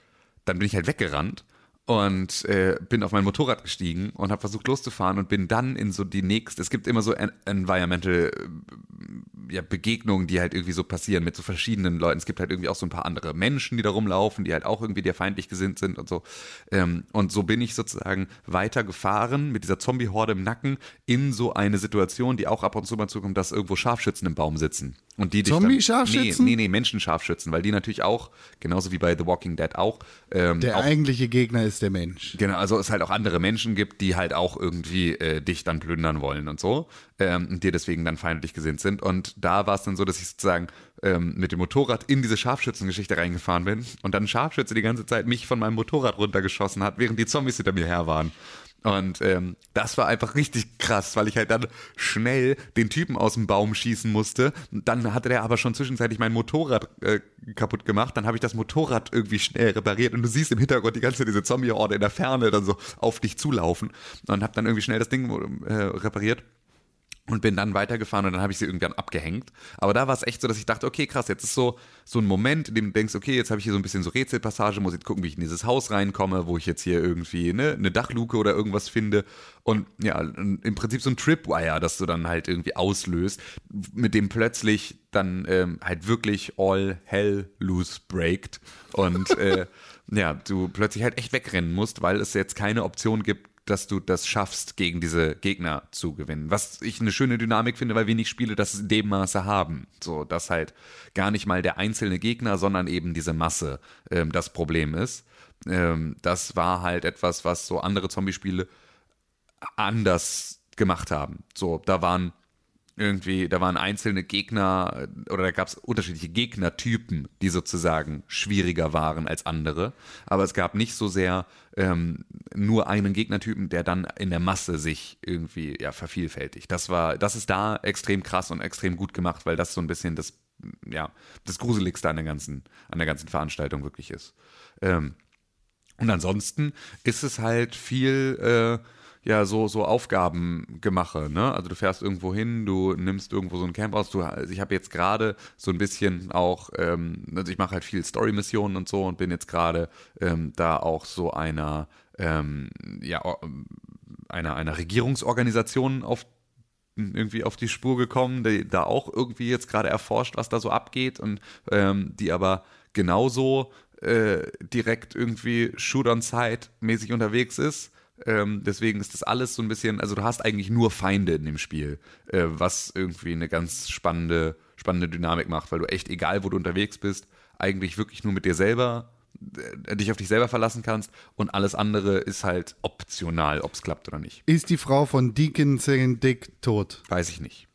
dann bin ich halt weggerannt und äh, bin auf mein Motorrad gestiegen und habe versucht loszufahren und bin dann in so die nächste, es gibt immer so en environmental äh, ja, Begegnungen, die halt irgendwie so passieren mit so verschiedenen Leuten. Es gibt halt irgendwie auch so ein paar andere Menschen, die da rumlaufen, die halt auch irgendwie dir feindlich gesinnt sind und so. Ähm, und so bin ich sozusagen weiter gefahren mit dieser Zombie-Horde im Nacken in so eine Situation, die auch ab und zu mal zukommt, dass irgendwo Scharfschützen im Baum sitzen. Und die
Zombie-Scharfschützen?
Nee, nee, nee, Menschenscharfschützen, weil die natürlich auch, genauso wie bei The Walking Dead auch, ähm,
Der
auch
eigentliche Gegner ist der Mensch.
Genau, also es halt auch andere Menschen gibt, die halt auch irgendwie äh, dich dann plündern wollen und so, ähm, und dir deswegen dann feindlich gesinnt sind. Und da war es dann so, dass ich sozusagen ähm, mit dem Motorrad in diese Scharfschützengeschichte reingefahren bin und dann ein Scharfschütze die ganze Zeit mich von meinem Motorrad runtergeschossen hat, während die Zombies hinter mir her waren. Und ähm, das war einfach richtig krass, weil ich halt dann schnell den Typen aus dem Baum schießen musste. Dann hatte der aber schon zwischenzeitlich mein Motorrad äh, kaputt gemacht. Dann habe ich das Motorrad irgendwie schnell repariert und du siehst im Hintergrund die ganze diese Zombie-Horde in der Ferne dann so auf dich zulaufen. Und habe dann irgendwie schnell das Ding äh, repariert und bin dann weitergefahren und dann habe ich sie irgendwann abgehängt. Aber da war es echt so, dass ich dachte, okay, krass, jetzt ist so so ein Moment, in dem du denkst, okay, jetzt habe ich hier so ein bisschen so Rätselpassage, muss jetzt gucken, wie ich in dieses Haus reinkomme, wo ich jetzt hier irgendwie ne, eine Dachluke oder irgendwas finde. Und ja, im Prinzip so ein Tripwire, das du dann halt irgendwie auslöst, mit dem plötzlich dann ähm, halt wirklich all hell loose breakt und äh, *laughs* ja, du plötzlich halt echt wegrennen musst, weil es jetzt keine Option gibt, dass du das schaffst, gegen diese Gegner zu gewinnen. Was ich eine schöne Dynamik finde, weil wenig Spiele das in dem Maße haben. So, dass halt gar nicht mal der einzelne Gegner, sondern eben diese Masse ähm, das Problem ist. Ähm, das war halt etwas, was so andere Zombie-Spiele anders gemacht haben. So, da waren irgendwie, da waren einzelne Gegner oder da gab es unterschiedliche Gegnertypen, die sozusagen schwieriger waren als andere. Aber es gab nicht so sehr ähm, nur einen Gegnertypen, der dann in der Masse sich irgendwie ja vervielfältigt. Das war, das ist da extrem krass und extrem gut gemacht, weil das so ein bisschen das, ja, das Gruseligste an der ganzen, an der ganzen Veranstaltung wirklich ist. Ähm, und ansonsten ist es halt viel, äh, ja, so, so Aufgabengemache, ne? Also du fährst irgendwo hin, du nimmst irgendwo so ein Camp aus. Du, also ich habe jetzt gerade so ein bisschen auch, ähm, also ich mache halt viel Story-Missionen und so und bin jetzt gerade ähm, da auch so einer, ähm, ja, einer, einer Regierungsorganisation auf irgendwie auf die Spur gekommen, die da auch irgendwie jetzt gerade erforscht, was da so abgeht und ähm, die aber genauso äh, direkt irgendwie Shoot on Sight mäßig unterwegs ist. Ähm, deswegen ist das alles so ein bisschen, also du hast eigentlich nur Feinde in dem Spiel, äh, was irgendwie eine ganz spannende, spannende Dynamik macht, weil du echt, egal wo du unterwegs bist, eigentlich wirklich nur mit dir selber äh, dich auf dich selber verlassen kannst und alles andere ist halt optional, ob es klappt oder nicht.
Ist die Frau von Deacon Sagan Dick tot?
Weiß ich nicht.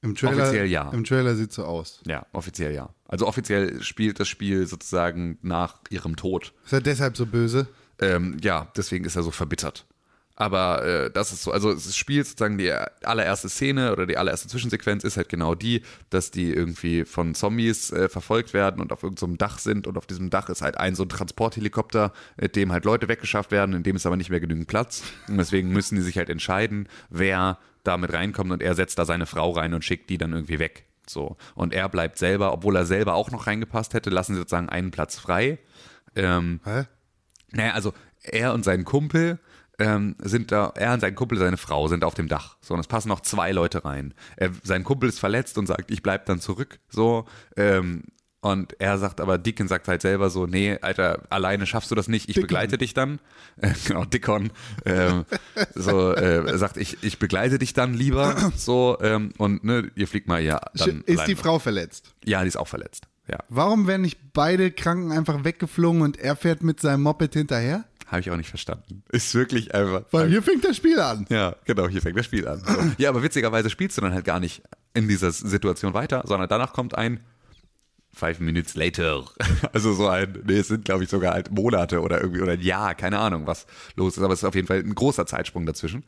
Im Trailer,
Offiziell ja.
Im Trailer sieht so aus.
Ja, offiziell ja. Also offiziell spielt das Spiel sozusagen nach ihrem Tod.
Ist er deshalb so böse?
Ähm, ja, deswegen ist er so verbittert. Aber äh, das ist so, also das Spiel sozusagen die allererste Szene oder die allererste Zwischensequenz ist halt genau die, dass die irgendwie von Zombies äh, verfolgt werden und auf irgendeinem Dach sind und auf diesem Dach ist halt ein so ein Transporthelikopter, mit dem halt Leute weggeschafft werden, in dem ist aber nicht mehr genügend Platz und deswegen müssen die sich halt entscheiden, wer da mit reinkommt und er setzt da seine Frau rein und schickt die dann irgendwie weg. So. Und er bleibt selber, obwohl er selber auch noch reingepasst hätte, lassen sie sozusagen einen Platz frei Ähm,
Hä?
Naja, also er und sein Kumpel ähm, sind da, er und sein Kumpel, seine Frau sind auf dem Dach. So, und es passen noch zwei Leute rein. Er, sein Kumpel ist verletzt und sagt, ich bleib dann zurück. So, ähm, und er sagt aber, Dickon sagt halt selber so, nee, Alter, alleine schaffst du das nicht, ich
Dickon.
begleite dich dann. *laughs* Genau, Dickon. Ähm, so, äh, sagt, ich, ich begleite dich dann lieber. So, ähm, und ne, ihr fliegt mal ja dann.
Ist die
alleine.
Frau verletzt?
Ja, die ist auch verletzt. Ja.
Warum werden nicht beide Kranken einfach weggeflogen und er fährt mit seinem Moped hinterher?
Habe ich auch nicht verstanden. Ist wirklich einfach.
Weil hier fängt das Spiel an.
Ja, genau, hier fängt das Spiel an. So. Ja, aber witzigerweise spielst du dann halt gar nicht in dieser Situation weiter, sondern danach kommt ein Five Minutes later. *laughs* Also so ein, nee, es sind glaube ich sogar halt Monate oder irgendwie oder ein Jahr, keine Ahnung, was los ist, aber es ist auf jeden Fall ein großer Zeitsprung dazwischen.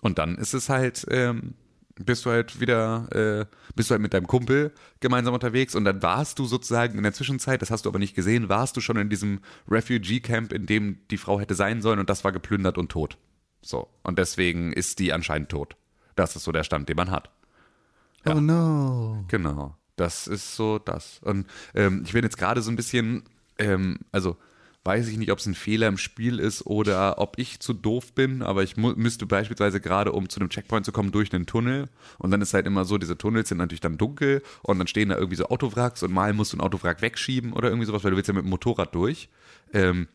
Und dann ist es halt, ähm, bist du halt wieder, äh, bist du halt mit deinem Kumpel gemeinsam unterwegs und dann warst du sozusagen in der Zwischenzeit, das hast du aber nicht gesehen, warst du schon in diesem Refugee-Camp, in dem die Frau hätte sein sollen und das war geplündert und tot. So. Und deswegen ist die anscheinend tot. Das ist so der Stand, den man hat. Ja.
Oh no.
Genau, das ist so das. Und ähm, ich bin jetzt gerade so ein bisschen, ähm, also weiß ich nicht, ob es ein Fehler im Spiel ist oder ob ich zu doof bin, aber ich müsste beispielsweise gerade, um zu einem Checkpoint zu kommen, durch einen Tunnel und dann ist halt immer so, diese Tunnels sind natürlich dann dunkel und dann stehen da irgendwie so Autowracks und mal musst du ein Autowrack wegschieben oder irgendwie sowas, weil du willst ja mit dem Motorrad durch. Ähm,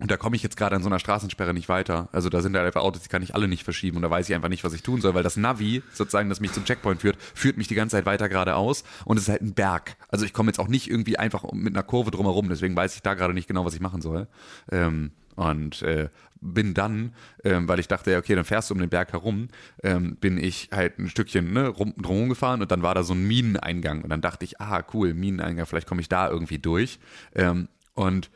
und da komme ich jetzt gerade an so einer Straßensperre nicht weiter. Also da sind halt einfach Autos, die kann ich alle nicht verschieben. Und da weiß ich einfach nicht, was ich tun soll, weil das Navi, sozusagen, das mich zum Checkpoint führt, führt mich die ganze Zeit weiter geradeaus. Und es ist halt ein Berg. Also ich komme jetzt auch nicht irgendwie einfach mit einer Kurve drumherum. Deswegen weiß ich da gerade nicht genau, was ich machen soll. Ähm, und äh, bin dann, ähm, weil ich dachte, ja, okay, dann fährst du um den Berg herum, ähm, bin ich halt ein Stückchen ne, rum, drum gefahren und dann war da so ein Mineneingang. Und dann dachte ich, ah, cool, Mineneingang, vielleicht komme ich da irgendwie durch. Ähm, und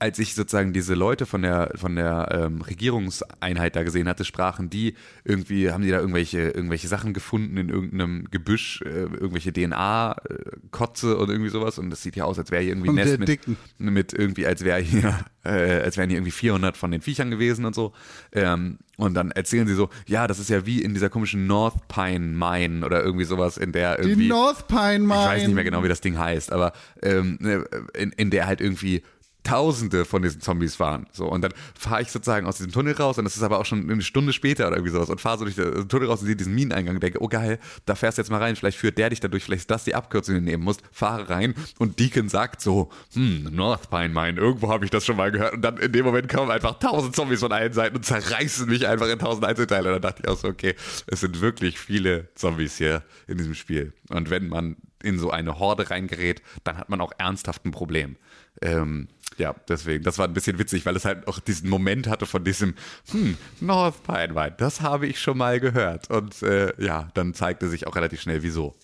als ich sozusagen diese Leute von der von der ähm, Regierungseinheit da gesehen hatte, sprachen die irgendwie, haben die da irgendwelche irgendwelche Sachen gefunden in irgendeinem Gebüsch, äh, irgendwelche DNA-Kotze oder irgendwie sowas und das sieht ja aus, als wäre hier irgendwie ein
Und
Nest mit, mit irgendwie, als wäre hier, äh, als wären hier irgendwie 400 von den Viechern gewesen und so. Ähm, und dann erzählen sie so, ja, das ist ja wie in dieser komischen North Pine Mine oder irgendwie sowas, in der
Die
irgendwie
North Pine Mine.
ich weiß nicht mehr genau, wie das Ding heißt, aber ähm, in, in der halt irgendwie Tausende von diesen Zombies waren. So, und dann fahre ich sozusagen aus diesem Tunnel raus und das ist aber auch schon eine Stunde später oder irgendwie sowas und fahre so durch den Tunnel raus und sehe diesen Mineneingang und denke, oh geil, da fährst du jetzt mal rein, vielleicht führt der dich dadurch, vielleicht ist das die Abkürzung, die du nehmen musst, fahre rein und Deacon sagt so, hm, North Pine Mine, irgendwo habe ich das schon mal gehört. Und dann in dem Moment kommen einfach tausend Zombies von allen Seiten und zerreißen mich einfach in tausend Einzelteile. Und dann dachte ich auch so, okay, es sind wirklich viele Zombies hier in diesem Spiel. Und wenn man in so eine Horde reingerät, dann hat man auch ernsthaft ein Problem. Ähm, ja, deswegen, das war ein bisschen witzig, weil es halt auch diesen Moment hatte von diesem, hm, North Pine Mine, das habe ich schon mal gehört. Und äh, ja, dann zeigte sich auch relativ schnell, wieso.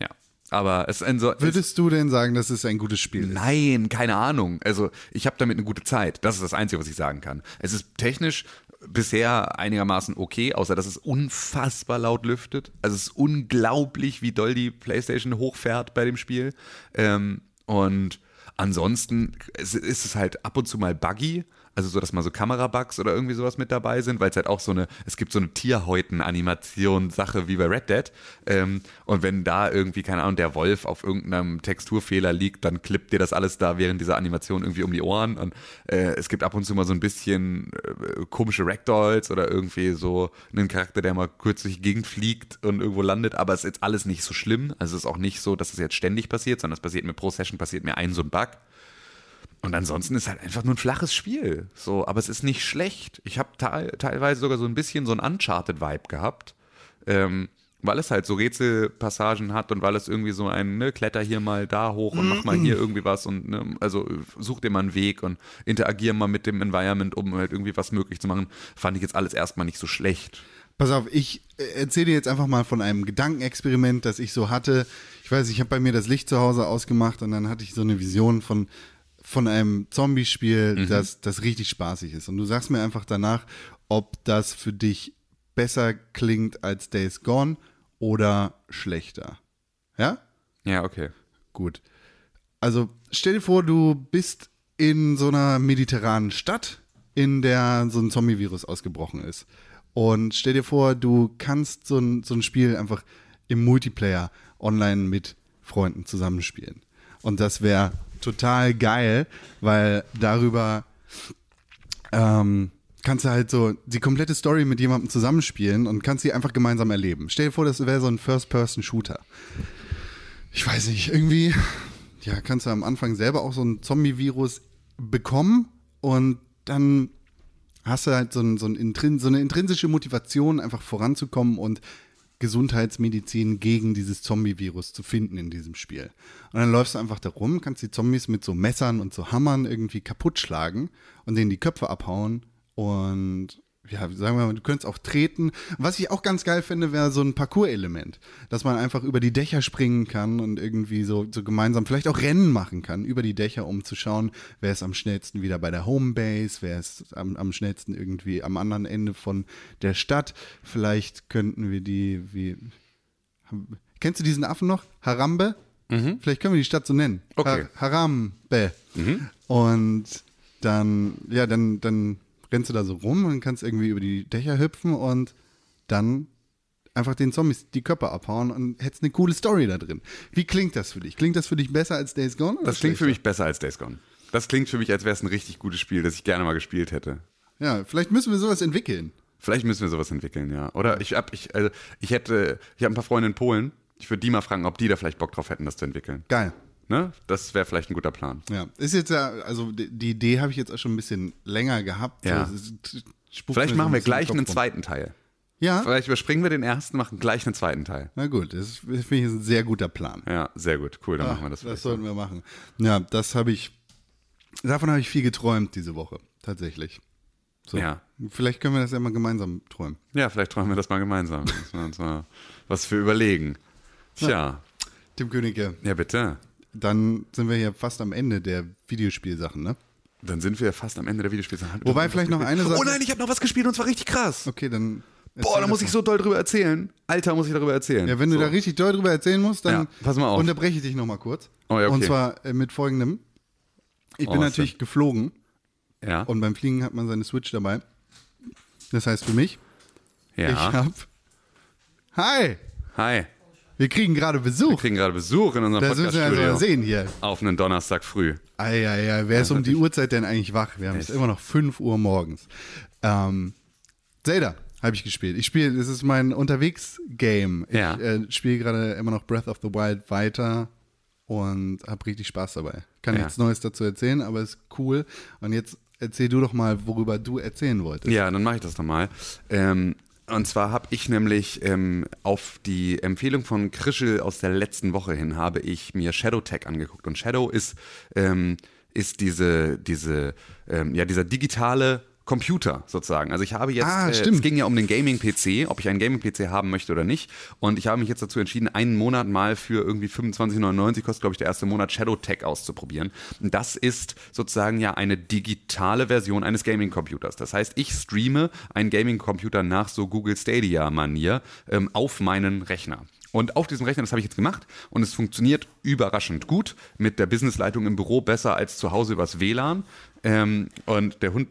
Ja, aber es ist ein so. es,
Würdest du denn sagen, dass es ein gutes Spiel ist?
Nein, keine Ahnung. Also ich habe damit eine gute Zeit. Das ist das Einzige, was ich sagen kann. Es ist technisch bisher einigermaßen okay, außer dass es unfassbar laut lüftet. Also es ist unglaublich, wie doll die PlayStation hochfährt bei dem Spiel. Ähm, und ansonsten ist es halt ab und zu mal buggy. Also so, dass mal so Kamerabugs oder irgendwie sowas mit dabei sind, weil es halt auch so eine, es gibt so eine Tierhäuten-Animation-Sache wie bei Red Dead. Ähm, und wenn da irgendwie, keine Ahnung, der Wolf auf irgendeinem Texturfehler liegt, dann klippt dir das alles da während dieser Animation irgendwie um die Ohren. Und äh, es gibt ab und zu mal so ein bisschen äh, komische Ragdolls oder irgendwie so einen Charakter, der mal kurz durch die Gegend fliegt und irgendwo landet, aber es ist jetzt alles nicht so schlimm. Also es ist auch nicht so, dass es jetzt ständig passiert, sondern es passiert mir pro Session passiert mir ein so ein Bug. Und ansonsten ist halt einfach nur ein flaches Spiel. So, aber es ist nicht schlecht. Ich habe te teilweise sogar so ein bisschen so ein Uncharted-Vibe gehabt. Ähm, weil es halt so Rätselpassagen hat und weil es irgendwie so ein, ne, kletter hier mal da hoch und mach mal hier irgendwie was und ne, also such dir mal einen Weg und interagier mal mit dem Environment, um halt irgendwie was möglich zu machen, fand ich jetzt alles erstmal nicht so schlecht.
Pass auf, ich äh, erzähle dir jetzt einfach mal von einem Gedankenexperiment, das ich so hatte. Ich weiß, ich habe bei mir das Licht zu Hause ausgemacht und dann hatte ich so eine Vision von, von einem Zombie-Spiel, das, das richtig spaßig ist. Und du sagst mir einfach danach, ob das für dich besser klingt als Days Gone oder schlechter. Ja?
Ja, okay.
Gut. Also stell dir vor, du bist in so einer mediterranen Stadt, in der so ein Zombie-Virus ausgebrochen ist. Und stell dir vor, du kannst so ein, so ein Spiel einfach im Multiplayer online mit Freunden zusammenspielen. Und das wäre total geil, weil darüber ähm, kannst du halt so die komplette Story mit jemandem zusammenspielen und kannst sie einfach gemeinsam erleben. Stell dir vor, das wäre so ein First-Person-Shooter. Ich weiß nicht, irgendwie, ja, kannst du am Anfang selber auch so ein Zombie-Virus bekommen und dann hast du halt so, ein, so, ein Intrin so eine intrinsische Motivation, einfach voranzukommen und Gesundheitsmedizin gegen dieses Zombie-Virus zu finden in diesem Spiel. Und dann läufst du einfach da rum, kannst die Zombies mit so Messern und so Hammern irgendwie kaputt schlagen und denen die Köpfe abhauen und ja, sagen wir mal, du könntest auch treten. Was ich auch ganz geil finde, wäre so ein Parcours-Element, dass man einfach über die Dächer springen kann und irgendwie so, so gemeinsam vielleicht auch Rennen machen kann über die Dächer, um zu schauen, wer ist am schnellsten wieder bei der Homebase, wer ist am, am schnellsten irgendwie am anderen Ende von der Stadt. Vielleicht könnten wir die, wie, kennst du diesen Affen noch? Harambe? Vielleicht können wir die Stadt so nennen.
Okay.
Ha Harambe. Und dann, ja, dann, dann rennst du da so rum und kannst irgendwie über die Dächer hüpfen und dann einfach den Zombies die Köpfe abhauen und hättest eine coole Story da drin. Wie klingt das für dich? Klingt das für dich besser als Days Gone?
Das klingt für mich besser als Days Gone. Das klingt für mich, als wäre es ein richtig gutes Spiel, das ich gerne mal gespielt hätte.
Ja, vielleicht müssen wir sowas entwickeln.
Vielleicht müssen wir sowas entwickeln, ja. Oder ich hab, ich, also ich hätte, ich habe ein paar Freunde in Polen. Ich würde die mal fragen, ob die da vielleicht Bock drauf hätten, das zu entwickeln.
Geil.
Ne? Das wäre vielleicht ein guter Plan.
Ja, ist jetzt ja, also die, die Idee habe ich jetzt auch schon ein bisschen länger gehabt.
Ja.
So, es ist- spukt
Vielleicht
so
machen
ein
wir gleich einen zweiten Teil.
Ja,
Vielleicht überspringen wir den ersten, machen gleich einen zweiten Teil.
na gut, das finde ich ein sehr guter Plan.
Ja, sehr gut. Cool, dann
Ah,
machen wir das.
das sollten wir machen. Ja, das habe ich, davon habe ich viel geträumt diese Woche, tatsächlich. So.
Ja.
Vielleicht können wir das ja mal gemeinsam träumen.
Ja, vielleicht träumen wir das mal gemeinsam. Müssen wir uns mal was für überlegen. Tja,
Tim Königke,
ja bitte.
Dann sind wir hier fast am Ende der Videospielsachen, ne?
Dann sind wir fast am Ende der Videospiele.
Wobei vielleicht noch eine Sache-
Oh nein, ich habe noch was gespielt und zwar richtig krass.
Okay, dann.
Boah, da muss ich so doll drüber erzählen. Alter, muss ich darüber erzählen.
Ja, wenn du
so.
da richtig doll drüber erzählen musst, dann
Ja, pass mal auf.
unterbreche ich dich nochmal kurz.
Oh ja, okay.
Und zwar äh, mit folgendem. Ich
Oh,
bin natürlich geflogen
Ja,
und beim Fliegen hat man seine Switch dabei. Das heißt für mich, ich
ja.
hab. Hi!
Hi,
Wir kriegen gerade Besuch.
wir kriegen gerade Besuch in unserem
Das müssen wir also
Podcast-Studio.
sehen hier.
Auf einen Donnerstag früh.
Eieiei, wer ist um die Uhrzeit denn eigentlich wach? Wir haben es immer noch 5 Uhr morgens. Ähm, Zelda habe ich gespielt. Ich spiele, das ist mein Unterwegs-Game. Ich
Ja.
äh, spiele gerade immer noch Breath of the Wild weiter und habe richtig Spaß dabei. Kann
Ja.
nichts Neues dazu erzählen, aber ist cool. Und jetzt erzähl du doch mal, worüber du erzählen wolltest.
Ja, dann mache ich das doch mal. Ähm, und zwar habe ich nämlich ähm, auf die Empfehlung von Krischel aus der letzten Woche hin, habe ich mir Shadow Tech angeguckt. Und Shadow ist, ähm, ist diese, diese, ähm, ja, dieser digitale Computer sozusagen. Also ich habe jetzt,
Ah,
äh,
stimmt.
es ging ja um den Gaming-PC, ob ich einen Gaming-PC haben möchte oder nicht. Und ich habe mich jetzt dazu entschieden, einen Monat mal für irgendwie 25,99 kostet, glaube ich, der erste Monat Shadow Tech auszuprobieren. Und das ist sozusagen ja eine digitale Version eines Gaming-Computers. Das heißt, ich streame einen Gaming-Computer nach so Google Stadia-Manier ähm, auf meinen Rechner. Und auf diesem Rechner, das habe ich jetzt gemacht und es funktioniert überraschend gut mit der Businessleitung im Büro besser als zu Hause übers WLAN. Ähm, und der Hund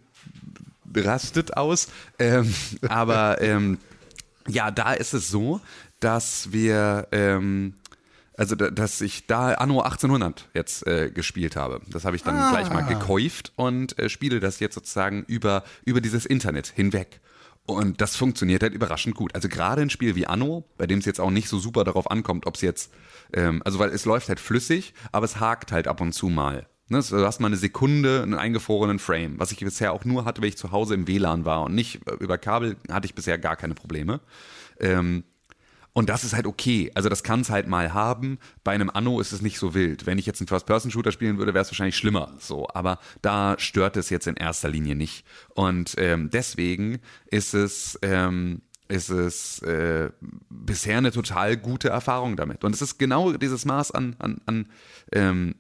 rastet aus. Ähm, aber ähm, ja, da ist es so, dass wir, ähm, also da, dass ich da Anno 1800 jetzt äh, gespielt habe. Das habe ich dann gleich mal gekäuft und äh, spiele das jetzt sozusagen über, über dieses Internet hinweg. Und das funktioniert halt überraschend gut. Also gerade ein Spiel wie Anno, bei dem es jetzt auch nicht so super darauf ankommt, ob es jetzt, ähm, also weil es läuft halt flüssig, aber es hakt halt ab und zu mal. Ne, du hast mal eine Sekunde einen eingefrorenen Frame, was ich bisher auch nur hatte, wenn ich zu Hause im WLAN war und nicht äh, über Kabel hatte ich bisher gar keine Probleme. Ähm, und das ist halt okay. Also das kann es halt mal haben. Bei einem Anno ist es nicht so wild. Wenn ich jetzt einen First-Person-Shooter spielen würde, wäre es wahrscheinlich schlimmer. So, aber da stört es jetzt in erster Linie nicht. Und ähm, deswegen ist es ähm, ist es äh, bisher eine total gute Erfahrung damit. Und es ist genau dieses Maß an an, an ähm,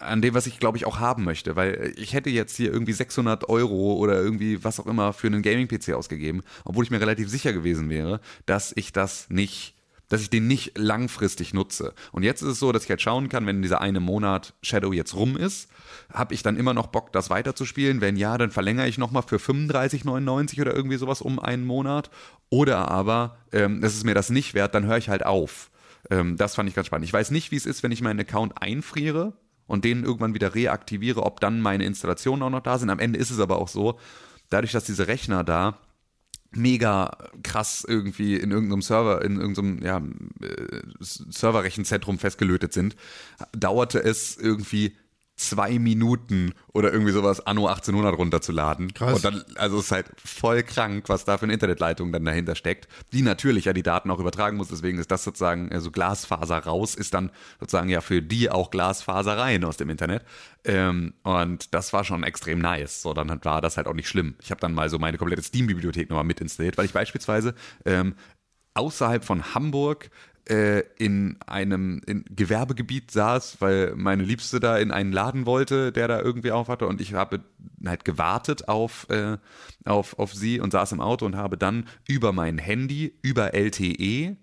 an dem, was ich glaube ich auch haben möchte, weil ich hätte jetzt hier irgendwie 600 Euro oder irgendwie was auch immer für einen Gaming-PC ausgegeben, obwohl ich mir relativ sicher gewesen wäre, dass ich das nicht, dass ich den nicht langfristig nutze. Und jetzt ist es so, dass ich halt schauen kann, wenn dieser eine Monat Shadow jetzt rum ist, habe ich dann immer noch Bock, das weiterzuspielen? Wenn ja, dann verlängere ich nochmal für 35,99 oder irgendwie sowas um einen Monat. Oder aber, ähm, das ist mir das nicht wert, dann höre ich halt auf. Ähm, das fand ich ganz spannend. Ich weiß nicht, wie es ist, wenn ich meinen Account einfriere und den irgendwann wieder reaktiviere, ob dann meine Installationen auch noch da sind. Am Ende ist es aber auch so, dadurch, dass diese Rechner da mega krass irgendwie in irgendeinem Server, in irgendeinem ja, äh, Serverrechenzentrum festgelötet sind, dauerte es irgendwie zwei Minuten oder irgendwie sowas Anno 1800 runterzuladen.
Krass.
Und dann, also es ist halt voll krank, was da für eine Internetleitung dann dahinter steckt, die natürlich ja die Daten auch übertragen muss. Deswegen ist das sozusagen, also Glasfaser raus, ist dann sozusagen ja für die auch Glasfaser rein aus dem Internet. Ähm, und das war schon extrem nice. So, dann war das halt auch nicht schlimm. Ich habe dann mal so meine komplette Steam-Bibliothek nochmal mit installiert, weil ich beispielsweise ähm, außerhalb von Hamburg äh, in einem in Gewerbegebiet saß, weil meine Liebste da in einen Laden wollte, der da irgendwie auf hatte und ich habe halt gewartet auf, äh, auf, auf sie und saß im Auto und habe dann über mein Handy, über LTE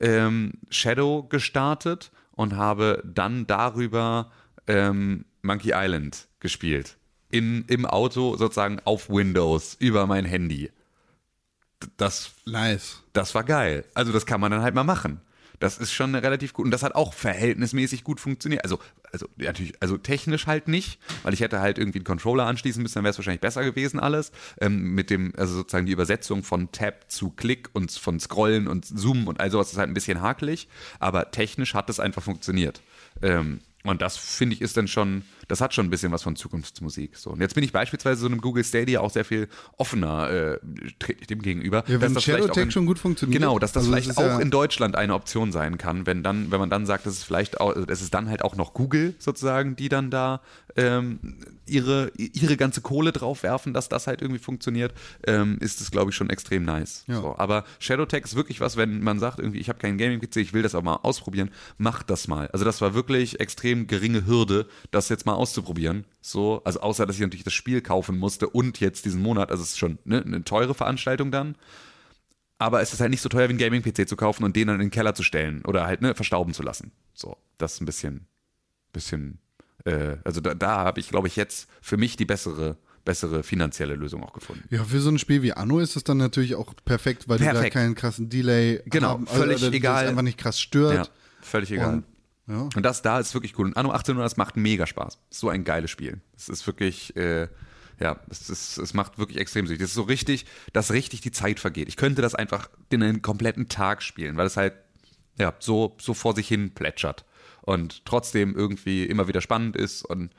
ähm, Shadow gestartet und habe dann darüber ähm, Monkey Island gespielt. In, Im Auto sozusagen auf Windows über mein Handy. Das
Nice.
das war geil. Also das kann man dann halt mal machen. Das ist schon relativ gut und das hat auch verhältnismäßig gut funktioniert. Also, also natürlich, also technisch halt nicht, weil ich hätte halt irgendwie einen Controller anschließen müssen, dann wäre es wahrscheinlich besser gewesen alles. Ähm, mit dem, also sozusagen die Übersetzung von Tab zu Klick und von Scrollen und Zoomen und all sowas ist halt ein bisschen hakelig, aber technisch hat es einfach funktioniert. Ähm, und das finde ich ist dann schon, das hat schon ein bisschen was von Zukunftsmusik. So. Und jetzt bin ich beispielsweise so einem Google Stadia auch sehr viel offener äh, dem gegenüber.
Ja, wenn
dass das auch
Shadowtech
in-
schon gut funktioniert.
Genau, dass das
Also
vielleicht
ist
auch
ja-
in Deutschland eine Option sein kann, wenn dann, wenn man dann sagt, dass es vielleicht auch, es ist dann halt auch noch Google sozusagen, die dann da ähm, ihre, ihre ganze Kohle drauf werfen, dass das halt irgendwie funktioniert, ähm, ist es, glaube ich, schon extrem nice.
Ja.
So, aber Shadowtech ist wirklich was, wenn man sagt, irgendwie, ich habe keinen Gaming-PC, ich will das aber mal ausprobieren, macht das mal. Also das war wirklich extrem geringe Hürde, das jetzt mal auszuprobieren. So, also außer, dass ich natürlich das Spiel kaufen musste und jetzt diesen Monat, also es ist schon ne, eine teure Veranstaltung dann. Aber es ist halt nicht so teuer wie ein Gaming-PC zu kaufen und den dann in den Keller zu stellen oder halt ne, verstauben zu lassen. So, das ist ein bisschen, bisschen, äh, also da, da habe ich, glaube ich, jetzt für mich die bessere, bessere finanzielle Lösung auch gefunden.
Ja, für so ein Spiel wie Anno ist es dann natürlich auch perfekt, weil die da
Perfekt.
keinen krassen Delay
Genau,
haben.
völlig
das
egal.
einfach nicht krass stört.
Ja, völlig egal.
Und, ja.
Und das da ist wirklich cool. Und Anno 1800, das macht mega Spaß. So ein geiles Spiel. Es ist wirklich, äh, ja, es, ist, es macht wirklich extrem süchtig. Es ist so richtig, dass richtig die Zeit vergeht. Ich könnte das einfach in einen kompletten Tag spielen, weil es halt, ja, so, so vor sich hin plätschert. Und trotzdem irgendwie immer wieder spannend ist und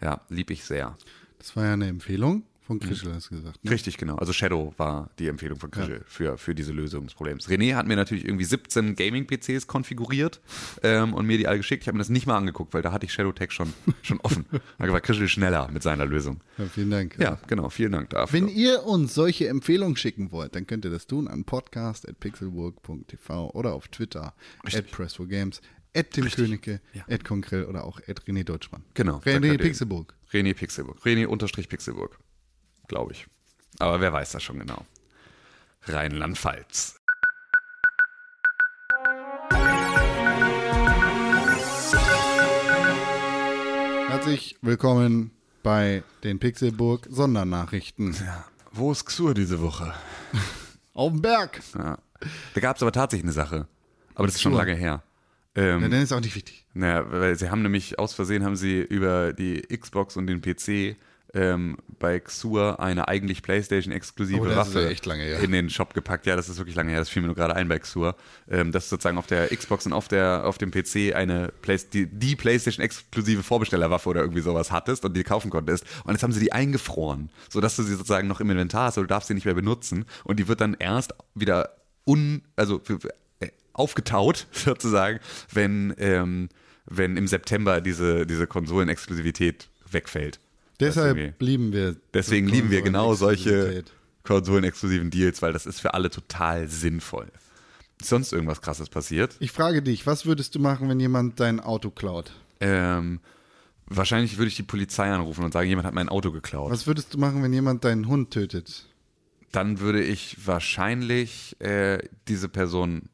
ja, lieb ich sehr.
Das war ja eine Empfehlung von
Mhm.
Krischel, hast du gesagt. Ne?
Richtig, genau. Also Shadow war die Empfehlung von Krischel für, für diese Lösung des Problems. René hat mir natürlich irgendwie 17 Gaming-PCs konfiguriert ähm, und mir die alle geschickt. Ich habe mir das nicht mal angeguckt, weil da hatte ich Shadowtech schon, *laughs* schon offen. Da war Krischel schneller mit seiner Lösung.
Ja, vielen Dank.
Ja, genau. Vielen Dank dafür.
Wenn ihr uns solche Empfehlungen schicken wollt, dann könnt ihr das tun an podcast.pixelburg.tv oder auf Twitter at press4games, at Tim Königke,
Ja.
at Konkrell oder auch at René Deutschmann.
Genau,
René Pixelburg.
René Pixelburg. René unterstrich Pixelburg. Glaube ich. Aber wer weiß das schon genau. Rheinland-Pfalz.
Herzlich willkommen bei den Pixelburg Sondernachrichten.
Ja. Wo ist Xur diese Woche? *laughs*
Auf dem Berg.
Ja. Da gab es aber tatsächlich eine Sache. Aber das ist schon
Xur.
lange her. Ähm,
Ja, dann ist auch nicht wichtig.
Naja, weil sie haben nämlich aus Versehen haben sie über die Xbox und den PC ähm, bei Xur eine eigentlich PlayStation-exklusive
Oh,
Waffe
ja lange her.
in den Shop gepackt. Ja, das ist wirklich lange her. Das fiel mir nur gerade ein bei Xur. Ähm, dass sozusagen auf der Xbox und auf, der, auf dem PC eine Play die, die PlayStation-exklusive Vorbestellerwaffe oder irgendwie sowas hattest und die kaufen konntest. Und jetzt haben sie die eingefroren, sodass du sie sozusagen noch im Inventar hast, aber du darfst sie nicht mehr benutzen. Und die wird dann erst wieder un, also für, äh, aufgetaut, *laughs* sozusagen, wenn, ähm, wenn im September diese, diese Konsolenexklusivität wegfällt.
Deshalb lieben wir.
Deswegen lieben wir genau solche konsolenexklusiven Deals, weil das ist für alle total sinnvoll. Ist sonst irgendwas krasses passiert?
Ich frage dich, was würdest du machen, wenn jemand dein Auto klaut?
Ähm, wahrscheinlich würde ich die Polizei anrufen und sagen, jemand hat mein Auto geklaut.
Was würdest du machen, wenn jemand deinen Hund tötet?
Dann würde ich wahrscheinlich äh, diese Person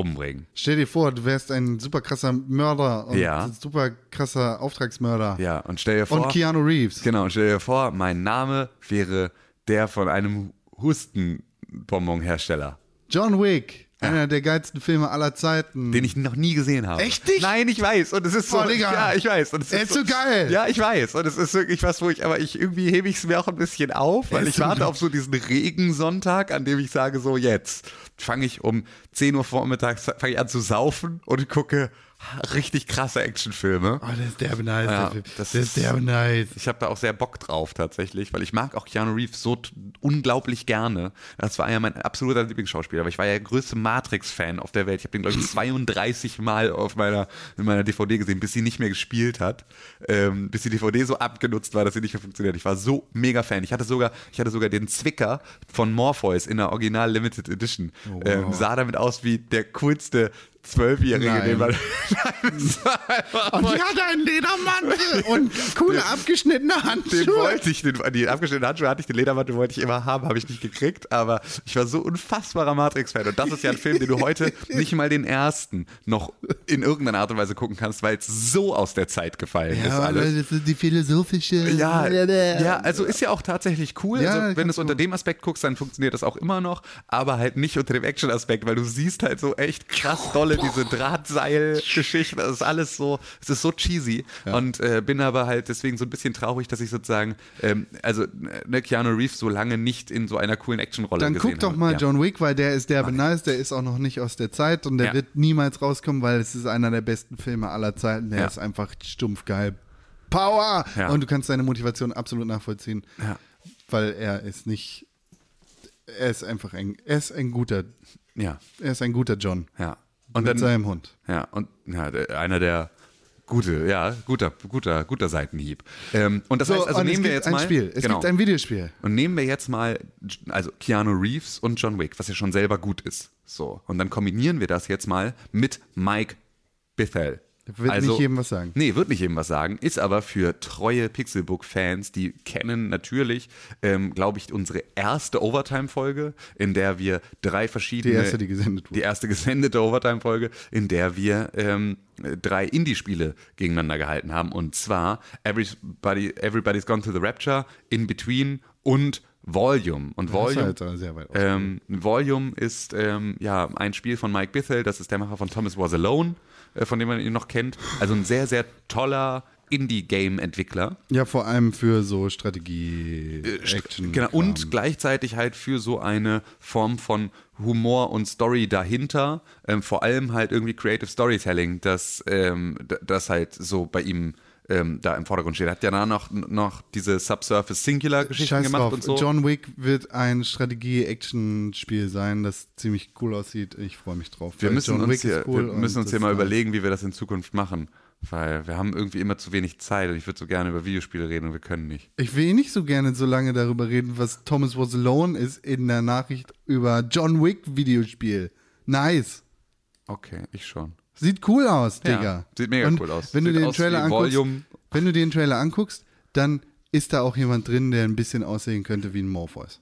umbringen.
Stell dir vor, du wärst ein super krasser Mörder und
Ja.
ein super krasser Auftragsmörder.
Ja, und stell dir vor.
Und Keanu Reeves.
Genau, und stell dir vor, mein Name wäre der von einem Hustenbonbonhersteller.
John Wick. Einer der geilsten Filme aller Zeiten.
Den ich noch nie gesehen habe.
Echt nicht?
Nein, ich weiß. Und es ist so.
Boah, Digga.
Ja, ich weiß. Und es
Er ist so geil.
Ja, ich weiß. Und es ist wirklich was, wo ich, aber ich irgendwie hebe ich es mir auch ein bisschen auf, weil
ist
ich
so
warte auf so diesen Regensonntag, an dem ich sage, so jetzt fange ich um 10 Uhr vormittags fange ich an zu saufen und gucke richtig krasse Actionfilme.
Oh, der ist derbe nice.
Ja,
der Film.
das
der ist derbe nice.
Ich habe da auch sehr Bock drauf tatsächlich, weil ich mag auch Keanu Reeves so unglaublich gerne. Das war ja mein absoluter Lieblingsschauspieler, aber ich war ja der größte Matrix-Fan auf der Welt. Ich habe den, glaube ich, 32 Mal auf meiner, in meiner DVD gesehen, bis sie nicht mehr gespielt hat. Ähm, bis die DVD so abgenutzt war, dass sie nicht mehr funktioniert. Ich war so mega Fan. Ich hatte sogar, ich hatte sogar den Zwicker von Morpheus in der Original Limited Edition. Ähm, sah damit aus wie der coolste Zwölfjährige,
Nein.
den *laughs* einfach
Und die hatte einen Ledermantel und coole abgeschnittene
Den
Handschuhe.
wollte ich, den, die abgeschnittenen Handschuhe hatte ich, den Ledermantel wollte ich immer haben, habe ich nicht gekriegt, aber ich war so unfassbarer Matrix-Fan und das ist ja ein Film, den du heute *laughs* nicht mal den ersten noch in irgendeiner Art und Weise gucken kannst, weil es so aus der Zeit gefallen ist
Ja,
alles.
das ist die philosophische.
Ja, ja, also ist ja auch tatsächlich cool.
Ja,
also, wenn du es unter dem Aspekt guckst, dann funktioniert das auch immer noch, aber halt nicht unter dem Action-Aspekt, weil du siehst halt so echt krass dolle diese Drahtseil-Geschichten. Das ist alles so, es ist so cheesy und äh, bin aber halt deswegen so ein bisschen traurig, dass ich sozusagen, ähm, also ne, Keanu Reeves so lange nicht in so einer coolen Action-Rolle
Dann
gesehen
guck doch mal
ja.
John Wick, weil der ist derbe nice, der ist auch noch nicht aus der Zeit und der
Ja.
wird niemals rauskommen, weil es ist einer der besten Filme aller Zeiten. Der
Ja.
ist einfach stumpf geil. Power!
Ja.
Und du kannst seine Motivation absolut nachvollziehen,
Ja.
weil er ist nicht, er ist einfach ein, er ist ein guter,
Ja,
er ist ein guter John.
ja. Und
mit
dann,
seinem Hund.
Ja, und ja, einer der gute, ja, guter, guter, guter Seitenhieb. Ähm, und das heißt, also nehmen wir jetzt
ein
mal.
Spiel. Es
genau.
gibt ein Videospiel.
Und nehmen wir jetzt mal, also Keanu Reeves und John Wick, was ja schon selber gut ist. So. Und dann kombinieren wir das jetzt mal mit Mike Bithell.
Wird nicht jedem was sagen.
Nee, wird nicht jedem was sagen. Ist aber für treue Pixelbook-Fans, die kennen natürlich, ähm, glaube ich, unsere erste Overtime-Folge, in der wir drei verschiedene.
Die erste, die gesendet wurde.
Die erste gesendete Overtime-Folge, in der wir ähm, drei Indie-Spiele gegeneinander gehalten haben. Und zwar Everybody, Everybody's Gone to the Rapture, In Between und Volume. Und Volume.
halt.
Ähm, Volume ist ähm, ja ein Spiel von Mike Bithell, das ist der Macher von Thomas Was Alone, von dem man ihn noch kennt. Also ein sehr, sehr toller Indie-Game-Entwickler.
Ja, vor allem für so Strategie, Action.
Genau, und gleichzeitig halt für so eine Form von Humor und Story dahinter, ähm, vor allem halt irgendwie Creative Storytelling, das, ähm, das halt so bei ihm ähm, da im Vordergrund steht. Er hat ja da noch, noch diese Subsurface Singular-Geschichten gemacht
drauf.
und so.
John Wick wird ein Strategie-Action-Spiel sein, das ziemlich cool aussieht. Ich freue mich drauf.
Wir müssen
John
uns hier,
cool
wir müssen uns hier mal überlegen, wie wir das in Zukunft machen. Weil wir haben irgendwie immer zu wenig Zeit und ich würde so gerne über Videospiele reden und wir können nicht.
Ich will nicht so gerne so lange darüber reden, was Thomas Was Alone ist in der Nachricht über John Wick Videospiel. Nice.
Okay, ich schon.
Sieht cool aus,
Ja,
Digga.
sieht mega
Und
cool aus.
Wenn du
Sieht
den
aus
Trailer anguckst,
Volume.
wenn du dir den Trailer anguckst, dann ist da auch jemand drin, der ein bisschen aussehen könnte wie ein Morpheus.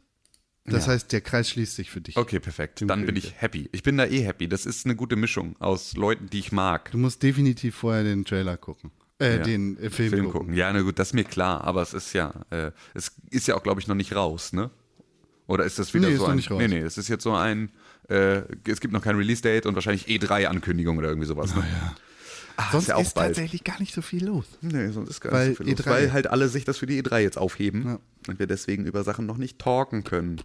Das
Ja.
heißt, der Kreis schließt sich für dich.
Okay, perfekt. Dann bin ich happy. Ich bin da eh happy. Das ist eine gute Mischung aus Leuten, die ich mag.
Du musst definitiv vorher den Trailer gucken. Äh,
Ja.
den äh, Film,
Film
gucken.
gucken. Ja, na gut, das ist mir klar, aber es ist ja, äh, es ist ja auch, glaube ich, noch nicht raus, ne? Oder ist das wieder
Nee, ist
so
noch
ein.
nicht raus.
Nee, nee, es ist jetzt so ein, äh, es gibt noch kein Release-Date und wahrscheinlich E3-Ankündigung oder irgendwie sowas. Ne? Ah,
Sonst
ja auch
ist tatsächlich gar nicht so viel los.
Nee, sonst ist gar
Weil
nicht so viel los.
E3
Weil halt alle sich das für die E3 jetzt aufheben
Ja.
und wir deswegen über Sachen noch nicht talken können.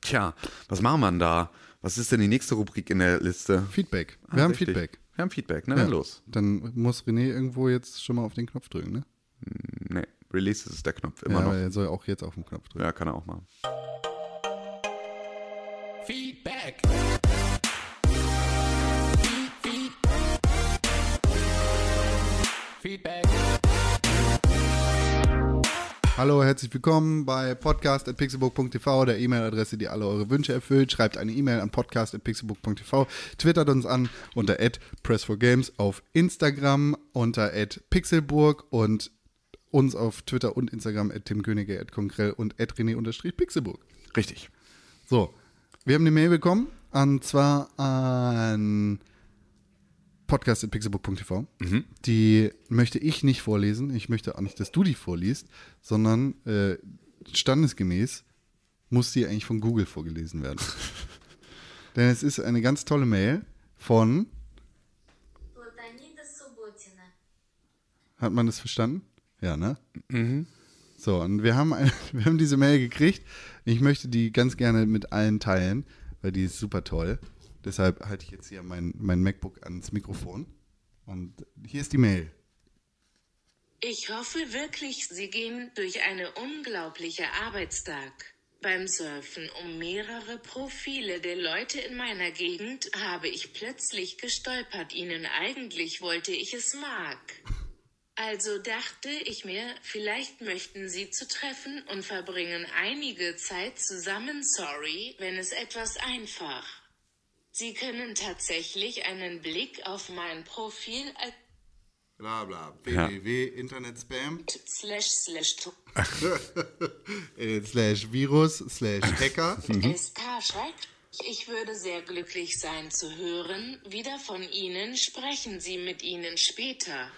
Tja, was machen wir denn da? Was ist denn die nächste Rubrik in der Liste?
Feedback. Wir
Ah,
haben
richtig.
Feedback.
Wir haben Feedback, na
Ja.
dann los.
Dann muss René irgendwo jetzt schon mal auf den Knopf drücken, ne?
Nee, Release ist der Knopf immer
ja,
noch.
aber er soll auch jetzt auf den Knopf drücken.
Ja, kann er auch machen.
Feedback. Feedback.
Hallo, herzlich willkommen bei podcast.pixelbook.tv, der E-Mail-Adresse, die alle eure Wünsche erfüllt. Schreibt eine E-Mail an podcast.pixelbook.tv, twittert uns an unter @press4games, auf Instagram unter @pixelburg und uns auf Twitter und Instagram @timkönige, @konkrell und @rené_pixelburg.
Richtig.
So, wir haben eine Mail bekommen, und zwar an podcast.pixelbook.tv. Mhm. Die möchte ich nicht vorlesen. Ich möchte auch nicht, dass du die vorliest, sondern äh, standesgemäß muss die eigentlich von Google vorgelesen werden. *laughs* Denn es ist eine ganz tolle Mail von. Hat man das verstanden? Ja, ne? Mhm. So, und wir haben, eine, *laughs* wir haben diese Mail gekriegt. Ich möchte die ganz gerne mit allen teilen, weil die ist super toll. Deshalb halte ich jetzt hier mein, mein MacBook ans Mikrofon. Und hier ist die Mail.
Ich hoffe wirklich, Sie gehen durch eine unglaubliche Arbeitstag. Beim Surfen um mehrere Profile der Leute in meiner Gegend habe ich plötzlich gestolpert. Ihnen eigentlich wollte ich es mag. Also dachte ich mir, vielleicht möchten Sie zu treffen und verbringen einige Zeit zusammen. Sorry, wenn es etwas einfach. Sie können tatsächlich einen Blick auf mein Profil
Bla bla.
Ja.
www. Internetspam. *laughs*
slash slash to *laughs*
äh, slash Virus slash Hacker. *laughs*
SK schreibt, ich würde sehr glücklich sein zu hören, wieder von Ihnen sprechen Sie mit Ihnen später.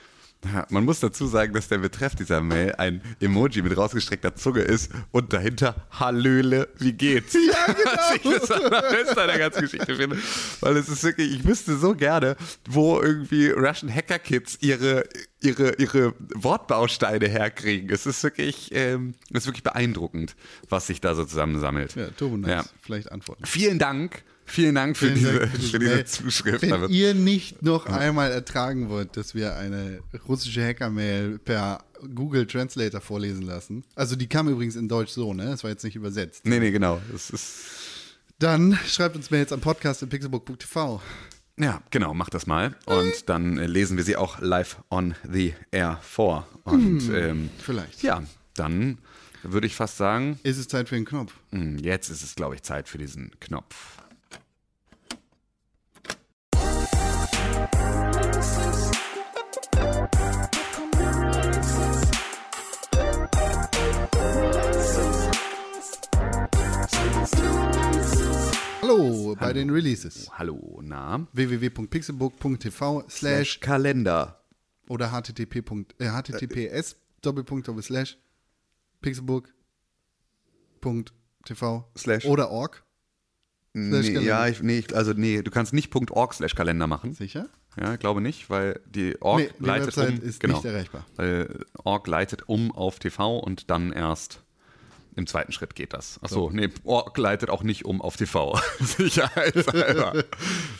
Man muss dazu sagen, dass der Betreff dieser Mail ein Emoji mit rausgestreckter Zunge ist und dahinter Hallöle, wie geht's? *laughs* Ja, genau. Was ich das allerbeste an der ganzen Geschichte finde. Weil es ist wirklich, ich wüsste so gerne, wo irgendwie Russian Hacker Kids ihre, ihre, ihre Wortbausteine herkriegen. Es ist wirklich, ähm, es ist wirklich beeindruckend, was sich da so zusammensammelt.
Ja, Turbo Nice.
Ja.
Vielleicht antworten.
Vielen Dank. Vielen Dank für,
Vielen
diese,
Dank für diese
für diese. Zuschrift.
Wenn ihr nicht noch einmal ertragen wollt, dass wir eine russische Hacker-Mail per Google Translator vorlesen lassen, also die kam übrigens in Deutsch so, ne? Das war jetzt nicht übersetzt.
Nee, nee, genau. Das ist,
Dann schreibt uns Mails am Podcast in pixelbook.tv.
Ja, genau, mach das mal. Und dann äh, lesen wir sie auch live on the air vor. Und ähm,
vielleicht.
ja, dann würde ich fast sagen,
Ist es Zeit für den Knopf?
mh, jetzt ist es, glaube ich, Zeit für diesen Knopf.
Hallo bei den Releases.
Hallo, na?
www.pixelbook.tv slash
Kalender.
oder http. Äh, https doppelpunkt doppel slash pixelbook.tv
Slash.
oder org. Slash
Nee, ja, ich, nee, also nee, du kannst nicht .org slash Kalender machen.
Sicher?
Ja, glaube nicht, weil die Org
Nee, die
leitet
Website
um.
ist
genau,
nicht erreichbar.
Weil Org leitet um auf TV und dann erst im zweiten Schritt geht das. Achso, nee, Org leitet auch nicht um auf TV. *laughs* Sicherheitshalber.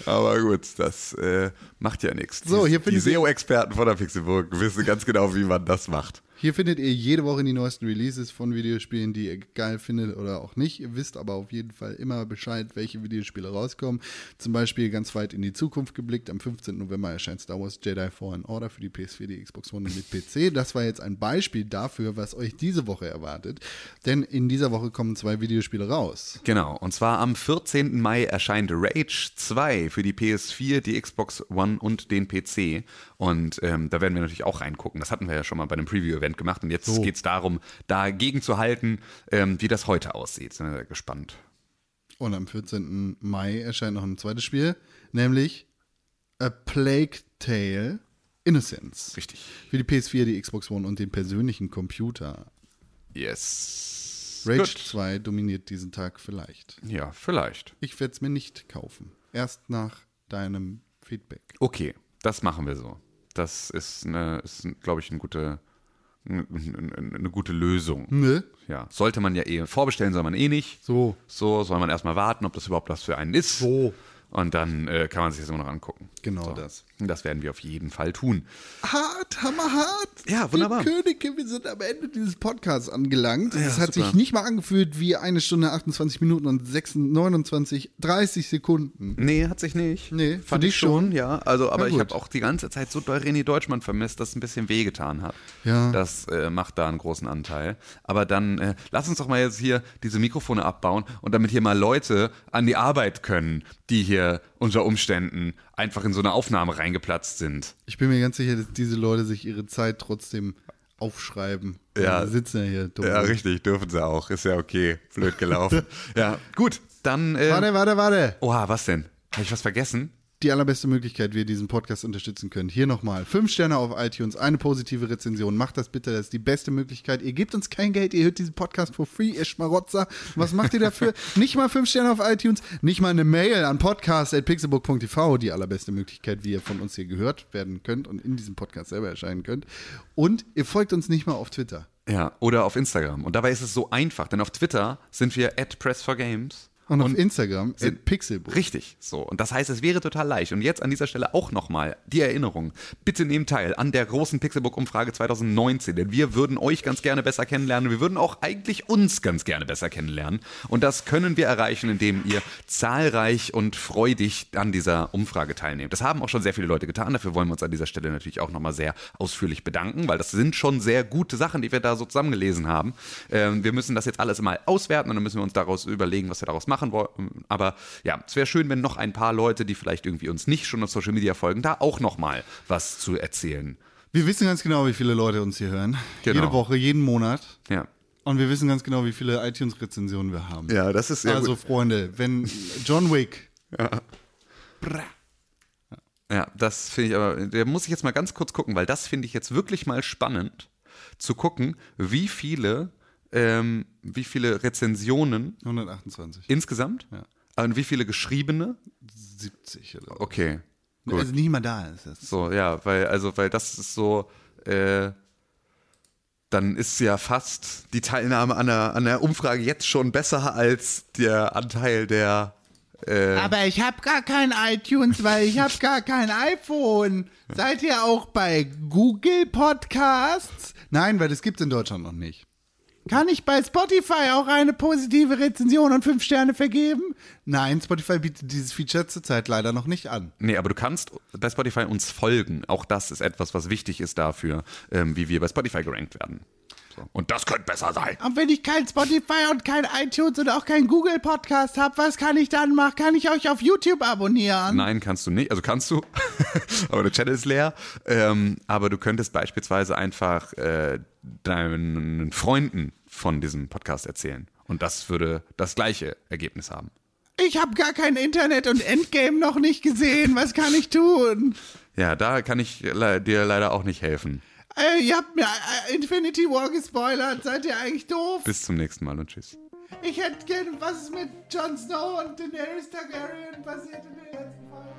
Aber gut, das äh, macht ja nichts.
So,
Die-
hier
Die SEO-Experten von der Pixelburg wissen ganz genau, wie man das macht.
Hier findet ihr jede Woche die neuesten Releases von Videospielen, die ihr geil findet oder auch nicht. Ihr wisst aber auf jeden Fall immer Bescheid, welche Videospiele rauskommen. Zum Beispiel ganz weit in die Zukunft geblickt. Am 15. November erscheint Star Wars Jedi Fallen Order für die PS4, die Xbox One und mit PC. Das war jetzt ein Beispiel dafür, was euch diese Woche erwartet. Denn in dieser Woche kommen zwei Videospiele raus.
Genau, und zwar am 14. Mai erscheint Rage 2 für die PS4, die Xbox One und den PC. Und ähm, da werden wir natürlich auch reingucken. Das hatten wir ja schon mal bei einem Preview-Event gemacht. Und jetzt
So.
geht es darum, dagegen zu halten, ähm, wie das heute aussieht. Sind wir gespannt.
Und am 14. Mai erscheint noch ein zweites Spiel, nämlich A Plague Tale Innocence.
Richtig.
Für die PS4, die Xbox One und den persönlichen Computer.
Yes.
Rage
Gut.
2 dominiert diesen Tag vielleicht.
Ja, vielleicht.
Ich werde es mir nicht kaufen. Erst nach deinem Feedback.
Okay, das machen wir so. Das ist, eine, ist glaube ich, eine gute, eine, eine gute Lösung.
Ne?
Ja, sollte man ja eh, vorbestellen soll man eh nicht.
So.
So soll man erstmal warten, ob das überhaupt was für einen ist.
So.
Und dann äh, kann man sich das immer noch angucken.
Genau
so.
das.
Das werden wir auf jeden Fall tun.
Hart, hammerhart.
Ja, wunderbar.
Die Könige, wir sind am Ende dieses Podcasts angelangt. Es hat
super.
sich nicht mal angefühlt wie eine Stunde, 28 Minuten und 26, 29, 30 Sekunden.
Nee, hat sich nicht.
Nee, für
Fand
dich
ich schon,
schon?
ja. Also, aber ich habe auch die ganze Zeit so doll René Deutschmann vermisst, dass es ein bisschen wehgetan hat.
Ja.
Das äh, macht da einen großen Anteil. Aber dann äh, lass uns doch mal jetzt hier diese Mikrofone abbauen und damit hier mal Leute an die Arbeit können, die hier unter Umständen einfach in so eine Aufnahme reingeplatzt sind.
Ich bin mir ganz sicher, dass diese Leute sich ihre Zeit trotzdem aufschreiben.
Ja.
Die sitzen ja hier dumm.
Ja, richtig, dürfen sie auch. Ist ja okay. Blöd gelaufen. *laughs* ja, gut, dann. Äh,
Warte, warte, warte.
Oha, was denn? Habe ich was vergessen?
Die allerbeste Möglichkeit, wie ihr diesen Podcast unterstützen könnt. Hier nochmal. Fünf Sterne auf iTunes, eine positive Rezension. Macht das bitte, das ist die beste Möglichkeit. Ihr gebt uns kein Geld, ihr hört diesen Podcast for free, ihr Schmarotzer. Was macht ihr dafür? *laughs* nicht mal fünf Sterne auf iTunes, nicht mal eine Mail an podcast.pixelbook.tv, die allerbeste Möglichkeit, wie ihr von uns hier gehört werden könnt und in diesem Podcast selber erscheinen könnt. Und ihr folgt uns nicht mal auf Twitter.
Ja, oder auf Instagram. Und dabei ist es so einfach, denn auf Twitter sind wir at Press4Games.
Und auf Instagram
sind-
at Pixelbook.
Richtig, so. Und das heißt, es wäre total leicht. Und jetzt an dieser Stelle auch nochmal die Erinnerung. Bitte nehmt teil an der großen Pixelbook-Umfrage 2019, denn wir würden euch ganz gerne besser kennenlernen. Wir würden auch eigentlich uns ganz gerne besser kennenlernen. Und das können wir erreichen, indem ihr zahlreich und freudig an dieser Umfrage teilnehmt. Das haben auch schon sehr viele Leute getan. Dafür wollen wir uns an dieser Stelle natürlich auch nochmal sehr ausführlich bedanken, weil das sind schon sehr gute Sachen, die wir da so zusammengelesen haben. Ähm, wir müssen das jetzt alles mal auswerten und dann müssen wir uns daraus überlegen, was wir daraus machen wollen. Aber ja, es wäre schön, wenn noch ein paar Leute, die vielleicht irgendwie uns nicht schon auf Social Media folgen, da auch nochmal was zu erzählen.
Wir wissen ganz genau, wie viele Leute uns hier hören.
Genau.
Jede Woche, jeden Monat.
Ja.
Und wir wissen ganz genau, wie viele iTunes-Rezensionen wir haben.
Ja, das ist sehr
also,
gut.
Freunde, wenn John Wick.
Ja, das finde ich aber, da muss ich jetzt mal ganz kurz gucken, weil das finde ich jetzt wirklich mal spannend, zu gucken, wie viele, ähm, wie viele Rezensionen
128.
insgesamt
Ja.
und wie viele geschriebene.
70 oder so.
Okay, gut.
Also nicht mal da ist es.
So, ja, weil, also, weil das ist so, äh, dann ist ja fast die Teilnahme an der, an der Umfrage jetzt schon besser als der Anteil der. Äh,
Aber ich habe gar kein iTunes, weil ich habe gar kein iPhone. Seid ihr auch bei Google Podcasts? Nein, weil das gibt es in Deutschland noch nicht. Kann ich bei Spotify auch eine positive Rezension und fünf Sterne vergeben? Nein, Spotify bietet dieses Feature zurzeit leider noch nicht an.
Nee, aber du kannst bei Spotify uns folgen. Auch das ist etwas, was wichtig ist dafür, ähm, wie wir bei Spotify gerankt werden. So. Und das könnte besser sein.
Und wenn ich kein Spotify und kein iTunes und auch kein Google Podcast habe, was kann ich dann machen? Kann ich euch auf YouTube abonnieren?
Nein, kannst du nicht. Also kannst du, *laughs* aber der Channel ist leer. Ähm, aber du könntest beispielsweise einfach äh, deinen Freunden von diesem Podcast erzählen. Und das würde das gleiche Ergebnis haben.
Ich habe gar kein Internet und Endgame noch nicht gesehen. Was kann ich tun?
Ja, da kann ich le dir leider auch nicht helfen.
Äh, ihr habt mir äh, Infinity War gespoilert. Seid ihr eigentlich doof?
Bis zum nächsten Mal und tschüss.
Ich hätte gerne, was ist mit Jon Snow und Daenerys Targaryen passiert in der letzten Folge?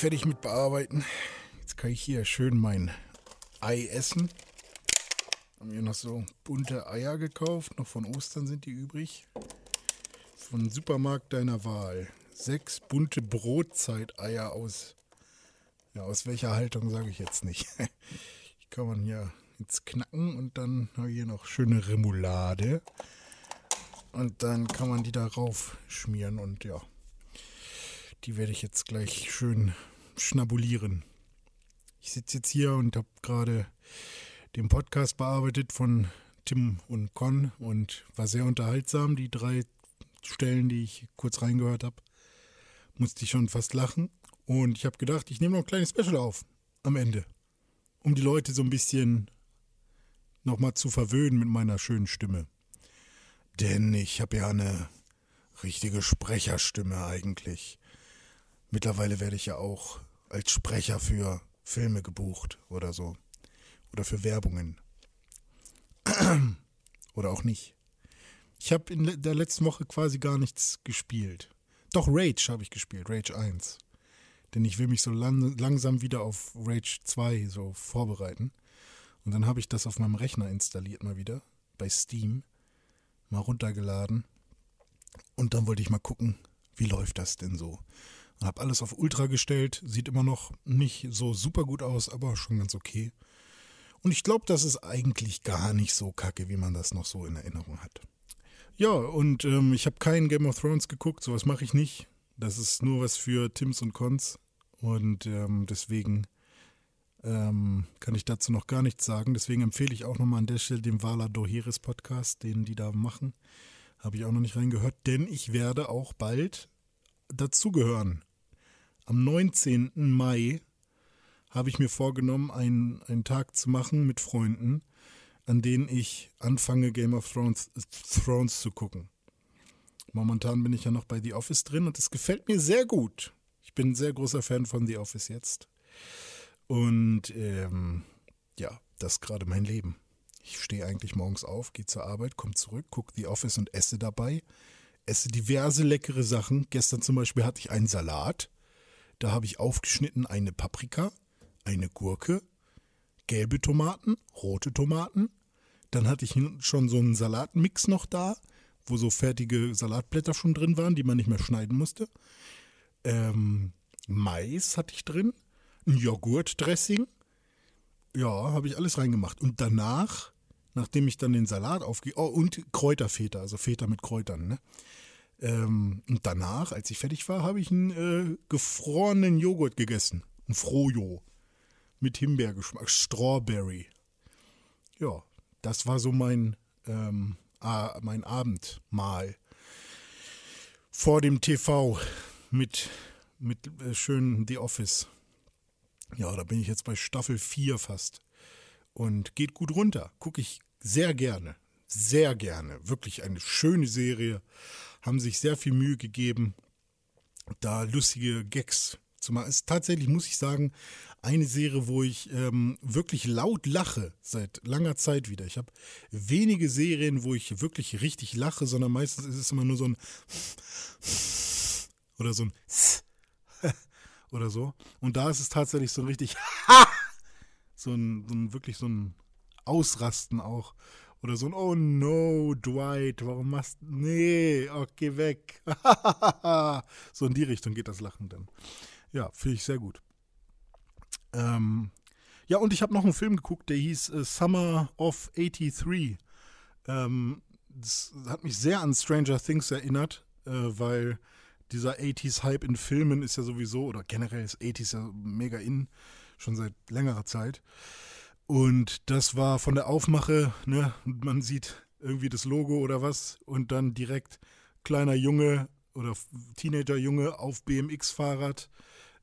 Fertig mit bearbeiten. Jetzt kann ich hier schön mein Ei essen. Haben mir noch so bunte Eier gekauft. Noch von Ostern sind die übrig. Von Supermarkt deiner Wahl. Sechs bunte Brotzeiteier aus. Ja, aus welcher Haltung sage ich jetzt nicht. *laughs* Die kann man hier jetzt knacken und dann habe ich hier noch schöne Remoulade. Und dann kann man die darauf schmieren und ja. Die werde ich jetzt gleich schön schnabulieren. Ich sitze jetzt hier und habe gerade den Podcast bearbeitet von Tim und Con und war sehr unterhaltsam. Die drei Stellen, die ich kurz reingehört habe, musste ich schon fast lachen. Und ich habe gedacht, ich nehme noch ein kleines Special auf am Ende, um die Leute so ein bisschen nochmal zu verwöhnen mit meiner schönen Stimme. Denn ich habe ja eine richtige Sprecherstimme eigentlich. Mittlerweile werde ich ja auch als Sprecher für Filme gebucht oder so. Oder für Werbungen. *clears throat* oder auch nicht. Ich habe in der letzten Woche quasi gar nichts gespielt. Doch Rage habe ich gespielt, Rage 1. Denn ich will mich so lang, langsam wieder auf Rage 2 so vorbereiten. Und dann habe ich das auf meinem Rechner installiert mal wieder, bei Steam, mal runtergeladen. Und dann wollte ich mal gucken, wie läuft das denn so? Hab alles auf Ultra gestellt. Sieht immer noch nicht so super gut aus, aber schon ganz okay. Und ich glaube, das ist eigentlich gar nicht so kacke, wie man das noch so in Erinnerung hat. Ja, und ähm, ich habe keinen Game of Thrones geguckt, sowas mache ich nicht. Das ist nur was für Tims und Cons. Und ähm, deswegen ähm, kann ich dazu noch gar nichts sagen. Deswegen empfehle ich auch nochmal an der Stelle den Vala Doheres Podcast, den die da machen. Habe ich auch noch nicht reingehört, denn ich werde auch bald dazugehören. Am 19. Mai habe ich mir vorgenommen, einen, einen Tag zu machen mit Freunden, an denen ich anfange, Game of Thrones, Thrones zu gucken. Momentan bin ich ja noch bei The Office drin und es gefällt mir sehr gut. Ich bin ein sehr großer Fan von The Office jetzt. Und ähm, ja, das ist gerade mein Leben. Ich stehe eigentlich morgens auf, gehe zur Arbeit, komme zurück, gucke The Office und esse dabei. Esse diverse leckere Sachen. Gestern zum Beispiel hatte ich einen Salat. Da habe ich aufgeschnitten eine Paprika, eine Gurke, gelbe Tomaten, rote Tomaten. Dann hatte ich schon so einen Salatmix noch da, wo so fertige Salatblätter schon drin waren, die man nicht mehr schneiden musste. Ähm, Mais hatte ich drin, ein Joghurtdressing. Ja, habe ich alles reingemacht. Und danach, nachdem ich dann den Salat aufgehe, oh, und Kräuterfeta, also Feta mit Kräutern, ne? Ähm, und danach, als ich fertig war, habe ich einen äh, gefrorenen Joghurt gegessen. Ein Frojo. Mit Himbeergeschmack. Strawberry. Ja, das war so mein, ähm, mein Abendmahl. Vor dem TV mit, mit äh, schön The Office. Ja, da bin ich jetzt bei Staffel 4 fast. Und geht gut runter. Gucke ich sehr gerne. Sehr gerne. Wirklich eine schöne Serie. Haben sich sehr viel Mühe gegeben, da lustige Gags zu machen. Ist tatsächlich, muss ich sagen, eine Serie, wo ich ähm, wirklich laut lache seit langer Zeit wieder. Ich habe wenige Serien, wo ich wirklich richtig lache, sondern meistens ist es immer nur so ein *laughs* oder so ein *laughs* oder so. Und da ist es tatsächlich so ein richtig *laughs* so ein, so ein wirklich so ein Ausrasten auch. Oder so ein Oh no, Dwight, warum machst du. Nee, okay, weg. *laughs* so in die Richtung geht das Lachen dann. Ja, finde ich sehr gut. Ähm, ja, und ich habe noch einen Film geguckt, der hieß äh, Summer of 83. Ähm, das hat mich sehr an Stranger Things erinnert, äh, weil dieser 80s-Hype in Filmen ist ja sowieso, oder generell ist 80s ja mega in, schon seit längerer Zeit. Und das war von der Aufmache, ne, man sieht irgendwie das Logo oder was und dann direkt kleiner Junge oder Teenager-Junge auf BMX-Fahrrad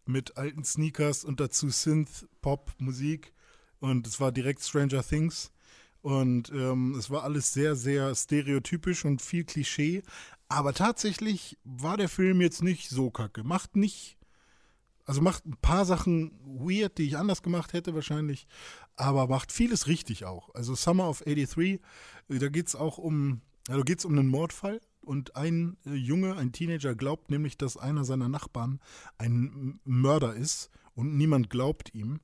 mit alten Sneakers und dazu Synth, Pop, Musik. Und es war direkt Stranger Things. Und ähm, es war alles sehr, sehr stereotypisch und viel Klischee. Aber tatsächlich war der Film jetzt nicht so kacke. Macht nicht, also macht ein paar Sachen weird, die ich anders gemacht hätte wahrscheinlich, aber macht vieles richtig auch. Also Summer of 83, da geht es auch um, also geht es um einen Mordfall und ein äh, Junge, ein Teenager glaubt nämlich, dass einer seiner Nachbarn ein Mörder ist und niemand glaubt ihm.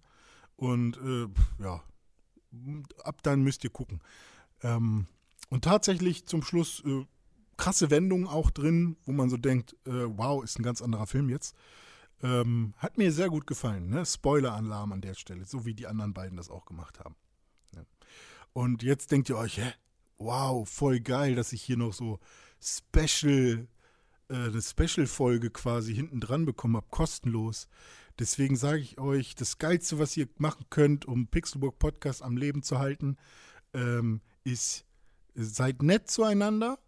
Und äh, ja, ab dann müsst ihr gucken. Ähm, und tatsächlich zum Schluss äh, krasse Wendungen auch drin, wo man so denkt, äh, wow, ist ein ganz anderer Film jetzt. Ähm, hat mir sehr gut gefallen. Ne? Spoiler-Alarm an der Stelle, so wie die anderen beiden das auch gemacht haben. Ja. Und jetzt denkt ihr euch, hä? wow, voll geil, dass ich hier noch so Special, äh, eine Special-Folge quasi hinten dran bekommen habe, kostenlos. Deswegen sage ich euch, das Geilste, was ihr machen könnt, um Pixelburg Podcast am Leben zu halten, ähm, ist, seid nett zueinander,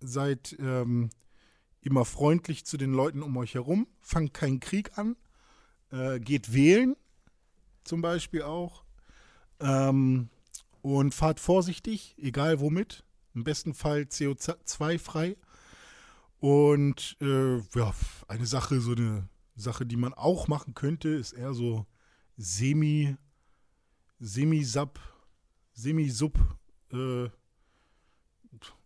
seid ähm, immer freundlich zu den Leuten um euch herum, fangt keinen Krieg an, äh, geht wählen, zum Beispiel auch, ähm, und fahrt vorsichtig, egal womit, im besten Fall CO2-frei. Und äh, ja, eine Sache, so eine Sache, die man auch machen könnte, ist eher so semi, semi-sub, semi-sub, äh,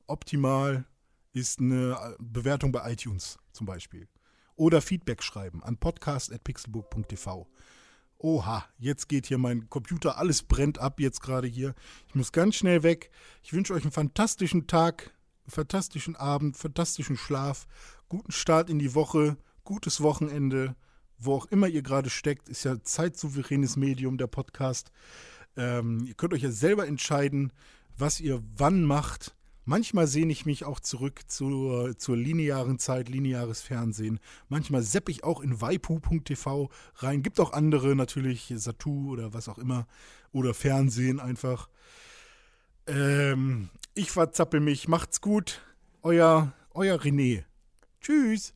optimal ist eine Bewertung bei iTunes zum Beispiel. Oder Feedback schreiben an podcast.pixelburg.tv. Oha, jetzt geht hier mein Computer, alles brennt ab jetzt gerade hier. Ich muss ganz schnell weg. Ich wünsche euch einen fantastischen Tag, einen fantastischen Abend, fantastischen Schlaf, guten Start in die Woche. gutes Wochenende, wo auch immer ihr gerade steckt. Ist ja zeitsouveränes Medium, der Podcast. Ähm, ihr könnt euch ja selber entscheiden, was ihr wann macht. Manchmal sehne ich mich auch zurück zur, zur linearen Zeit, lineares Fernsehen. Manchmal sepp ich auch in waipu.tv rein. Gibt auch andere natürlich, Satu oder was auch immer. Oder Fernsehen einfach. Ähm, ich verzappel mich. Macht's gut. Euer, euer René. Tschüss.